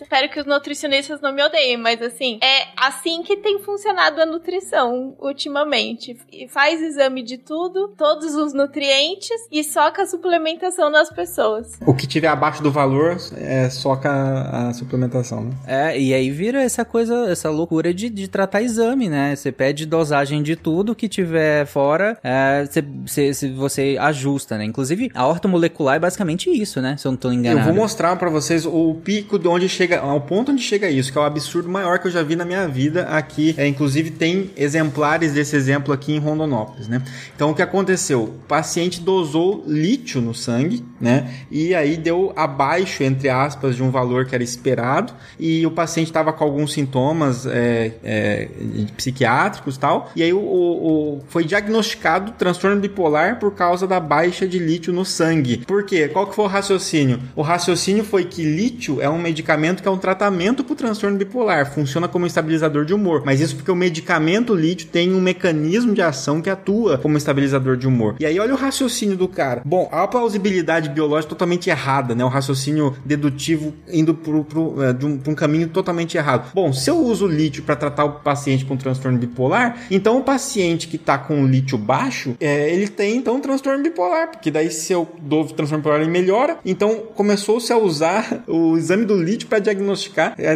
Espero que os nutricionistas não me odeiem, mas assim, é assim que tem funcionado a nutrição ultimamente. E faz exame de tudo, todos os nutrientes e soca a suplementação nas pessoas. O que tiver abaixo do valor é soca a, a suplementação, né? É, e aí vira essa coisa, essa loucura de, de tratar exame, né? Você pede dosagem de tudo que tiver fora, é, você, você, você- você ajusta, né? Inclusive, a ortomolecular é basicamente isso, né? Se eu não tô enganado. Eu vou mostrar pra vocês o de onde chega, ao ponto onde chega isso, que é o absurdo maior que eu já vi na minha vida aqui. É, inclusive tem exemplares desse exemplo aqui em Rondonópolis, né? Então o que aconteceu? O paciente dosou lítio no sangue, né? E aí deu abaixo, entre aspas, de um valor que era esperado, e o paciente estava com alguns sintomas é, é, psiquiátricos tal, e aí o, o, o, foi diagnosticado transtorno bipolar por causa da baixa de lítio no sangue. Por quê? Qual que foi o raciocínio? O raciocínio foi que lítio é um medicamento que é um tratamento para o transtorno bipolar, funciona como estabilizador de humor, mas isso porque o medicamento lítio tem um mecanismo de ação que atua como estabilizador de humor. E aí olha o raciocínio do cara. Bom, a plausibilidade biológica totalmente errada, né? O raciocínio dedutivo indo para um, um caminho totalmente errado. Bom, se eu uso lítio para tratar o paciente com transtorno bipolar, então o paciente que está com lítio baixo, é, ele tem então um transtorno bipolar, porque daí se eu dou transtorno bipolar ele melhora. Então começou-se a usar o exame do lítio para diagnosticar é,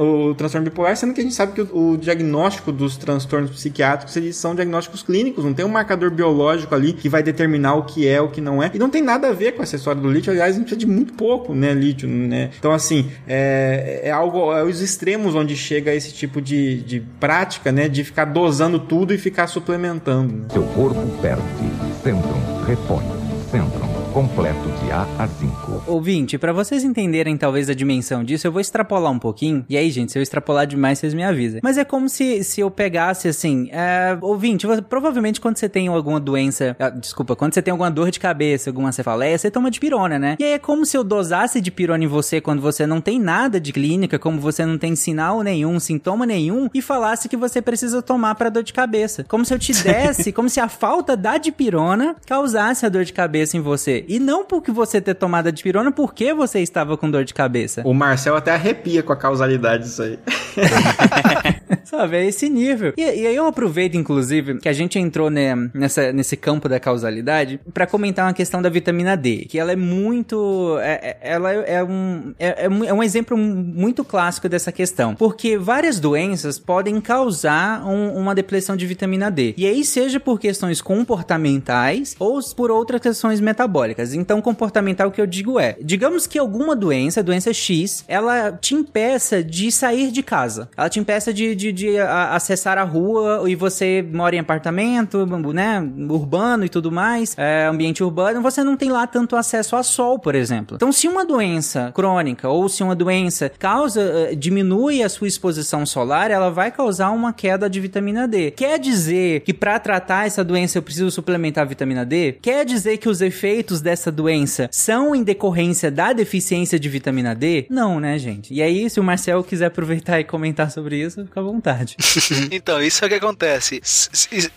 o transtorno bipolar, sendo que a gente sabe que o, o diagnóstico dos transtornos psiquiátricos eles são diagnósticos clínicos, não tem um marcador biológico ali que vai determinar o que é, o que não é. E não tem nada a ver com essa história do lítio, aliás, a gente precisa de muito pouco, né, lítio, né? Então, assim, é, é algo, é os extremos onde chega esse tipo de, de prática, né, de ficar dosando tudo e ficar suplementando. Né? Seu corpo perde, Centrum repõe, Centrum completo de A a 5. Ouvinte, para vocês entenderem talvez a dimensão disso, eu vou extrapolar um pouquinho. E aí, gente, se eu extrapolar demais, vocês me avisem. Mas é como se, se eu pegasse assim, é, ouvinte, você, provavelmente quando você tem alguma doença, ah, desculpa, quando você tem alguma dor de cabeça, alguma cefaleia, você toma de pirona, né? E aí é como se eu dosasse de pirona em você quando você não tem nada de clínica, como você não tem sinal nenhum, sintoma nenhum, e falasse que você precisa tomar para dor de cabeça. Como se eu te desse, como se a falta da dipirona causasse a dor de cabeça em você. E não porque você ter tomado a dipirona, porque você estava com dor de cabeça. O Marcel até arrepia com a causalidade disso aí. Sabe, é esse nível. E, e, aí eu aproveito, inclusive, que a gente entrou né, nessa, nesse campo da causalidade para comentar uma questão da vitamina D, que ela é muito... É, é ela é um, é, é um exemplo muito clássico dessa questão, porque várias doenças podem causar um, uma depressão de vitamina D. E aí seja por questões comportamentais ou por outras questões metabólicas metabólicas. Então, comportamental que eu digo é, digamos que alguma doença, doença X, ela te impeça de sair de casa. Ela te impeça de, de, de acessar a rua e você mora em apartamento, né, urbano e tudo mais, é, ambiente urbano, você não tem lá tanto acesso a sol, por exemplo. Então, se uma doença crônica ou se uma doença causa, uh, diminui a sua exposição solar, ela vai causar uma queda de vitamina D. Quer dizer que para tratar essa doença eu preciso suplementar vitamina D? Quer dizer que os efeitos dessa doença são em decorrência da deficiência de vitamina D? Não, né, gente? E aí, se o Marcel quiser aproveitar e comentar sobre isso, fica à vontade. então, isso é o que acontece.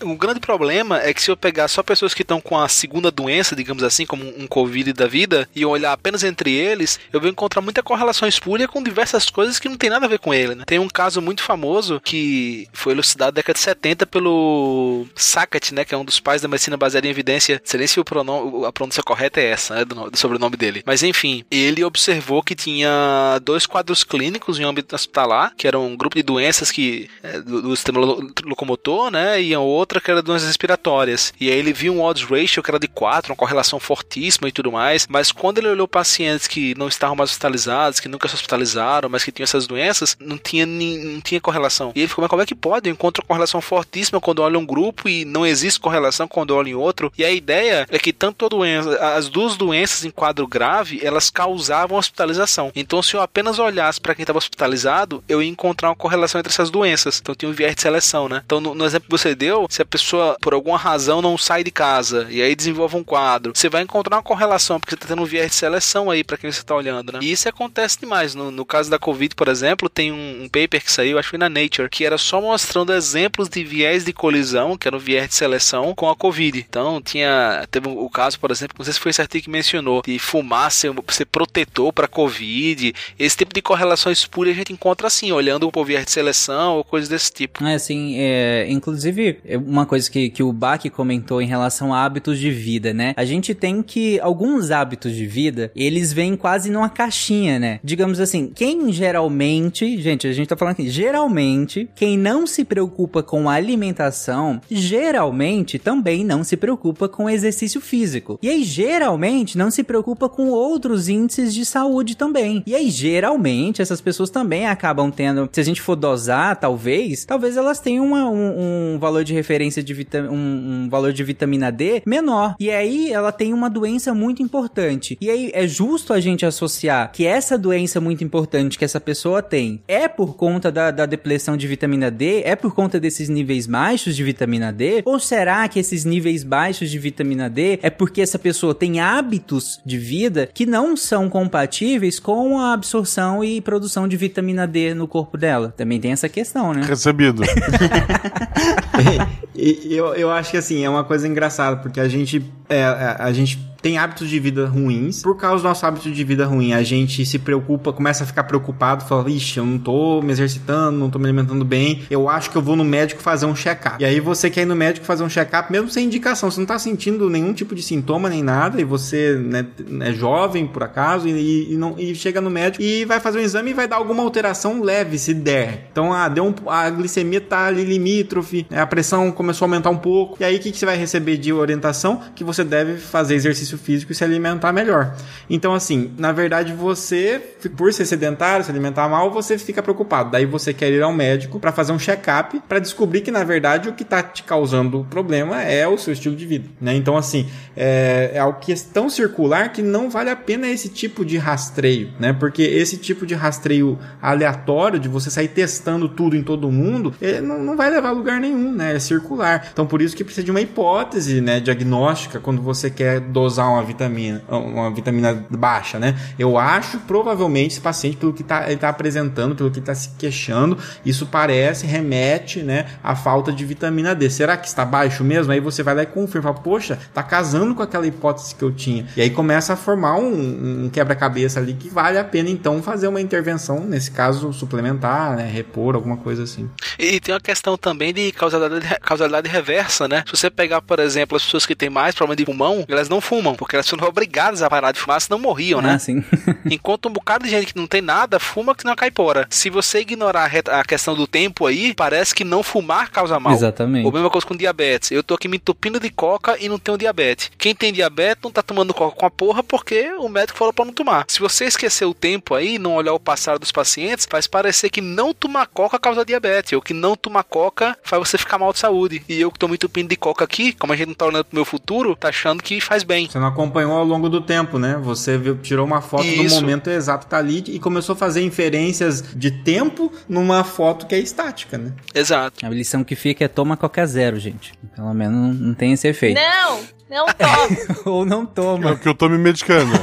O grande problema é que se eu pegar só pessoas que estão com a segunda doença, digamos assim, como um Covid da vida, e olhar apenas entre eles, eu vou encontrar muita correlação espúria com diversas coisas que não tem nada a ver com ele, né? Tem um caso muito famoso que foi elucidado na década de 70 pelo Sackett, né, que é um dos pais da medicina baseada em evidência. Não sei se o pronome, a pronúncia correta correta é essa, né, do, do sobrenome dele. Mas enfim, ele observou que tinha dois quadros clínicos em âmbito hospitalar, que eram um grupo de doenças que é, do, do, sistema locomotor, né, e a outra que era doenças respiratórias. E aí ele viu um odds ratio que era de 4, uma correlação fortíssima e tudo mais, mas quando ele olhou pacientes que não estavam mais hospitalizados, que nunca se hospitalizaram, mas que tinham essas doenças, não tinha, não tinha correlação. E ele ficou, mas como é que pode? Eu encontro correlação fortíssima quando olho um grupo e não existe correlação quando olho em outro. E a ideia é que tanto a doença, as duas doenças em quadro grave, elas causavam hospitalização. Então, se eu apenas olhasse para quem estava hospitalizado, eu ia encontrar uma correlação entre essas doenças. Então, tinha um viés de seleção, né? Então, no, no, exemplo que você deu, se a pessoa, por alguma razão, não sai de casa e aí desenvolve um quadro, você vai encontrar uma correlação, porque você está tendo um viés de seleção aí para quem você está olhando, né? E isso acontece demais. No, no caso da Covid, por exemplo, tem um, um, paper que saiu, acho que na Nature, que era só mostrando exemplos de viés de colisão, que era o viés de seleção, com a Covid. Então, tinha. Teve o caso, por exemplo, não sei se foi esse artigo que mencionou, de fumar ser, ser protetor para Covid, esse tipo de correlação espúria a gente encontra assim, olhando o viés de seleção ou coisas desse tipo. É assim, é, inclusive, é uma coisa que, que o Bach comentou em relação a hábitos de vida, né? A gente tem que, alguns hábitos de vida, eles vêm quase numa caixinha, né? Digamos assim, quem geralmente, gente, a gente tá falando aqui, geralmente, quem não se preocupa com alimentação, geralmente também não se preocupa com exercício físico. E aí, geralmente não se preocupa com outros índices de saúde também. E aí, geralmente, essas pessoas também acabam tendo, se a gente for dosar, talvez, talvez elas tenham uma, um, um, valor de referência de vitamina, um, um valor de vitamina D menor. E aí ela tem uma doença muito importante. E aí é justo a gente associar que essa doença muito importante que essa pessoa tem é por conta da, da depleção de vitamina D, é por conta desses níveis baixos de vitamina D? Ou será que esses níveis baixos de vitamina D é porque essa pessoa tem hábitos de vida que não são compatíveis com a absorção e produção de vitamina D no corpo dela? Também tem essa questão, né? Recebido. e, eu, eu acho que assim, é uma coisa engraçada, porque a gente. É, a, a gente tem hábitos de vida ruins. Por causa do nosso hábito de vida ruim, a gente se preocupa, começa a ficar preocupado, fala, ixi, eu não tô me exercitando, não tô me alimentando bem, eu acho que eu vou no médico fazer um check-up. E aí você quer ir no médico fazer um check-up, mesmo sem indicação, você não tá sentindo nenhum tipo de sintoma nem nada, e você né, é jovem, por acaso, e, e, não, e chega no médico e vai fazer um exame e vai dar alguma alteração leve, se der. Então, ah, deu um, a glicemia tá ali limítrofe, a pressão começou a aumentar um pouco, e aí o que, que você vai receber de orientação? Que você deve fazer exercício exercício físico e se alimentar melhor. Então, assim, na verdade, você, por ser sedentário, se alimentar mal, você fica preocupado. Daí você quer ir ao médico para fazer um check-up para descobrir que, na verdade, o que está te causando problema é o seu estilo de vida. Né? Então, assim, é, é algo que é tão circular que não vale a pena esse tipo de rastreio, né? Porque esse tipo de rastreio aleatório, de você sair testando tudo em todo mundo, ele não, não vai levar a lugar nenhum, né? É circular. Então, por isso que precisa de uma hipótese, né, diagnóstica quando você quer dosar uma vitamina, uma vitamina baixa, né? Eu acho provavelmente esse paciente, pelo que tá, ele está apresentando, pelo que está se queixando, isso parece, remete, né, à falta de vitamina D. Será que está baixo mesmo? Aí você vai lá e confirma, poxa, tá casando com aquela hipótese que eu tinha. E aí começa a formar um, um quebra-cabeça ali que vale a pena então fazer uma intervenção, nesse caso suplementar, né, repor, alguma coisa assim. E tem uma questão também de causalidade, causalidade reversa, né? Se você pegar, por exemplo, as pessoas que têm mais problema de pulmão, elas não fumam porque elas foram obrigadas a parar de fumar, senão morriam, né? Ah, sim. Enquanto um bocado de gente que não tem nada, fuma que não cai fora. Se você ignorar a questão do tempo aí, parece que não fumar causa mal. Exatamente. Ou mesma coisa com diabetes. Eu tô aqui me entupindo de coca e não tenho diabetes. Quem tem diabetes não tá tomando coca com a porra porque o médico falou para não tomar. Se você esquecer o tempo aí, não olhar o passado dos pacientes, faz parecer que não tomar coca causa diabetes, ou que não tomar coca faz você ficar mal de saúde. E eu que tô me entupindo de coca aqui, como a gente não tá olhando pro meu futuro, tá achando que faz bem. Você não acompanhou ao longo do tempo, né? Você viu, tirou uma foto Isso. no momento exato tá ali e começou a fazer inferências de tempo numa foto que é estática, né? Exato. A lição que fica é toma qualquer zero, gente. Pelo menos não, não tem esse efeito. Não, não toma. Ou não toma. É que eu tô me medicando.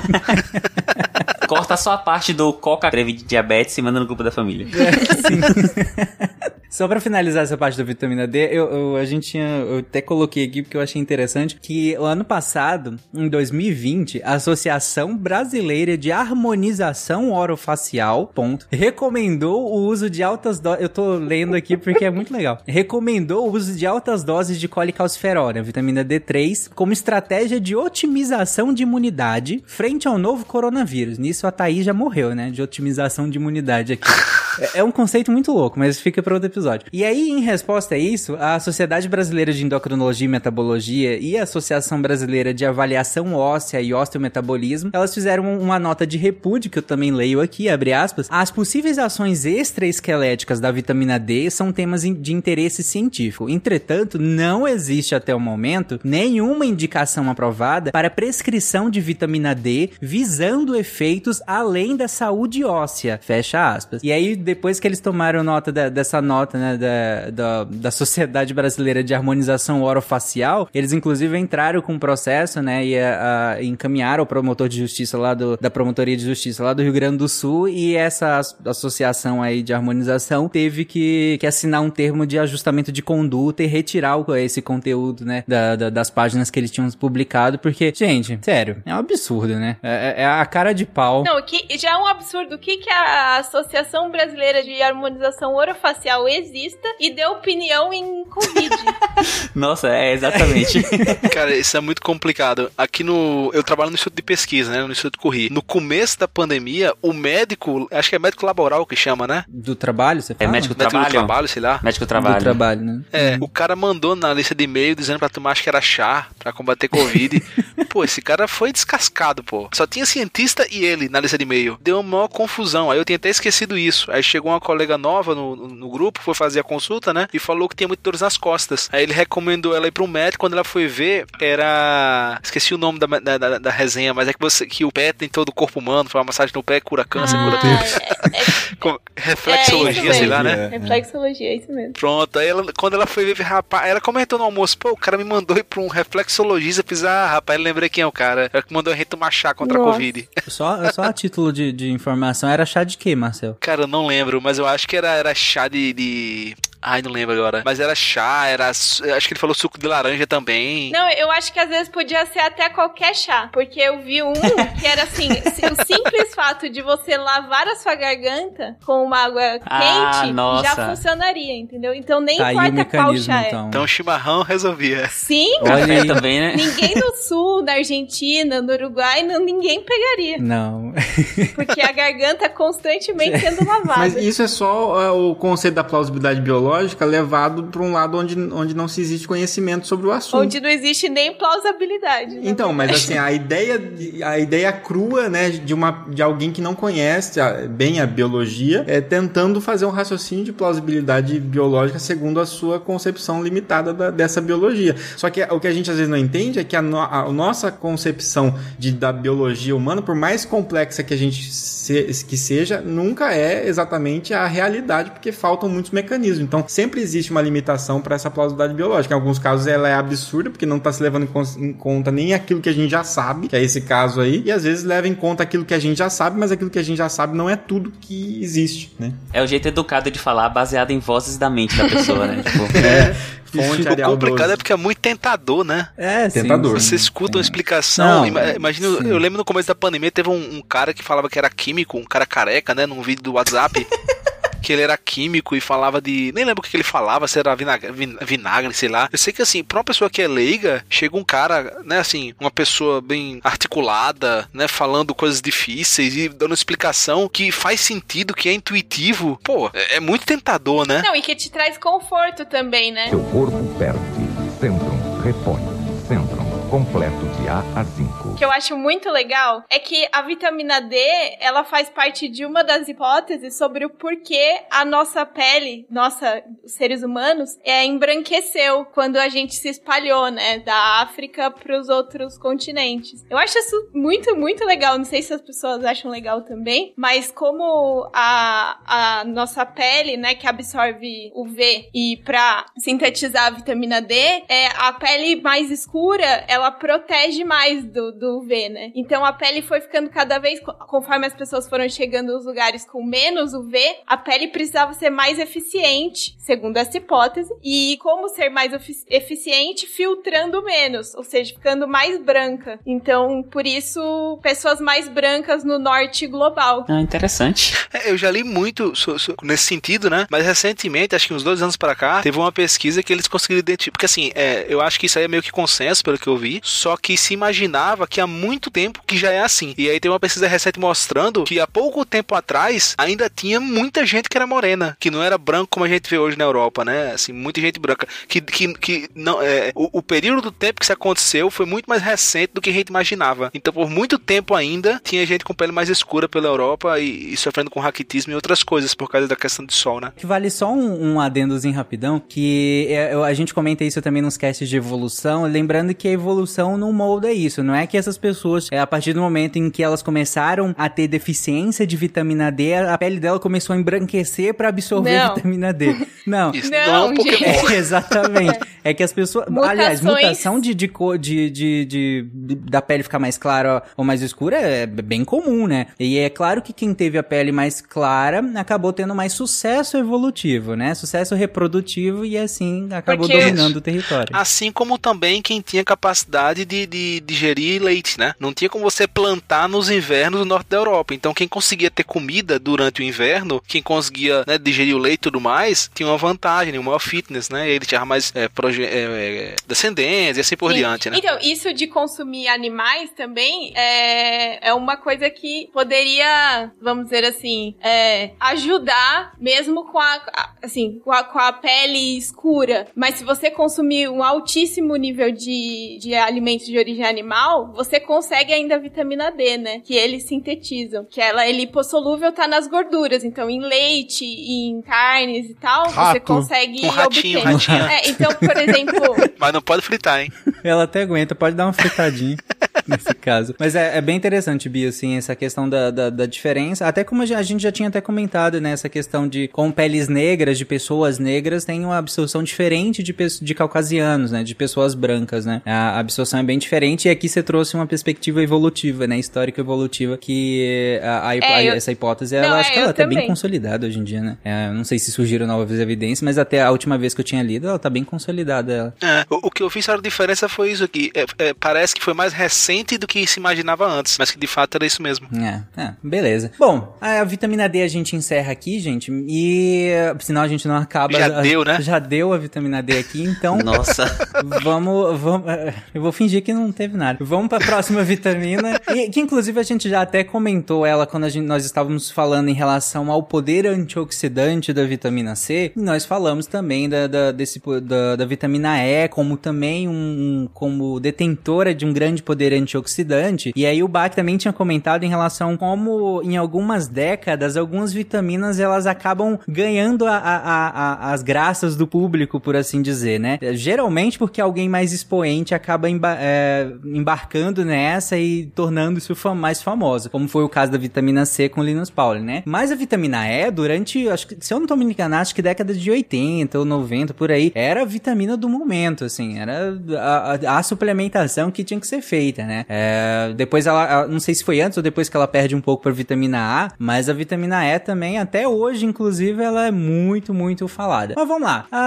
Corta só a parte do coca creve de diabetes e manda no grupo da família. É, sim. Só para finalizar essa parte da vitamina D, eu, eu, a gente tinha, eu até coloquei aqui porque eu achei interessante que o ano passado, em 2020, a Associação Brasileira de Harmonização Orofacial, ponto, recomendou o uso de altas doses, eu tô lendo aqui porque é muito legal, recomendou o uso de altas doses de colicalciferol, vitamina D3, como estratégia de otimização de imunidade frente ao novo coronavírus. Nisso a Thaís já morreu, né, de otimização de imunidade aqui. É, é um conceito muito louco, mas fica para outro episódio. E aí, em resposta a isso, a Sociedade Brasileira de Endocrinologia e Metabologia e a Associação Brasileira de Avaliação Óssea e Osteometabolismo, elas fizeram uma nota de repúdio, que eu também leio aqui, abre aspas. As possíveis ações extraesqueléticas da vitamina D são temas de interesse científico. Entretanto, não existe até o momento nenhuma indicação aprovada para prescrição de vitamina D visando efeitos além da saúde óssea. Fecha aspas. E aí, depois que eles tomaram nota da, dessa nota, né, da, da, da, Sociedade Brasileira de Harmonização Orofacial, eles inclusive entraram com um processo, né, e a, a, encaminharam o promotor de justiça lá do, da Promotoria de Justiça lá do Rio Grande do Sul e essa associação aí de harmonização teve que, que assinar um termo de ajustamento de conduta e retirar o, esse conteúdo, né, da, das páginas que eles tinham publicado, porque, gente, sério, é um absurdo, né? É, é, é a cara de pau. Não, que já é um absurdo. O que, que a Associação Brasileira de Harmonização Orofacial exista e dê opinião em Covid. Nossa, é exatamente. Cara, isso é muito complicado. Aqui no. Eu trabalho no Instituto de Pesquisa, né? No Instituto Corri. No começo da pandemia, o médico, acho que é médico laboral que chama, né? Do trabalho, você é fala? É médico do trabalho. Médico do trabalho, sei lá. Médico do trabalho. Do trabalho, né? É, o cara mandou na lista de e-mail dizendo pra tomar, acho que era chá, pra combater Covid. pô, esse cara foi descascado, pô. Só tinha cientista e ele na lista de e-mail. Deu uma maior confusão. Aí eu tinha até esquecido isso. Aí chegou uma colega nova no, no, no grupo, foi fazer a consulta, né? E falou que tinha muito dores nas costas. Aí ele recomendou ela ir pra um médico. Quando ela foi ver, era. Esqueci o nome da, da, da, da resenha, mas é que, você, que o pé tem todo o corpo humano. Foi uma massagem no pé, cura câncer, cura tudo. Ah, é, é, Com- Reflexologia, É, sei lá, né? É. reflexologia, é isso mesmo. Pronto, aí ela, quando ela foi ver, rapaz, ela comentou no almoço, pô, o cara me mandou ir pra um reflexologista, fiz, ah, rapaz, lembrei quem é o cara. É o que mandou a gente tomar chá contra a Nossa. Covid. Só, só a título de, de informação, era chá de quê, Marcel? Cara, eu não lembro, mas eu acho que era, era chá de, de- Ai, não lembro agora. Mas era chá, era. Acho que ele falou suco de laranja também. Não, eu acho que às vezes podia ser até qualquer chá. Porque eu vi um que era assim: o simples fato de você lavar a sua garganta com uma água Ah, quente nossa. já funcionaria, entendeu? Então nem Tá aí o importa qual chá é. então. Então o chimarrão resolvia. Sim, Olha aí. também, né? ninguém no sul, na Argentina, no Uruguai, não, ninguém pegaria. Não. Porque a garganta constantemente sendo lavada. Mas isso é só é, o conceito da plausibilidade biológica levado para um lado onde, onde não se existe conhecimento sobre o assunto. Onde não existe nem plausibilidade. né? Então, mas assim, a ideia, de- a ideia crua, né, de, uma, de alguém que não conhece a- bem a biologia, é tentando fazer um raciocínio de plausibilidade biológica segundo a sua concepção limitada da- dessa biologia. Só que o que a gente às vezes não entende é que a, no- a nossa concepção de, da biologia humana, por mais complexa que a gente se- que seja, nunca é exatamente a realidade, porque faltam muitos mecanismos. Então, sempre existe uma limitação para essa plausibilidade biológica. Em alguns casos ela é absurda, porque não está se levando em, conta nem aquilo que a gente já sabe, que é esse caso aí, e às vezes leva em conta aquilo que a gente já sabe, mas aquilo que a gente já sabe não é tudo que existe, né? É o jeito educado de falar, baseado em vozes da mente da pessoa, né? Tipo, É, fonte O complicado 12. é porque é muito tentador, né? É, sim, Tentador. sim. Você escuta uma explicação. Não, ima- imagina, sim. eu lembro no começo da pandemia teve um, um cara que falava que era químico, um cara careca, né? Num vídeo do WhatsApp. que ele era químico e falava de. Nem lembro o que ele falava, se era vinagre, vin- vinagre, sei lá. Eu sei que assim, pra uma pessoa que é leiga, chega um cara, né, assim, uma pessoa bem articulada, né, falando coisas difíceis e dando explicação que faz sentido, que é intuitivo. Pô, é, é muito tentador, né? Não, e que te traz conforto também, né? Seu corpo perde. Centrum repõe. Centrum completo de A a 5. Que eu acho muito legal é que a vitamina D, ela faz parte de uma das hipóteses sobre o porquê a nossa pele, nossa, os seres humanos, é, embranqueceu quando a gente se espalhou, né, da África para os outros continentes. Eu acho isso muito, muito legal. Não sei se as pessoas acham legal também, mas como a, a nossa pele, né, que absorve o V e para sintetizar a vitamina D, é a pele mais escura, ela protege mais do, do UV, né? Então a pele foi ficando cada vez, co- conforme as pessoas foram chegando nos lugares com menos UV, a pele precisava ser mais eficiente, segundo essa hipótese. E como ser mais efi- eficiente, filtrando menos, ou seja, ficando mais branca. Então, por isso, pessoas mais brancas no norte global. ah, interessante. É, eu já li muito so- so- nesse sentido, né? Mas recentemente, acho que uns dois anos pra cá, teve uma pesquisa que eles conseguiram identificar. Porque assim, é, eu acho que isso aí é meio que consenso, pelo que eu vi. Só que se imaginava que há muito tempo que já é assim. E aí tem uma pesquisa recente mostrando que há pouco tempo atrás ainda tinha muita gente que era morena, que não era branco como a gente vê hoje na Europa, né? Assim, muita gente branca. Que, que, que não, é, o, o período do tempo que isso aconteceu foi muito mais recente do que a gente imaginava. Então, por muito tempo ainda, tinha gente com pele mais escura pela Europa e, e sofrendo com raquitismo e outras coisas por causa da questão de sol, né? Que vale só um, um adendozinho rapidão, que é, a gente comenta isso também nos casts de evolução, lembrando que a evolução não molda isso, não é que essas pessoas, é, a partir do momento em que elas começaram a ter deficiência de vitamina D, a pele dela começou a embranquecer pra absorver Não. vitamina D. Não. Isso Não, não, é um Pokémon. É, exatamente. É que as pessoas. Aliás, Mutações. mutação de, de, cor- de, de, de- de- da pele ficar mais clara ou mais escura é bem comum, né? E é claro que quem teve a pele mais clara acabou tendo mais sucesso evolutivo, né? Sucesso reprodutivo e assim acabou Porque- dominando o território. Assim como também quem tinha capacidade de, de digerir leite, né? Não tinha como você plantar nos invernos do norte da Europa. Então, quem conseguia ter comida durante o inverno, quem conseguia né, digerir o leite e tudo mais, tinha uma vantagem, uma maior fitness, né? Ele tinha mais é, é, é, descendentes e assim por Sim. diante, né? Então, isso de consumir animais também é, é uma coisa que poderia, vamos dizer assim, é, ajudar mesmo com a, a- assim, com a, com a pele escura. Mas se você consumir um altíssimo nível de, de alimentos de origem animal, você consegue ainda a vitamina D, né? Que eles sintetizam. Que ela é lipossolúvel, tá nas gorduras. Então, em leite, em carnes e tal, você Rato. consegue Um ratinho, obter. ratinho. É, então, por exemplo, Mas não pode fritar, hein? Ela até aguenta, pode dar uma fritadinha nesse caso. Mas é, é bem interessante, Bia, assim, essa questão da, da, da diferença. Até como a gen- a gente já tinha até comentado, né? Essa questão de como peles negras, de pessoas negras, tem uma absorção diferente de, pe- de caucasianos, né? De pessoas brancas, né? A absorção é bem diferente e aqui você trouxe uma perspectiva evolutiva, né? Histórica evolutiva, que a, a- É, a- eu- essa hipótese, ela Não, acho é, que ela tá bem consolidada hoje em dia, né? É, não sei se surgiram novas evidências, mas até a última vez que eu tinha lido, ela tá bem consolidada. Ela. É, o, o que eu vi, a diferença foi isso aqui. É, é, parece que foi mais recente do que se imaginava antes, mas que de fato era isso mesmo. É, é, beleza. Bom, a vitamina D a gente encerra aqui, gente. E senão a gente não acaba. Já deu, né? Já deu a vitamina D aqui, então Nossa. vamos, vamos. eh, Eu vou fingir que não teve nada. Vamos pra próxima vitamina. E, que inclusive a gente já até comentou ela quando a gente, nós estávamos falando em relação ao poder antioxidante da vitamina C. E nós falamos também da, da, desse, da, da vitamina E como também um, um- como detentora de um grande poder antioxidante. E aí o Bach também tinha comentado em relação como em algumas décadas algumas vitaminas elas acabam ganhando a, a- a- as graças do público, por assim dizer, né? Geralmente porque alguém mais expoente acaba emba- é, embarcando nessa e tornando isso fam- mais famoso, como foi o caso da vitamina C com Linus Pauling, né? Mas a vitamina E, durante, acho que, se eu não tô me enganando, acho que década de 80 ou 90 por aí, era a vitamina do momento, assim, era a suplementação que tinha que ser feita, né? É, depois ela, ela- não sei se foi antes ou depois que ela perde um pouco pra vitamina A, mas a vitamina E também, até hoje, inclusive, ela é muito, muito falada. Mas vamos lá. A,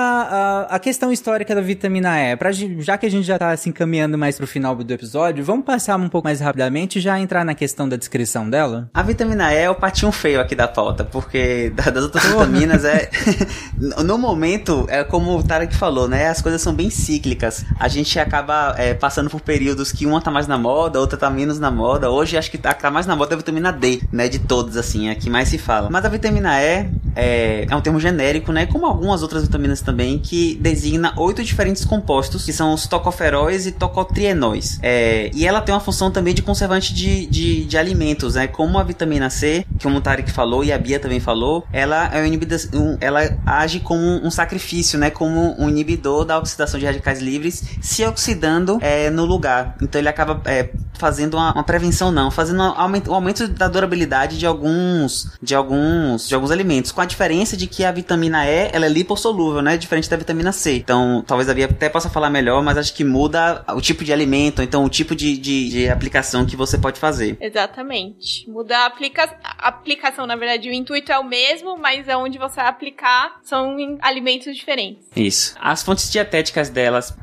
a, a questão histórica da vitamina E, pra, já que a gente já tá se encaminhando mais pro final do episódio, vamos passar um pouco mais rapidamente e já entrar na questão da descrição dela? A vitamina E é o patinho feio aqui da pauta, porque da- das outras vitaminas é. no momento, é como o Tarek falou, né? As coisas são bem cíclicas. A gente acaba é, passando por períodos que uma tá mais na moda, outra tá menos na moda. Hoje acho que tá, tá mais na moda é a vitamina D, né? De todos, assim, a que mais se fala. Mas a vitamina E é, é um termo genérico, né? Como algumas outras vitaminas também, que designa oito diferentes compostos, que são os tocoferóis e tocotrienóis. É, e ela tem uma função também de conservante de, de, de alimentos, né? Como a vitamina C, que o Tarek falou e a Bia também falou, ela é um inibidor, um- ela age como um sacrifício, né? Como um inibidor da oxidação de radicais livres, se oxidando é, no lugar. Então ele acaba é, fazendo uma, uma prevenção, não, fazendo um aumento, um aumento da durabilidade de alguns, de alguns, de alguns alimentos, com a diferença de que a vitamina E ela é lipossolúvel, né? Diferente da vitamina C. Então talvez a Bia até possa falar melhor, mas acho que muda o tipo de alimento, então o tipo de, de, de aplicação que você pode fazer. Exatamente. Muda a, aplica a aplicação, na verdade, o intuito é o mesmo, mas é onde você vai aplicar são em alimentos diferentes. Isso. As fontes dietéticas delas,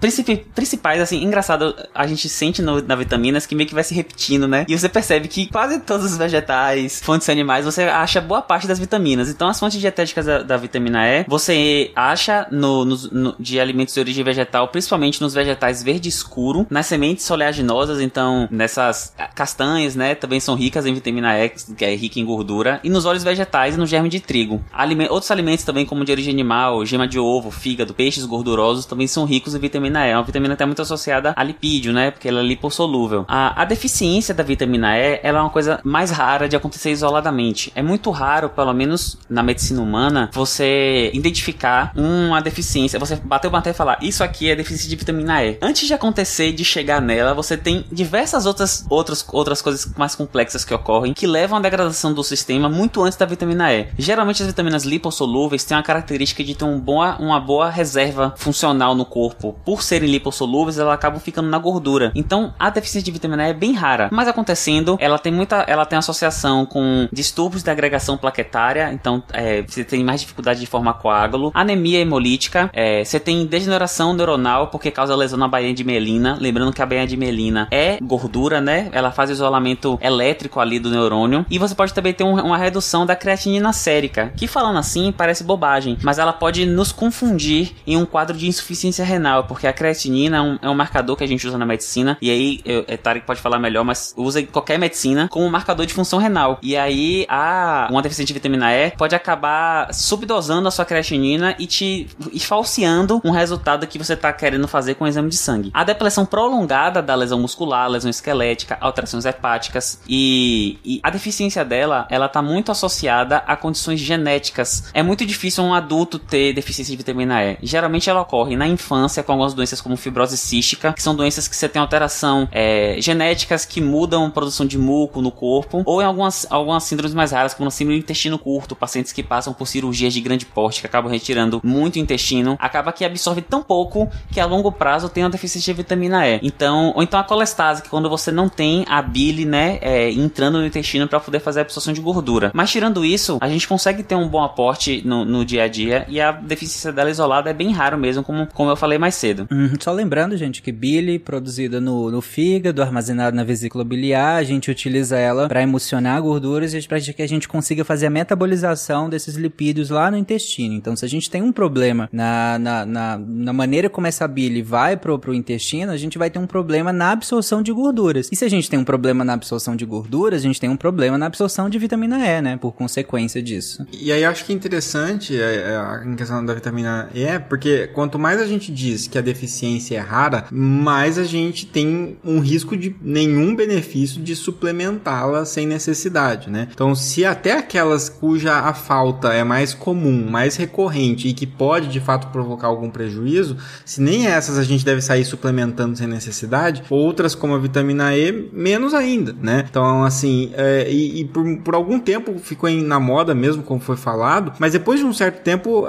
principais, assim, engraçado, a gente sente no, na vitaminas que meio que vai se repetindo, né? E você percebe que quase todos os vegetais, fontes animais, você acha boa parte das vitaminas. Então, as fontes dietéticas da, da vitamina E, você acha no, nos- no- de alimentos de origem vegetal, principalmente nos vegetais verde escuro, nas sementes oleaginosas, então, nessas ah, castanhas, né? Também são ricas em vitamina E, que é rica em gordura, e nos óleos vegetais e no germe de trigo. Alime- outros alimentos também, como de origem animal, gema de ovo, fígado, peixes gordurosos, também são ricos em vitamina E. É uma vitamina que está muito associada a lipídio, né? Porque ela é lipossolúvel. A, a deficiência da vitamina E, ela é uma coisa mais rara de acontecer isoladamente. É muito raro, pelo menos na medicina humana, você identificar uma deficiência. Você bater o martelo e falar, isso aqui é deficiência de vitamina E. Antes de acontecer, de chegar nela, você tem diversas outras, outras, outras coisas mais complexas que ocorrem que levam à degradação do sistema muito antes da vitamina E. Geralmente as vitaminas lipossolúveis têm a característica de ter um boa, uma boa reserva funcional no corpo. Por serem lipossolúveis, elas acabam ficando na gordura. Então, a deficiência de vitamina E é bem rara. Mas acontecendo, ela tem muita, ela tem associação com distúrbios da agregação plaquetária. Então, é, você tem mais dificuldade de formar coágulo, anemia hemolítica, é, você tem degeneração neuronal porque causa lesão na bainha de melina. Lembrando que a bainha de melina é gordura, né? Ela faz isolamento elétrico ali do neurônio. E você pode também ter um- uma redução da creatinina sérica, que falando assim parece bobagem, mas ela pode nos confundir em um quadro de insuficiência renal, porque a creatinina é um, é um marcador que a gente usa na medicina. E aí, eu, é, Tarek pode falar melhor, mas usa qualquer medicina como marcador de função renal. E aí, a, uma deficiência de vitamina E pode acabar subdosando a sua creatinina e te e falseando um resultado que você tá querendo fazer com o exame de sangue. A depressão prolongada da lesão muscular, lesão esquelética, alterações hepáticas e, e a deficiência dela, ela tá muito associada a condições genéticas. É muito difícil um adulto ter deficiência de vitamina E. Geralmente ela ocorre na infância com algumas doenças como fibrose cística, que são doenças que você tem alteração é, genéticas que mudam a produção de muco no corpo, ou em algumas, algumas síndromes mais raras, como a síndrome do intestino curto, pacientes que passam por cirurgias de grande porte, que acabam retirando muito intestino, acaba que absorve tão pouco que a longo prazo tem uma deficiência de vitamina E. Então, ou então a colestase, que quando você não tem a bile, né, é, entrando no intestino para poder fazer a absorção de gordura. Mas tirando isso, a gente consegue ter um bom aporte no, no dia a dia e a deficiência dela isolada é bem raro mesmo, como, como eu falei mais cedo. Uhum. Só lembrando, gente, que bile produzida no, no fígado, armazenada na vesícula biliar, a gente utiliza ela para emulsionar gorduras e para que a gente consiga fazer a metabolização desses lipídios lá no intestino. Então, se a gente tem um problema na, na, na, na maneira como essa bile vai pro, pro intestino, a gente vai ter um problema na absorção de gorduras. E se a gente tem um problema na absorção de gorduras, a gente tem um problema na absorção de vitamina E, né? Por consequência disso. E aí acho que é interessante é, é, em questão da vitamina E, porque quanto mais a gente diz que a deficiência é rara, mais a gente tem risco de nenhum benefício de suplementá-la sem necessidade, né? Então, se até aquelas cuja a falta é mais comum, mais recorrente e que pode de fato provocar algum prejuízo, se nem essas a gente deve sair suplementando sem necessidade, outras como a vitamina E, menos ainda, né? Então, assim, é, e, e por, por, algum tempo ficou em, na moda mesmo, como foi falado, mas depois de um certo tempo,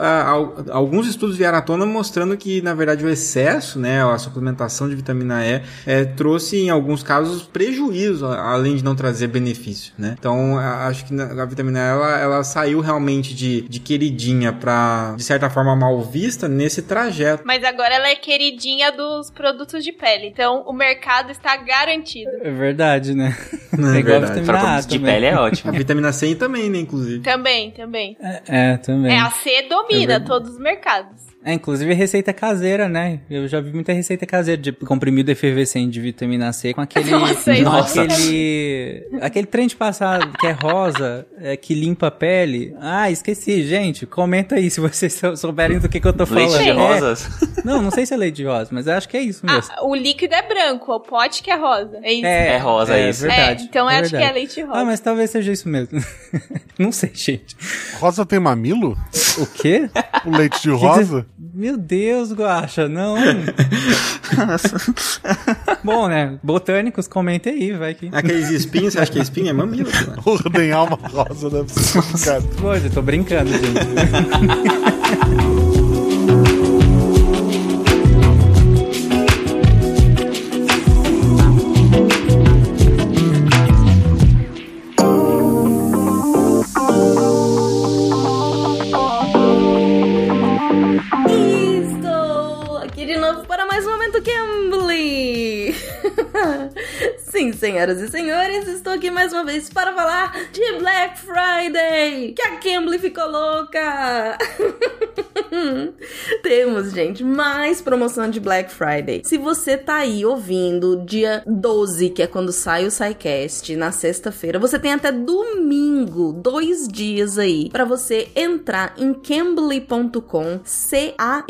alguns estudos vieram à tona mostrando que, na verdade, o excesso, né, a suplementação de vitamina E, é, trouxe em alguns casos prejuízo, além de não trazer benefício, né? Então, acho que a vitamina E, ela, ela saiu realmente de, de queridinha para de certa forma, mal vista nesse trajeto. Mas agora ela é queridinha dos produtos de pele. Então, o mercado está garantido. É verdade, né? É, é verdade. a vitamina A de pele é ótimo. A vitamina C também, né, inclusive. Também, também. É, é também. É, a C domina é todos os mercados. É, inclusive receita caseira, né? Eu já vi muita receita caseira de comprimido efervescente de vitamina C com aquele. Nossa, nossa. aquele. aquele trem de passado que é rosa, é, que limpa a pele. Ah, esqueci, gente. Comenta aí se vocês souberem do que, que eu tô falando. Leite de é. rosas? Não, não sei se é leite de rosa, mas eu acho que é isso mesmo. Ah, o líquido é branco, o pote que é rosa. É isso. É, é rosa, é, isso. Verdade, é, então é acho verdade. que é leite rosa. Ah, mas talvez seja isso mesmo. não sei, gente. Rosa tem mamilo? O quê? O leite de rosa? Meu Deus, Guaxa, não. Bom, né? Botânicos, comentem aí, vai que. Aqueles espinhos, você acha que é espinho? É mamilo. Né? O tem alma rosa complicado. Pô, eu tô brincando, gente. Sim, senhoras e senhores, estou aqui mais uma vez para falar de Black Friday, que a Cambly ficou louca. Temos, gente, mais promoção de Black Friday. Se você tá aí ouvindo dia 12, que é quando sai o SciCast, na sexta-feira, você tem até domingo, dois dias aí, para você entrar em cambly.com, C-A-M-B-L-Y,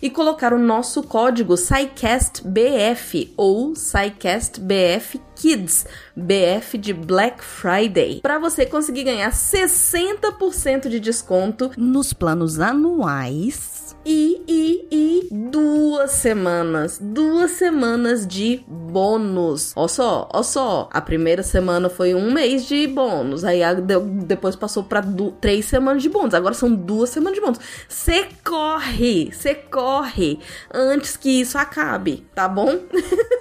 e colocar o nosso código SciCastBF ou SciCastBF Kids, BF de Black Friday, para você conseguir ganhar 60% de desconto nos planos anuais. E, e, e duas semanas, duas semanas de bônus. Ó só, ó só. A primeira semana foi um mês de bônus, aí depois passou para três semanas de bônus. Agora são duas semanas de bônus. Você corre, você corre antes que isso acabe, tá bom?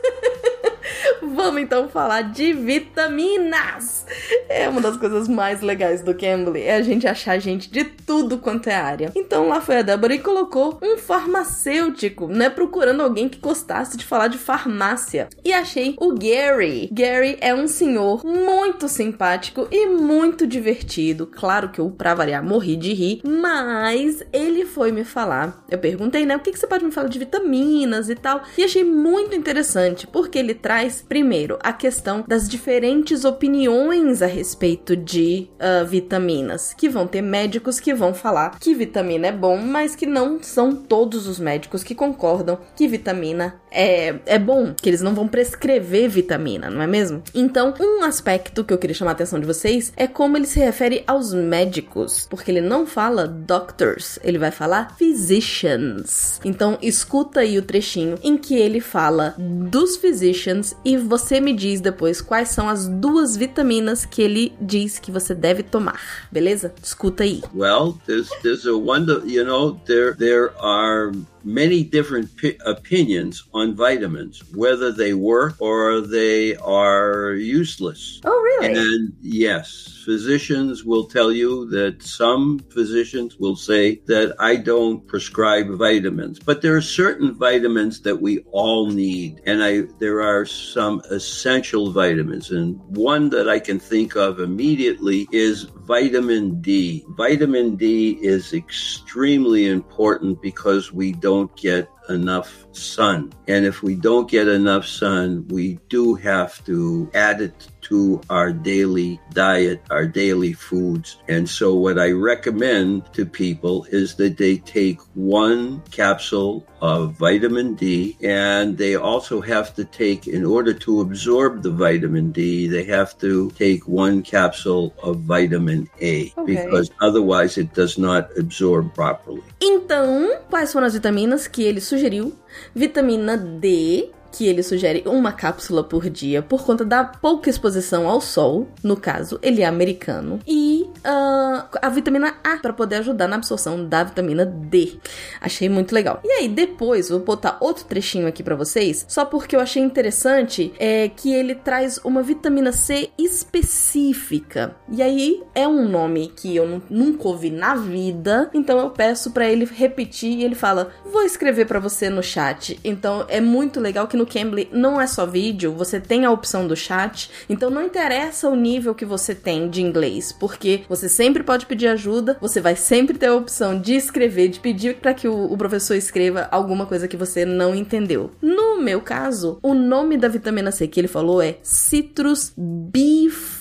Vamos então falar de vitaminas. É uma das coisas mais legais do Cambly, é a gente achar gente de tudo quanto é área. Então lá foi a Débora e colocou um farmacêutico, né, procurando alguém que gostasse de falar de farmácia. E achei o Gary. Gary é um senhor muito simpático e muito divertido. Claro que eu, pra variar, morri de rir, mas ele foi me falar. Eu perguntei, né, o que, que você pode me falar de vitaminas e tal, e achei muito interessante, porque ele traz, primeiro, a questão das diferentes opiniões a respeito de uh, vitaminas, que vão ter médicos que vão falar que vitamina é bom, mas que não são todos os médicos que concordam que vitamina é, é bom, que eles não vão prescrever vitamina, não é mesmo? Então, um aspecto que eu queria chamar a atenção de vocês é como ele se refere aos médicos, porque ele não fala doctors, ele vai falar physicians. Então, escuta aí o trechinho em que ele fala dos physicians e você me diz depois quais são as duas vitaminas que ele diz que você deve tomar, beleza? Escuta aí. Well, there's there's a wonder, you know, there there are many different pi- opinions on vitamins, whether they work or they are useless. Oh, really? And yes, physicians will tell you that some physicians will say that I don't prescribe vitamins, but there are certain vitamins that we all need, and I there are some essential vitamins, and one that I can think of immediately is vitamin D. Vitamin D is extremely important because we don't get enough sun. And if we don't get enough sun, we do have to add it to our daily diet, our daily foods. And so what I recommend to people is that they take one capsule of vitamin D and they also have to take in order to absorb the vitamin D, they have to take one capsule of vitamin A Okay. because otherwise it does not absorb properly. Então, quais foram as vitaminas que ele sugeriu? Vitamina D, que ele sugere uma cápsula por dia por conta da pouca exposição ao sol, no caso, ele é americano. E ah, a vitamina A, para poder ajudar na absorção da vitamina D. Achei muito legal. E aí, depois, vou botar outro trechinho aqui para vocês, só porque eu achei interessante é que ele traz uma vitamina C específica. E aí, é um nome que eu nu- nunca ouvi na vida, então eu peço para ele repetir e ele fala: "Vou escrever para você no chat". Então é muito legal que no Cambly não é só vídeo, você tem a opção do chat. Então não interessa o nível que você tem de inglês, porque você sempre pode pedir ajuda, você vai sempre ter a opção de escrever, de pedir para que o, professor escreva alguma coisa que você não entendeu. No meu caso, o nome da vitamina C que ele falou é Citrus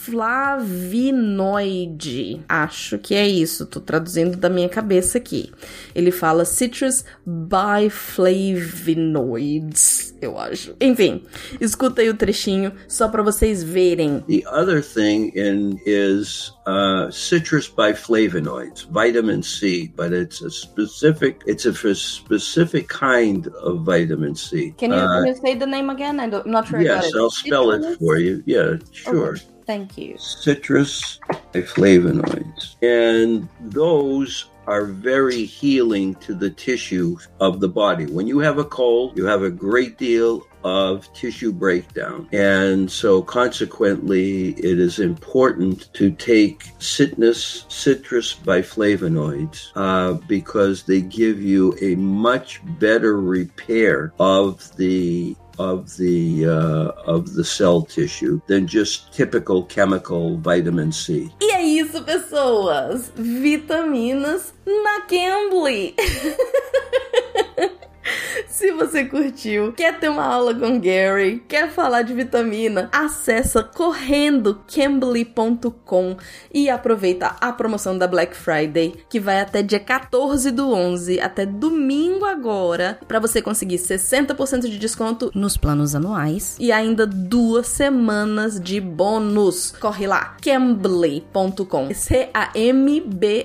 biflavinoide. Acho que é isso, tô traduzindo da minha cabeça aqui. Ele fala Citrus biflavinoids, eu acho. Enfim, escuta aí o trechinho só para vocês verem. The other thing in is uh, citrus biflavonoids, vitamin C, but it's a specific it's a specific kind of vitamin C. Can you, Uh, can you say the name again? I'm not sure yes, I'll spell it for you. Yeah, sure. Thank you. citrus flavonoids. And those are very healing to the tissue of the body. When you have a cold, you have a great deal of tissue breakdown. And so consequently, it is important to take citrus, citrus biflavonoids uh, because they give you a much better repair of the of the uh, of the cell tissue than just typical chemical vitamin C. E é isso, pessoas! Vitaminas na Cambly! Se você curtiu, quer ter uma aula com Gary, quer falar de vitamina, acessa correndo cambly.com e aproveita a promoção da Black Friday, que vai até dia 14 do 11, até domingo agora, para você conseguir 60% de desconto Nos planos anuais. e ainda duas semanas de bônus. Corre lá, cambly.com. C-A-M-B-L-Y.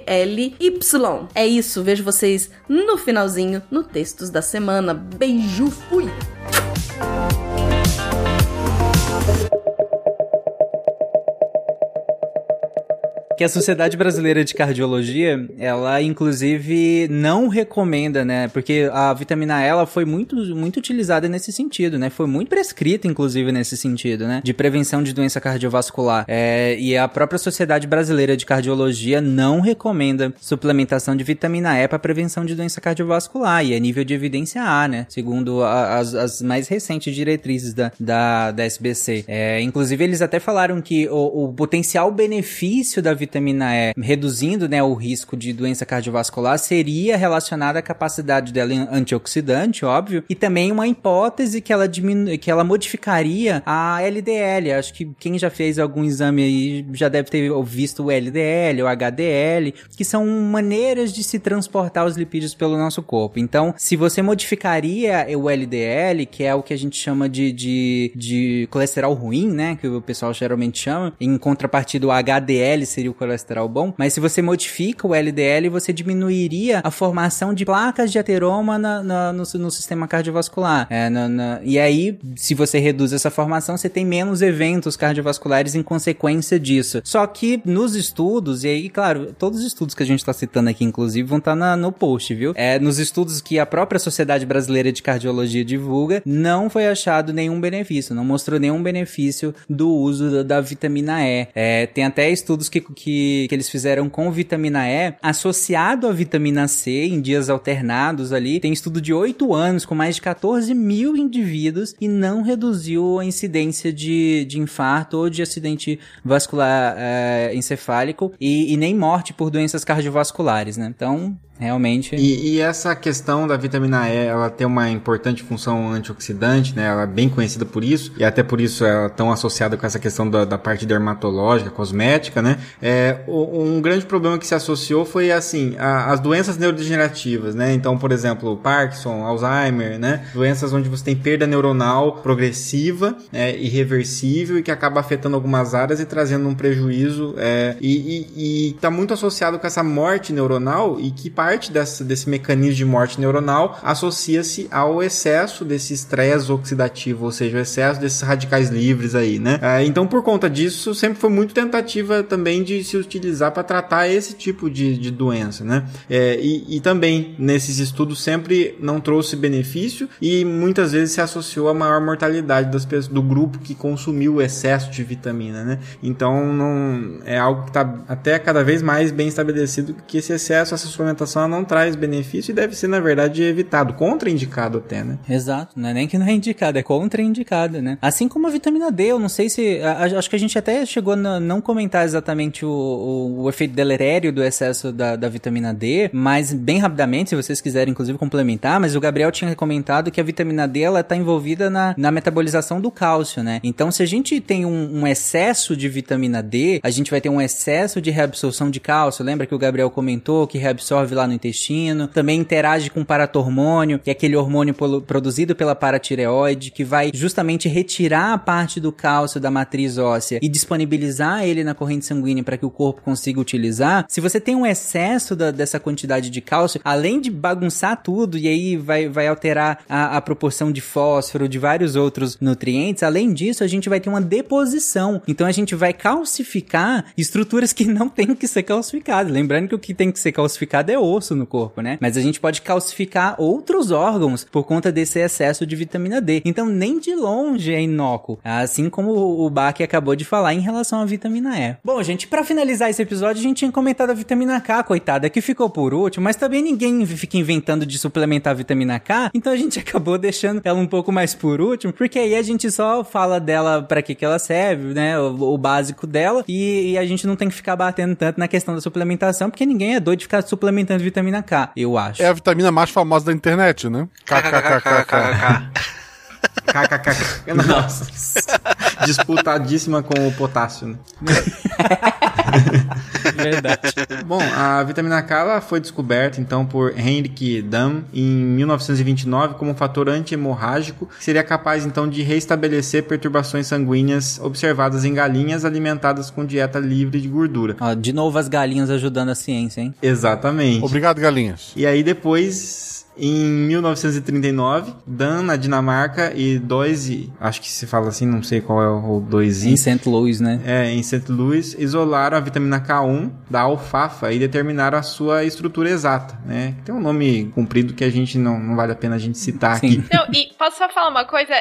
É isso, vejo vocês no finalzinho, no Textos da Semana. Beijo, fui! Que a Sociedade Brasileira de Cardiologia, ela inclusive não recomenda, né? Porque a vitamina E ela foi muito, muito utilizada nesse sentido, né? Foi muito prescrita, inclusive, nesse sentido, né? De prevenção de doença cardiovascular. É, e a própria Sociedade Brasileira de Cardiologia não recomenda suplementação de vitamina E para prevenção de doença cardiovascular. E é nível de evidência A, né? Segundo a, as, as mais recentes diretrizes da, da, da SBC. É, inclusive, eles até falaram que o, o potencial benefício da vitamina E, reduzindo né, o risco de doença cardiovascular, seria relacionado à capacidade dela antioxidante, óbvio, e também uma hipótese que ela diminu que ela modificaria a LDL. Acho que quem já fez algum exame aí já deve ter visto o LDL, o HDL, que são maneiras de se transportar os lipídios pelo nosso corpo. Então, se você modificaria o LDL, que é o que a gente chama de, de, de colesterol ruim, né, que o pessoal geralmente chama, em contrapartida o HDL seria o colesterol bom, mas se você modifica o LDL, você diminuiria a formação de placas de ateroma na, na, no, no, sistema cardiovascular. É, na, na, e aí, se você reduz essa formação, você tem menos eventos cardiovasculares em consequência disso. Só que nos estudos, e aí, claro, todos os estudos que a gente está citando aqui, inclusive, vão estar tá no post, viu? É, nos estudos que a própria Sociedade Brasileira de Cardiologia divulga, não foi achado nenhum benefício, não mostrou nenhum benefício do uso da, da vitamina E. É, tem até estudos que, que, que eles fizeram com vitamina E associado à vitamina C em dias alternados ali. Tem estudo de 8 anos com mais de 14 mil indivíduos e não reduziu a incidência de, de infarto ou de acidente vascular é, encefálico e, e nem morte por doenças cardiovasculares, né? Então, realmente. E, e, essa questão da vitamina E, ela tem uma importante função antioxidante, né? Ela é bem conhecida por isso, e até por isso ela é tão associada com essa questão da, da parte dermatológica, cosmética, né? É, um grande problema que se associou foi, assim, a, as doenças neurodegenerativas, né? Então, por exemplo, Parkinson, Alzheimer, né? Doenças onde você tem perda neuronal progressiva, é, irreversível e que acaba afetando algumas áreas e trazendo um prejuízo, é, e, e, e tá muito associado com essa morte neuronal e que parte parte dessa, desse mecanismo de morte neuronal associa-se ao excesso desse estresse oxidativo, ou seja, o excesso desses radicais livres aí, né? É, então, por conta disso, sempre foi muito tentativa também de se utilizar para tratar esse tipo de, de doença, né? É, e, e, também nesses estudos sempre não trouxe benefício e muitas vezes se associou a maior mortalidade das pessoas, do grupo que consumiu o excesso de vitamina, né? Então, não é algo que está até cada vez mais bem estabelecido que esse excesso, essa suplementação não traz benefício e deve ser, na verdade, evitado, contraindicado até, né? Exato, não é nem que não é indicado, é contraindicado, né? Assim como a vitamina D, eu não sei se. A, acho que a gente até chegou a não comentar exatamente o, o, o efeito deletério do excesso da, da, vitamina D, mas bem rapidamente, se vocês quiserem, inclusive, complementar, mas o Gabriel tinha comentado que a vitamina D ela está envolvida na, na metabolização do cálcio, né? Então, se a gente tem um, um excesso de vitamina D, a gente vai ter um excesso de reabsorção de cálcio. Lembra que o Gabriel comentou que reabsorve lá no intestino, também interage com o paratormônio, que é aquele hormônio produzido pela paratireoide, que vai justamente retirar a parte do cálcio da matriz óssea e disponibilizar ele na corrente sanguínea para que o corpo consiga utilizar. Se você tem um excesso da, dessa quantidade de cálcio, além de bagunçar tudo e aí vai, vai alterar a, a proporção de fósforo, de vários outros nutrientes, além disso, a gente vai ter uma deposição. Então a gente vai calcificar estruturas que não tem que ser calcificadas. Lembrando que o que tem que ser calcificado é osso osso no corpo, né? Mas a gente pode calcificar outros órgãos por conta desse excesso de vitamina D. Então, nem de longe é inócuo. Assim como o Bach acabou de falar em relação à vitamina E. Bom, gente, para finalizar esse episódio, a gente tinha comentado a vitamina K, coitada, que ficou por último, mas também ninguém fica inventando de suplementar a vitamina K, então a gente acabou deixando ela um pouco mais por último, porque aí a gente só fala dela para que que ela serve, né? O, o básico dela, e, e, a gente não tem que ficar batendo tanto na questão da suplementação, porque ninguém é doido de ficar suplementando vitamina K, eu acho. É a vitamina mais famosa da internet, né? KKKKK. KKK. Nossa. Disputadíssima com o potássio, né? Verdade. Bom, a vitamina K foi descoberta então por Henrik Dam em 1929 como um fator anti-hemorrágico que seria capaz então de reestabelecer perturbações sanguíneas observadas em galinhas alimentadas com dieta livre de gordura. Ó, de novo as galinhas ajudando a ciência, hein? Exatamente. Obrigado, galinhas. E aí depois em 1939, Dan na Dinamarca e Doise, acho que se fala assim, não sei qual é o Doise. Em St. Louis, né? É, em St. Louis, isolaram a vitamina K1 da alfafa e determinaram a sua estrutura exata, né? Tem um nome comprido que a gente não, não vale a pena a gente citar Sim. aqui. Não, e posso só falar uma coisa?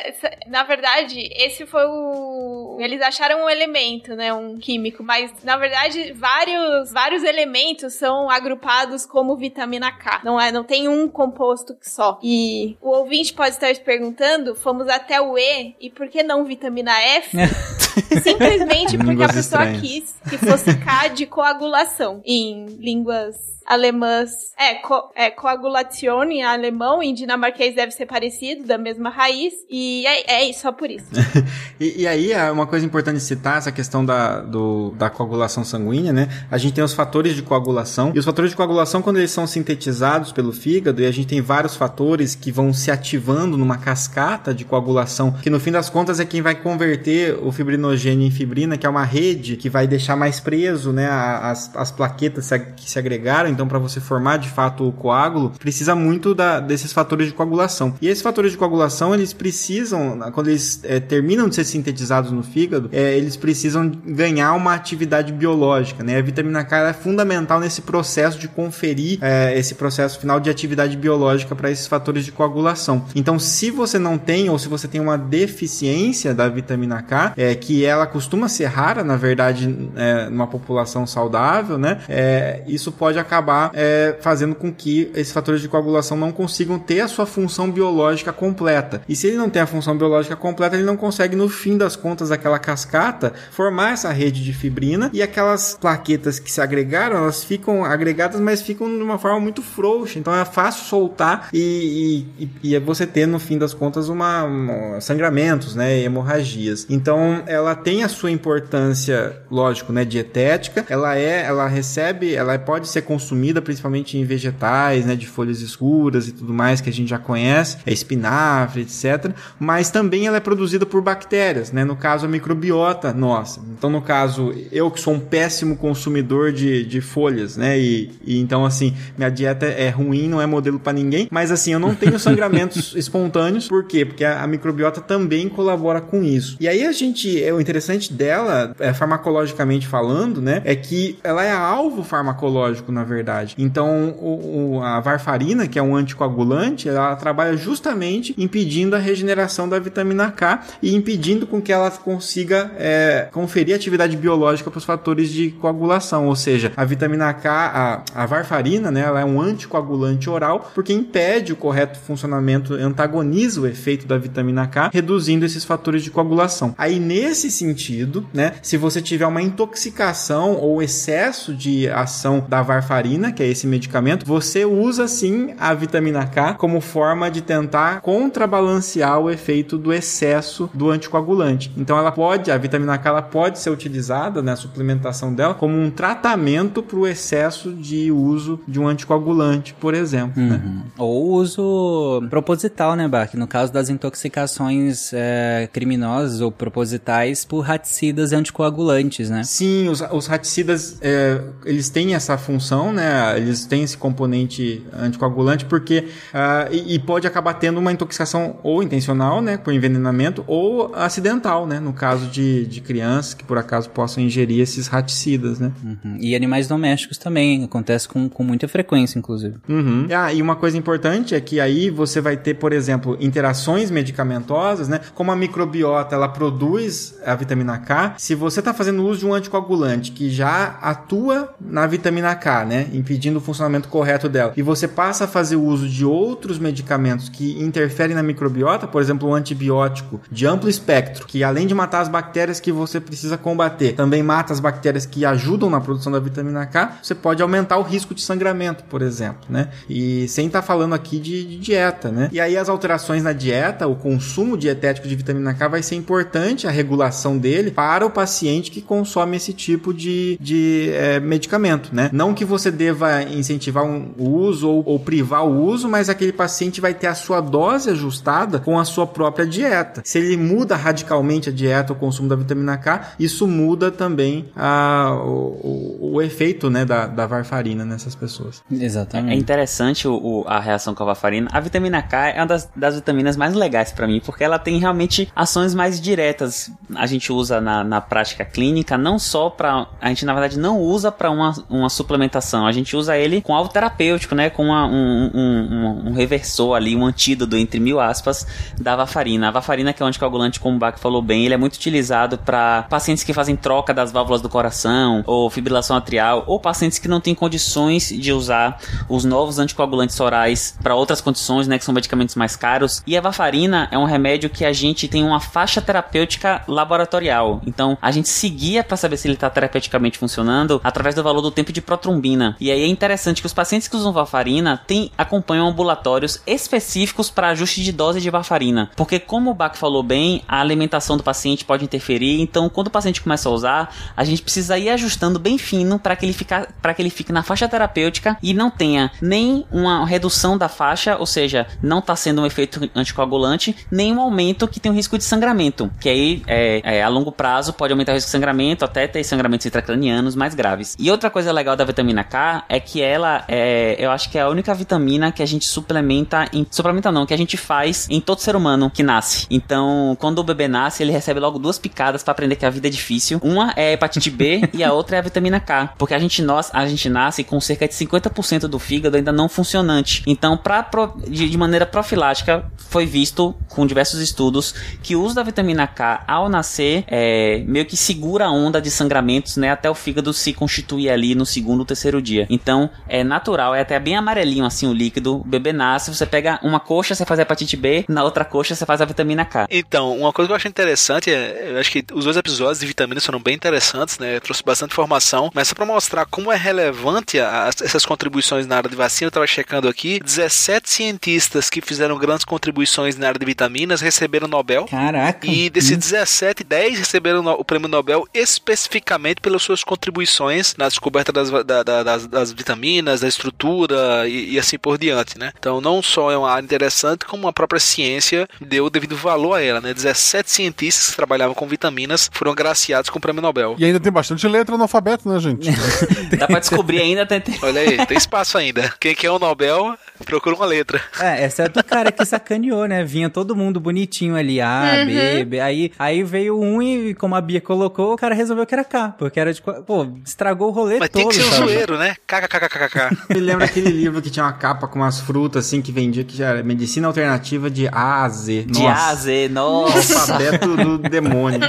Na verdade, esse foi o. Eles acharam um elemento, né? Um químico, mas na verdade, vários, vários elementos são agrupados como vitamina K. Não, é, não tem um composto só. E o ouvinte pode estar se perguntando: fomos até o E, e por que não vitamina F? Simplesmente porque a pessoa estranhas. quis que fosse K de coagulação em línguas alemãs. É, co é coagulação em alemão, em dinamarquês deve ser parecido, da mesma raiz. E é, é só por isso. E, e aí, é uma coisa importante citar, essa questão da, do- da coagulação sanguínea, né? A gente tem os fatores de coagulação. E os fatores de coagulação, quando eles são sintetizados pelo fígado, e a gente tem vários fatores que vão se ativando numa cascata de coagulação, que no fim das contas é quem vai converter o fibrinogênio em fibrina, que é uma rede que vai deixar mais preso, né? As, as plaquetas que se agregaram. Então, para você formar de fato o coágulo, precisa muito da- desses fatores de coagulação. E esses fatores de coagulação, eles precisam, quando eles eh, terminam de ser sintetizados no fígado, eh, eles precisam ganhar uma atividade biológica, né? A vitamina K é fundamental nesse processo de conferir eh, esse processo final de atividade biológica para esses fatores de coagulação. Então, se você não tem ou se você tem uma deficiência da vitamina K, eh, que ela costuma ser rara, na verdade, eh, numa população saudável, né? Eh, isso pode acabar eh, fazendo com que esses fatores de coagulação não consigam ter a sua função biológica completa. E se ele não tem a função biológica completa, ele não consegue, no fim das contas, aquela cascata, formar essa rede de fibrina e aquelas plaquetas que se agregaram, elas ficam agregadas, mas ficam de uma forma muito frouxa. Então é fácil soltar e, e, e- e você ter, no fim das contas, uma, uma- sangramentos, né? Hemorragias. Então ela tem a sua importância, lógico, né? Dietética. Ela é, ela recebe, ela pode ser consumida principalmente em vegetais, né? De folhas escuras e tudo mais que a gente já conhece, é espinafre, etc. Mas também ela é produzida por bactérias, né? No caso, a microbiota nossa. Então, no caso, eu que sou um péssimo consumidor de, de folhas, né? E, e então, assim, minha dieta é ruim, não é modelo para ninguém. Mas, assim, eu não tenho sangramentos espontâneos. Por quê? Porque a, a microbiota também colabora com isso. E aí, a gente, o interessante dela, é, farmacologicamente falando, né? É que ela é alvo farmacológico, na verdade. Então, o, o- a varfarina, que é um anticoagulante, ela trabalha justamente impedindo a regeneração da vitamina K e impedindo com que ela consiga é, conferir atividade biológica para os fatores de coagulação. Ou seja, a vitamina K, a, a varfarina, né, ela é um anticoagulante oral porque impede o correto funcionamento, antagoniza o efeito da vitamina K, reduzindo esses fatores de coagulação. Aí, nesse sentido, né, se você tiver uma intoxicação ou excesso de ação da varfarina, que é esse medicamento, você usa sim a vitamina K como forma de tentar contrabalancear o efeito do excesso do anticoagulante. Então ela pode, a vitamina K ela pode ser utilizada na suplementação dela como um tratamento para o excesso de uso de um anticoagulante, por exemplo. né? Ou uso proposital, né, Bach? No caso das intoxicações é, criminosas ou propositais por raticidas anticoagulantes, né? Sim, os, os raticidas, é, eles têm essa função, né? Eles têm esse componente anticoagulante porque ah, e, e pode acabar tendo uma intoxicação ou intencional, né, por envenenamento, ou acidental, né, no caso de, de crianças que por acaso possam ingerir esses raticidas, né? Uhum. E animais domésticos também, acontece com, com muita frequência, inclusive. Uhum. Ah, e uma coisa importante é que aí você vai ter, por exemplo, interações medicamentosas, né? Como a microbiota ela produz a vitamina K, se você está fazendo uso de um anticoagulante que já atua na vitamina K, né? Impedindo o funcionamento correto dela, e você passa a fazer uso de outros medicamentos que interferem na microbiota, por exemplo, um antibiótico de amplo espectro, que além de matar as bactérias que você precisa combater, também mata as bactérias que ajudam na produção da vitamina K, você pode aumentar o risco de sangramento, por exemplo, né? E sem estar falando aqui de, de dieta, né? E aí as alterações na dieta, o consumo dietético de vitamina K vai ser importante, a regulação dele, para o paciente que consome esse tipo de, de é, medicamento, né? Não que você deva incentivar um, o uso ou, ou privar o uso, mas aquele paciente vai ter a sua dose ajustada com a sua própria dieta. Se ele muda radicalmente a dieta, o consumo da vitamina K, isso muda também a, o, o, o efeito né, da, da varfarina nessas pessoas. Exatamente. É interessante o, o- a reação com a varfarina. A vitamina K é uma das, das vitaminas mais legais pra mim, porque ela tem realmente ações mais diretas. A gente usa na, na prática clínica, não só pra. A gente, na verdade, não usa pra uma, uma suplementação. A gente usa ele com algo terapêutico, né? Com uma- um, um, um, reversor ali, um antídoto, entre mil aspas, da varfarina. A varfarina, que é um anticoagulante, como o Bach falou bem, ele é muito utilizado pra pacientes que fazem troca das válvulas do coração, ou fibrilação atrial, ou pacientes que não têm condições de usar os novos anticoagulantes orais para outras condições, né, que são medicamentos mais caros. E a varfarina é um remédio que a gente tem uma faixa terapêutica laboratorial. Então, a gente seguia para saber se ele está terapeuticamente funcionando através do valor do tempo de protrombina. E aí é interessante que os pacientes que usam varfarina têm, acompanham ambulatórios específicos para ajuste de dose de varfarina. Porque, como o Bach falou bem, a alimentação do paciente pode interferir. Então, quando o paciente começa a usar, a gente precisa ir ajustando bem fino para que ele fica, para que ele fique na faixa terapêutica e não tenha nem uma redução da faixa, ou seja, não está sendo um efeito anticoagulante, nem um aumento que tem um risco de sangramento, que aí é, é, a longo prazo pode aumentar o risco de sangramento até ter sangramentos intracranianos mais graves. E outra coisa legal da vitamina K é que ela é, eu acho que é a única vitamina que a gente suplementa, em, suplementa não, que a gente faz em todo ser humano que nasce. Então, quando o bebê nasce, ele recebe logo duas picadas para aprender que a vida é difícil. Uma é a hepatite B e a outra é a vitamina K, porque a gente nós, a gente nasce com cerca de 50% do fígado ainda não funcionante. Então, pra, pro- de, de maneira profilática, foi visto com diversos estudos que o uso da vitamina K ao nascer é, meio que segura a onda de sangramentos, né, até o fígado se constituir ali no segundo ou terceiro dia. Então, é natural, é até bem amarelinho assim o líquido. O bebê nasce, você pega uma coxa, você faz a hepatite B, na outra coxa você faz a vitamina K. Então, uma coisa que eu acho interessante é, eu acho que os dois episódios de vitaminas foram bem interessantes, né? Eu trouxe bastante informação, mas só pra mostrar como é relevante a- essas contribuições na área de vacina, eu tava checando aqui, 17 cientistas que fizeram grandes contribuições na área de vitaminas receberam Nobel. Caraca. E desses 17, 10 receberam o prêmio Nobel especificamente pelas suas contribuições na descoberta das, da- da- das, das vitaminas, da estrutura e, e assim por diante, né? Então não só é uma área interessante, como a própria ciência deu o devido valor a ela, né? 17 cientistas que trabalhavam com vitaminas foram agraciados com o prêmio Nobel. E ainda tem bastante letra no alfabeto, né, gente? Dá pra descobrir ainda, tem, tem- Olha aí, tem espaço ainda. Quem quer o Nobel, procura uma letra. É, exceto o cara que sacaneou, né? Vinha todo mundo bonitinho ali, A, B, B. Aí, aí veio um e, como a Bia colocou, o cara resolveu que era K. Porque era de. Pô, estragou o rolê Mas todo. tem que ser um zoeiro, né? KKKKK. Me lembra aquele livro que tinha uma capa com umas frutas assim que vendia que já era medicina alternativa de A a Z. de A a Z, O nossa. alfabeto do demônio.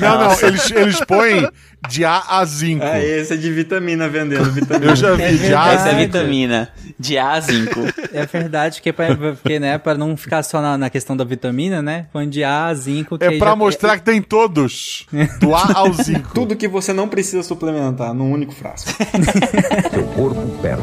Não, não, eles, eles põem de A a zinco. É, esse é de vitamina vendendo vitamina. Eu já vi de A a Essa é zinco. vitamina. De A a zinco. É verdade, que é pra, porque, né, pra não ficar só na, na questão da vitamina, né? Põe de A a zinco. que É pra já- mostrar que tem todos. Do A ao zinco. Tudo que você não precisa suplementar num único frasco. Seu corpo perde.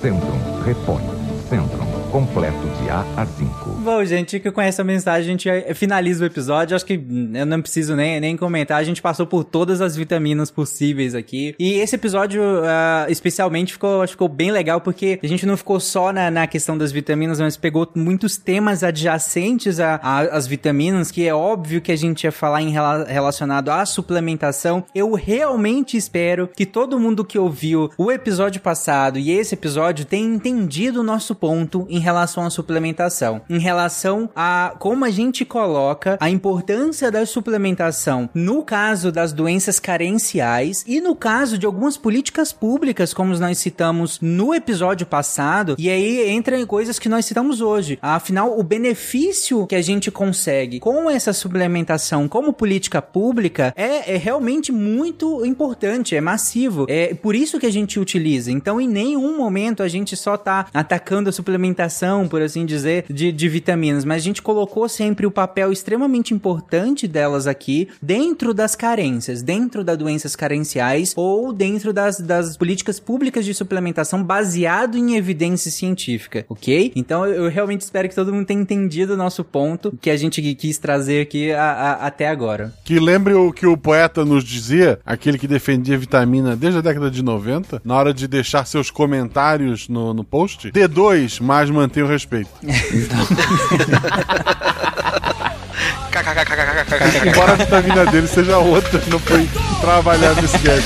Centrum repõe. Centrum completo de A a 5. Bom, gente, que com essa mensagem a gente finaliza o episódio. Acho que hum, eu não preciso nem, nem comentar. A gente passou por todas as vitaminas possíveis aqui. E esse episódio, ah, especialmente, ficou, ficou bem legal porque a gente não ficou só na, na questão das vitaminas, mas pegou muitos temas adjacentes às vitaminas, que é óbvio que a gente ia falar em rela- relacionado à suplementação. Eu realmente espero que todo mundo que ouviu o episódio passado e esse episódio tenha entendido o nosso ponto em relação à suplementação, em relação a como a gente coloca a importância da suplementação no caso das doenças carenciais e no caso de algumas políticas públicas, como nós citamos no episódio passado, e aí entra em coisas que nós citamos hoje. Afinal, o benefício que a gente consegue com essa suplementação como política pública é, é realmente muito importante, é massivo. É por isso que a gente utiliza. Então, em nenhum momento a gente só tá atacando a suplementação, por assim dizer, de, de vitaminas, mas a gente colocou sempre o papel extremamente importante delas aqui dentro das carências, dentro das doenças carenciais ou dentro das, das políticas públicas de suplementação baseado em evidência científica, ok? Então eu, eu realmente espero que todo mundo tenha entendido o nosso ponto que a gente quis trazer aqui a, a, até agora. Que lembre o que o poeta nos dizia, aquele que defendia vitamina desde a década de 90, na hora de deixar seus comentários no, no post. D2, mas mantenha o respeito. Embora a vitamina dele seja outra, não foi trabalhar nesse gadget.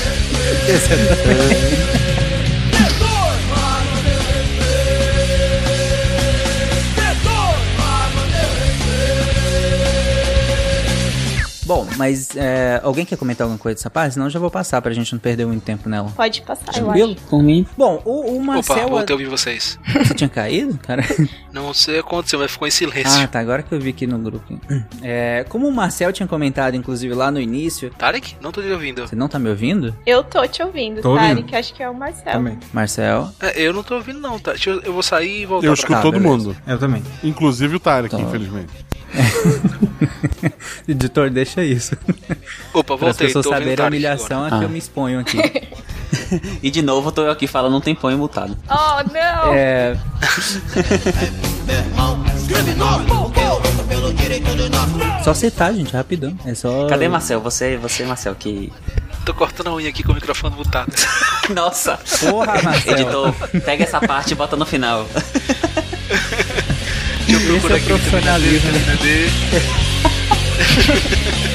Bom, mas é, alguém quer comentar alguma coisa dessa parte? Senão eu já vou passar pra gente não perder muito tempo nela. Pode passar, eu Tranquilo? acho. Por mim. Bom, o, o Marcel... Opa, voltei a ouvir vocês. Você tinha caído, cara? Não sei o que aconteceu, mas ficou em silêncio. Ah, tá. Agora que eu vi aqui no grupo. É, como o Marcel tinha comentado, inclusive, lá no início... Tarek? Não tô te ouvindo. Você não tá me ouvindo? Eu tô te ouvindo, Tô Tarek. ouvindo. Acho que é o Marcel. Também. Marcel... É, eu não tô ouvindo não, tá? Eu, eu vou sair e voltar Eu pra escuto cá. todo beleza. mundo. Eu também. Inclusive o Tarek, Tá. infelizmente. Editor, deixa isso. Opa, Para as voltei. pessoas saberem a humilhação agora. a que Ah. eu me exponho aqui. E de novo eu tô aqui falando um tempão e mutado. Oh, não! É... Só citar, gente, rapidão. É só. Cadê Marcel? Você, você Marcel, que... Tô cortando a unha aqui com o microfone mutado. Nossa! Porra, Marcel. Editor, pega essa parte e bota no final. Esse é D, profissionalismo.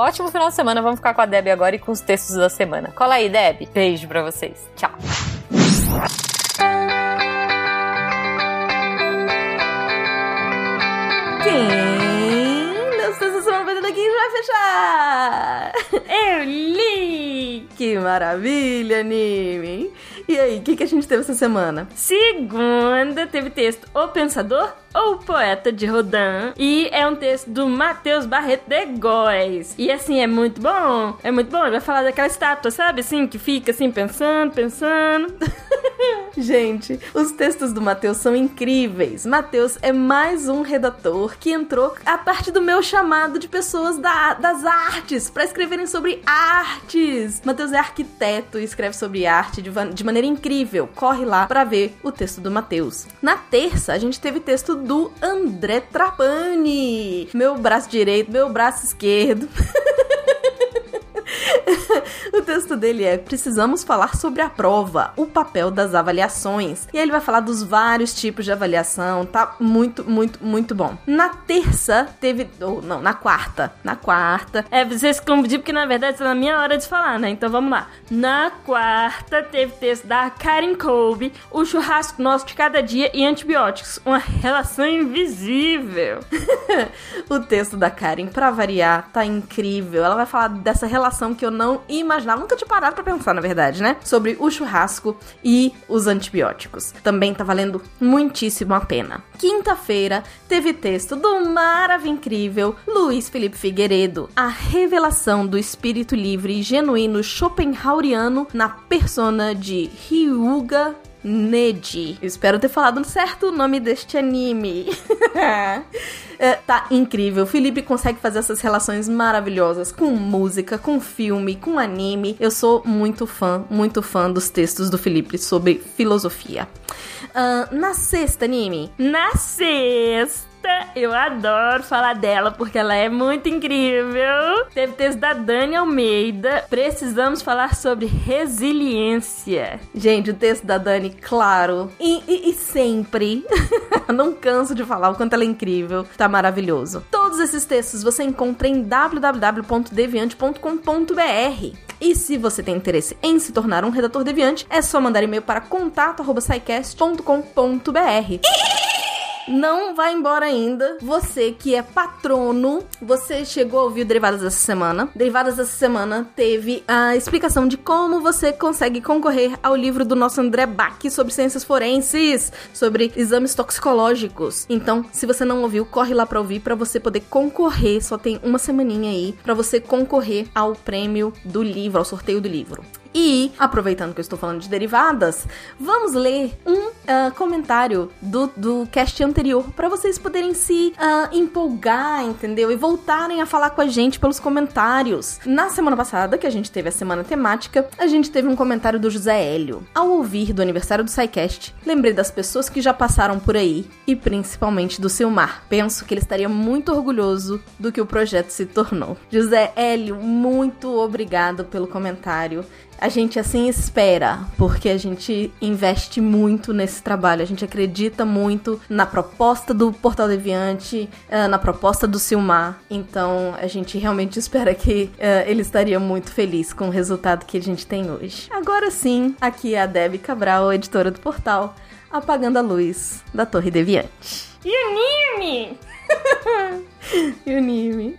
ótimo final de semana. Vamos ficar com a Deb agora e com os textos da semana. Cola aí, Deb. Beijo pra vocês. Tchau. Quem das pessoas estão fazendo aqui vai fechar? Eu li! Que maravilha, anime! E aí, o que, que a gente teve essa semana? Segunda teve texto O Pensador ou Poeta de Rodin. E é um texto do Matheus Barreto de Góes. E assim, é muito bom. É muito bom. Ele vai falar daquela estátua, sabe? Assim, que fica assim, pensando, pensando. Gente, os textos do Matheus são incríveis. Matheus é mais um redator que entrou a parte do meu chamado de pessoas da- das artes para escreverem sobre artes. Matheus é arquiteto e escreve sobre arte de, de maneira incrível. Corre lá para ver o texto do Matheus. Na terça, a gente teve texto do André Trapani. Meu braço direito, meu braço esquerdo. o texto dele é: Precisamos falar sobre a prova, o papel das avaliações. E aí ele vai falar dos vários tipos de avaliação, tá muito, muito, muito bom. Na terça teve. Ou não, na quarta. Na quarta. É, vocês confundiram porque na verdade tá na minha hora de falar, né? Então vamos lá. Na quarta teve texto da Karen Colby, o churrasco nosso de cada dia e antibióticos, uma relação invisível. o texto da Karen, pra variar, tá incrível. Ela vai falar dessa relação que eu não imaginava, nunca tinha parado pra pensar, na verdade, né? Sobre o churrasco e os antibióticos. Também tá valendo muitíssimo a pena. Quinta-feira teve texto do maravilhoso incrível Luiz Felipe Figueiredo, a revelação do espírito livre e genuíno Schopenhaueriano na persona de Hyuga Neji. Espero ter falado certo o nome deste anime. É, tá incrível. O Felipe consegue fazer essas relações maravilhosas com música, com filme, com anime. Eu sou muito fã, muito fã dos textos do Felipe sobre filosofia. Uh, na sexta, anime. Na sexta eu adoro falar dela porque ela é muito incrível. Teve texto da Dani Almeida. Precisamos falar sobre resiliência. Gente, o texto da Dani, claro. E, e, e sempre. Não canso de falar o quanto ela é incrível. Tá maravilhoso. Todos esses textos você encontra em www.deviante.com.br. E se você tem interesse em se tornar um redator deviante, é só mandar e-mail para contato@saicast.com.br. Não vai embora ainda. Você que é patrono, você chegou a ouvir o Derivadas dessa semana. Derivadas dessa semana teve a explicação de como você consegue concorrer ao livro do nosso André Bach sobre ciências forenses, sobre exames toxicológicos. Então, se você não ouviu, corre lá para ouvir para você poder concorrer. Só tem uma semaninha aí para você concorrer ao prêmio do livro, ao sorteio do livro. E, aproveitando que eu estou falando de derivadas, vamos ler um uh, comentário do, do cast anterior para vocês poderem se uh, empolgar, entendeu? E voltarem a falar com a gente pelos comentários. Na semana passada, que a gente teve a semana temática, a gente teve um comentário do José Hélio. Ao ouvir do aniversário do SciCast, lembrei das pessoas que já passaram por aí e principalmente do Silmar. Penso que ele estaria muito orgulhoso do que o projeto se tornou. José Hélio, muito obrigado pelo comentário a gente assim espera, porque a gente investe muito nesse trabalho, a gente acredita muito na proposta do Portal Deviante, uh, na proposta do Silmar. Então a gente realmente espera que uh, ele estaria muito feliz com o resultado que a gente tem hoje. Agora sim, aqui é a Debbie Cabral, editora do portal, apagando a luz da Torre Deviante. E anime! e anime.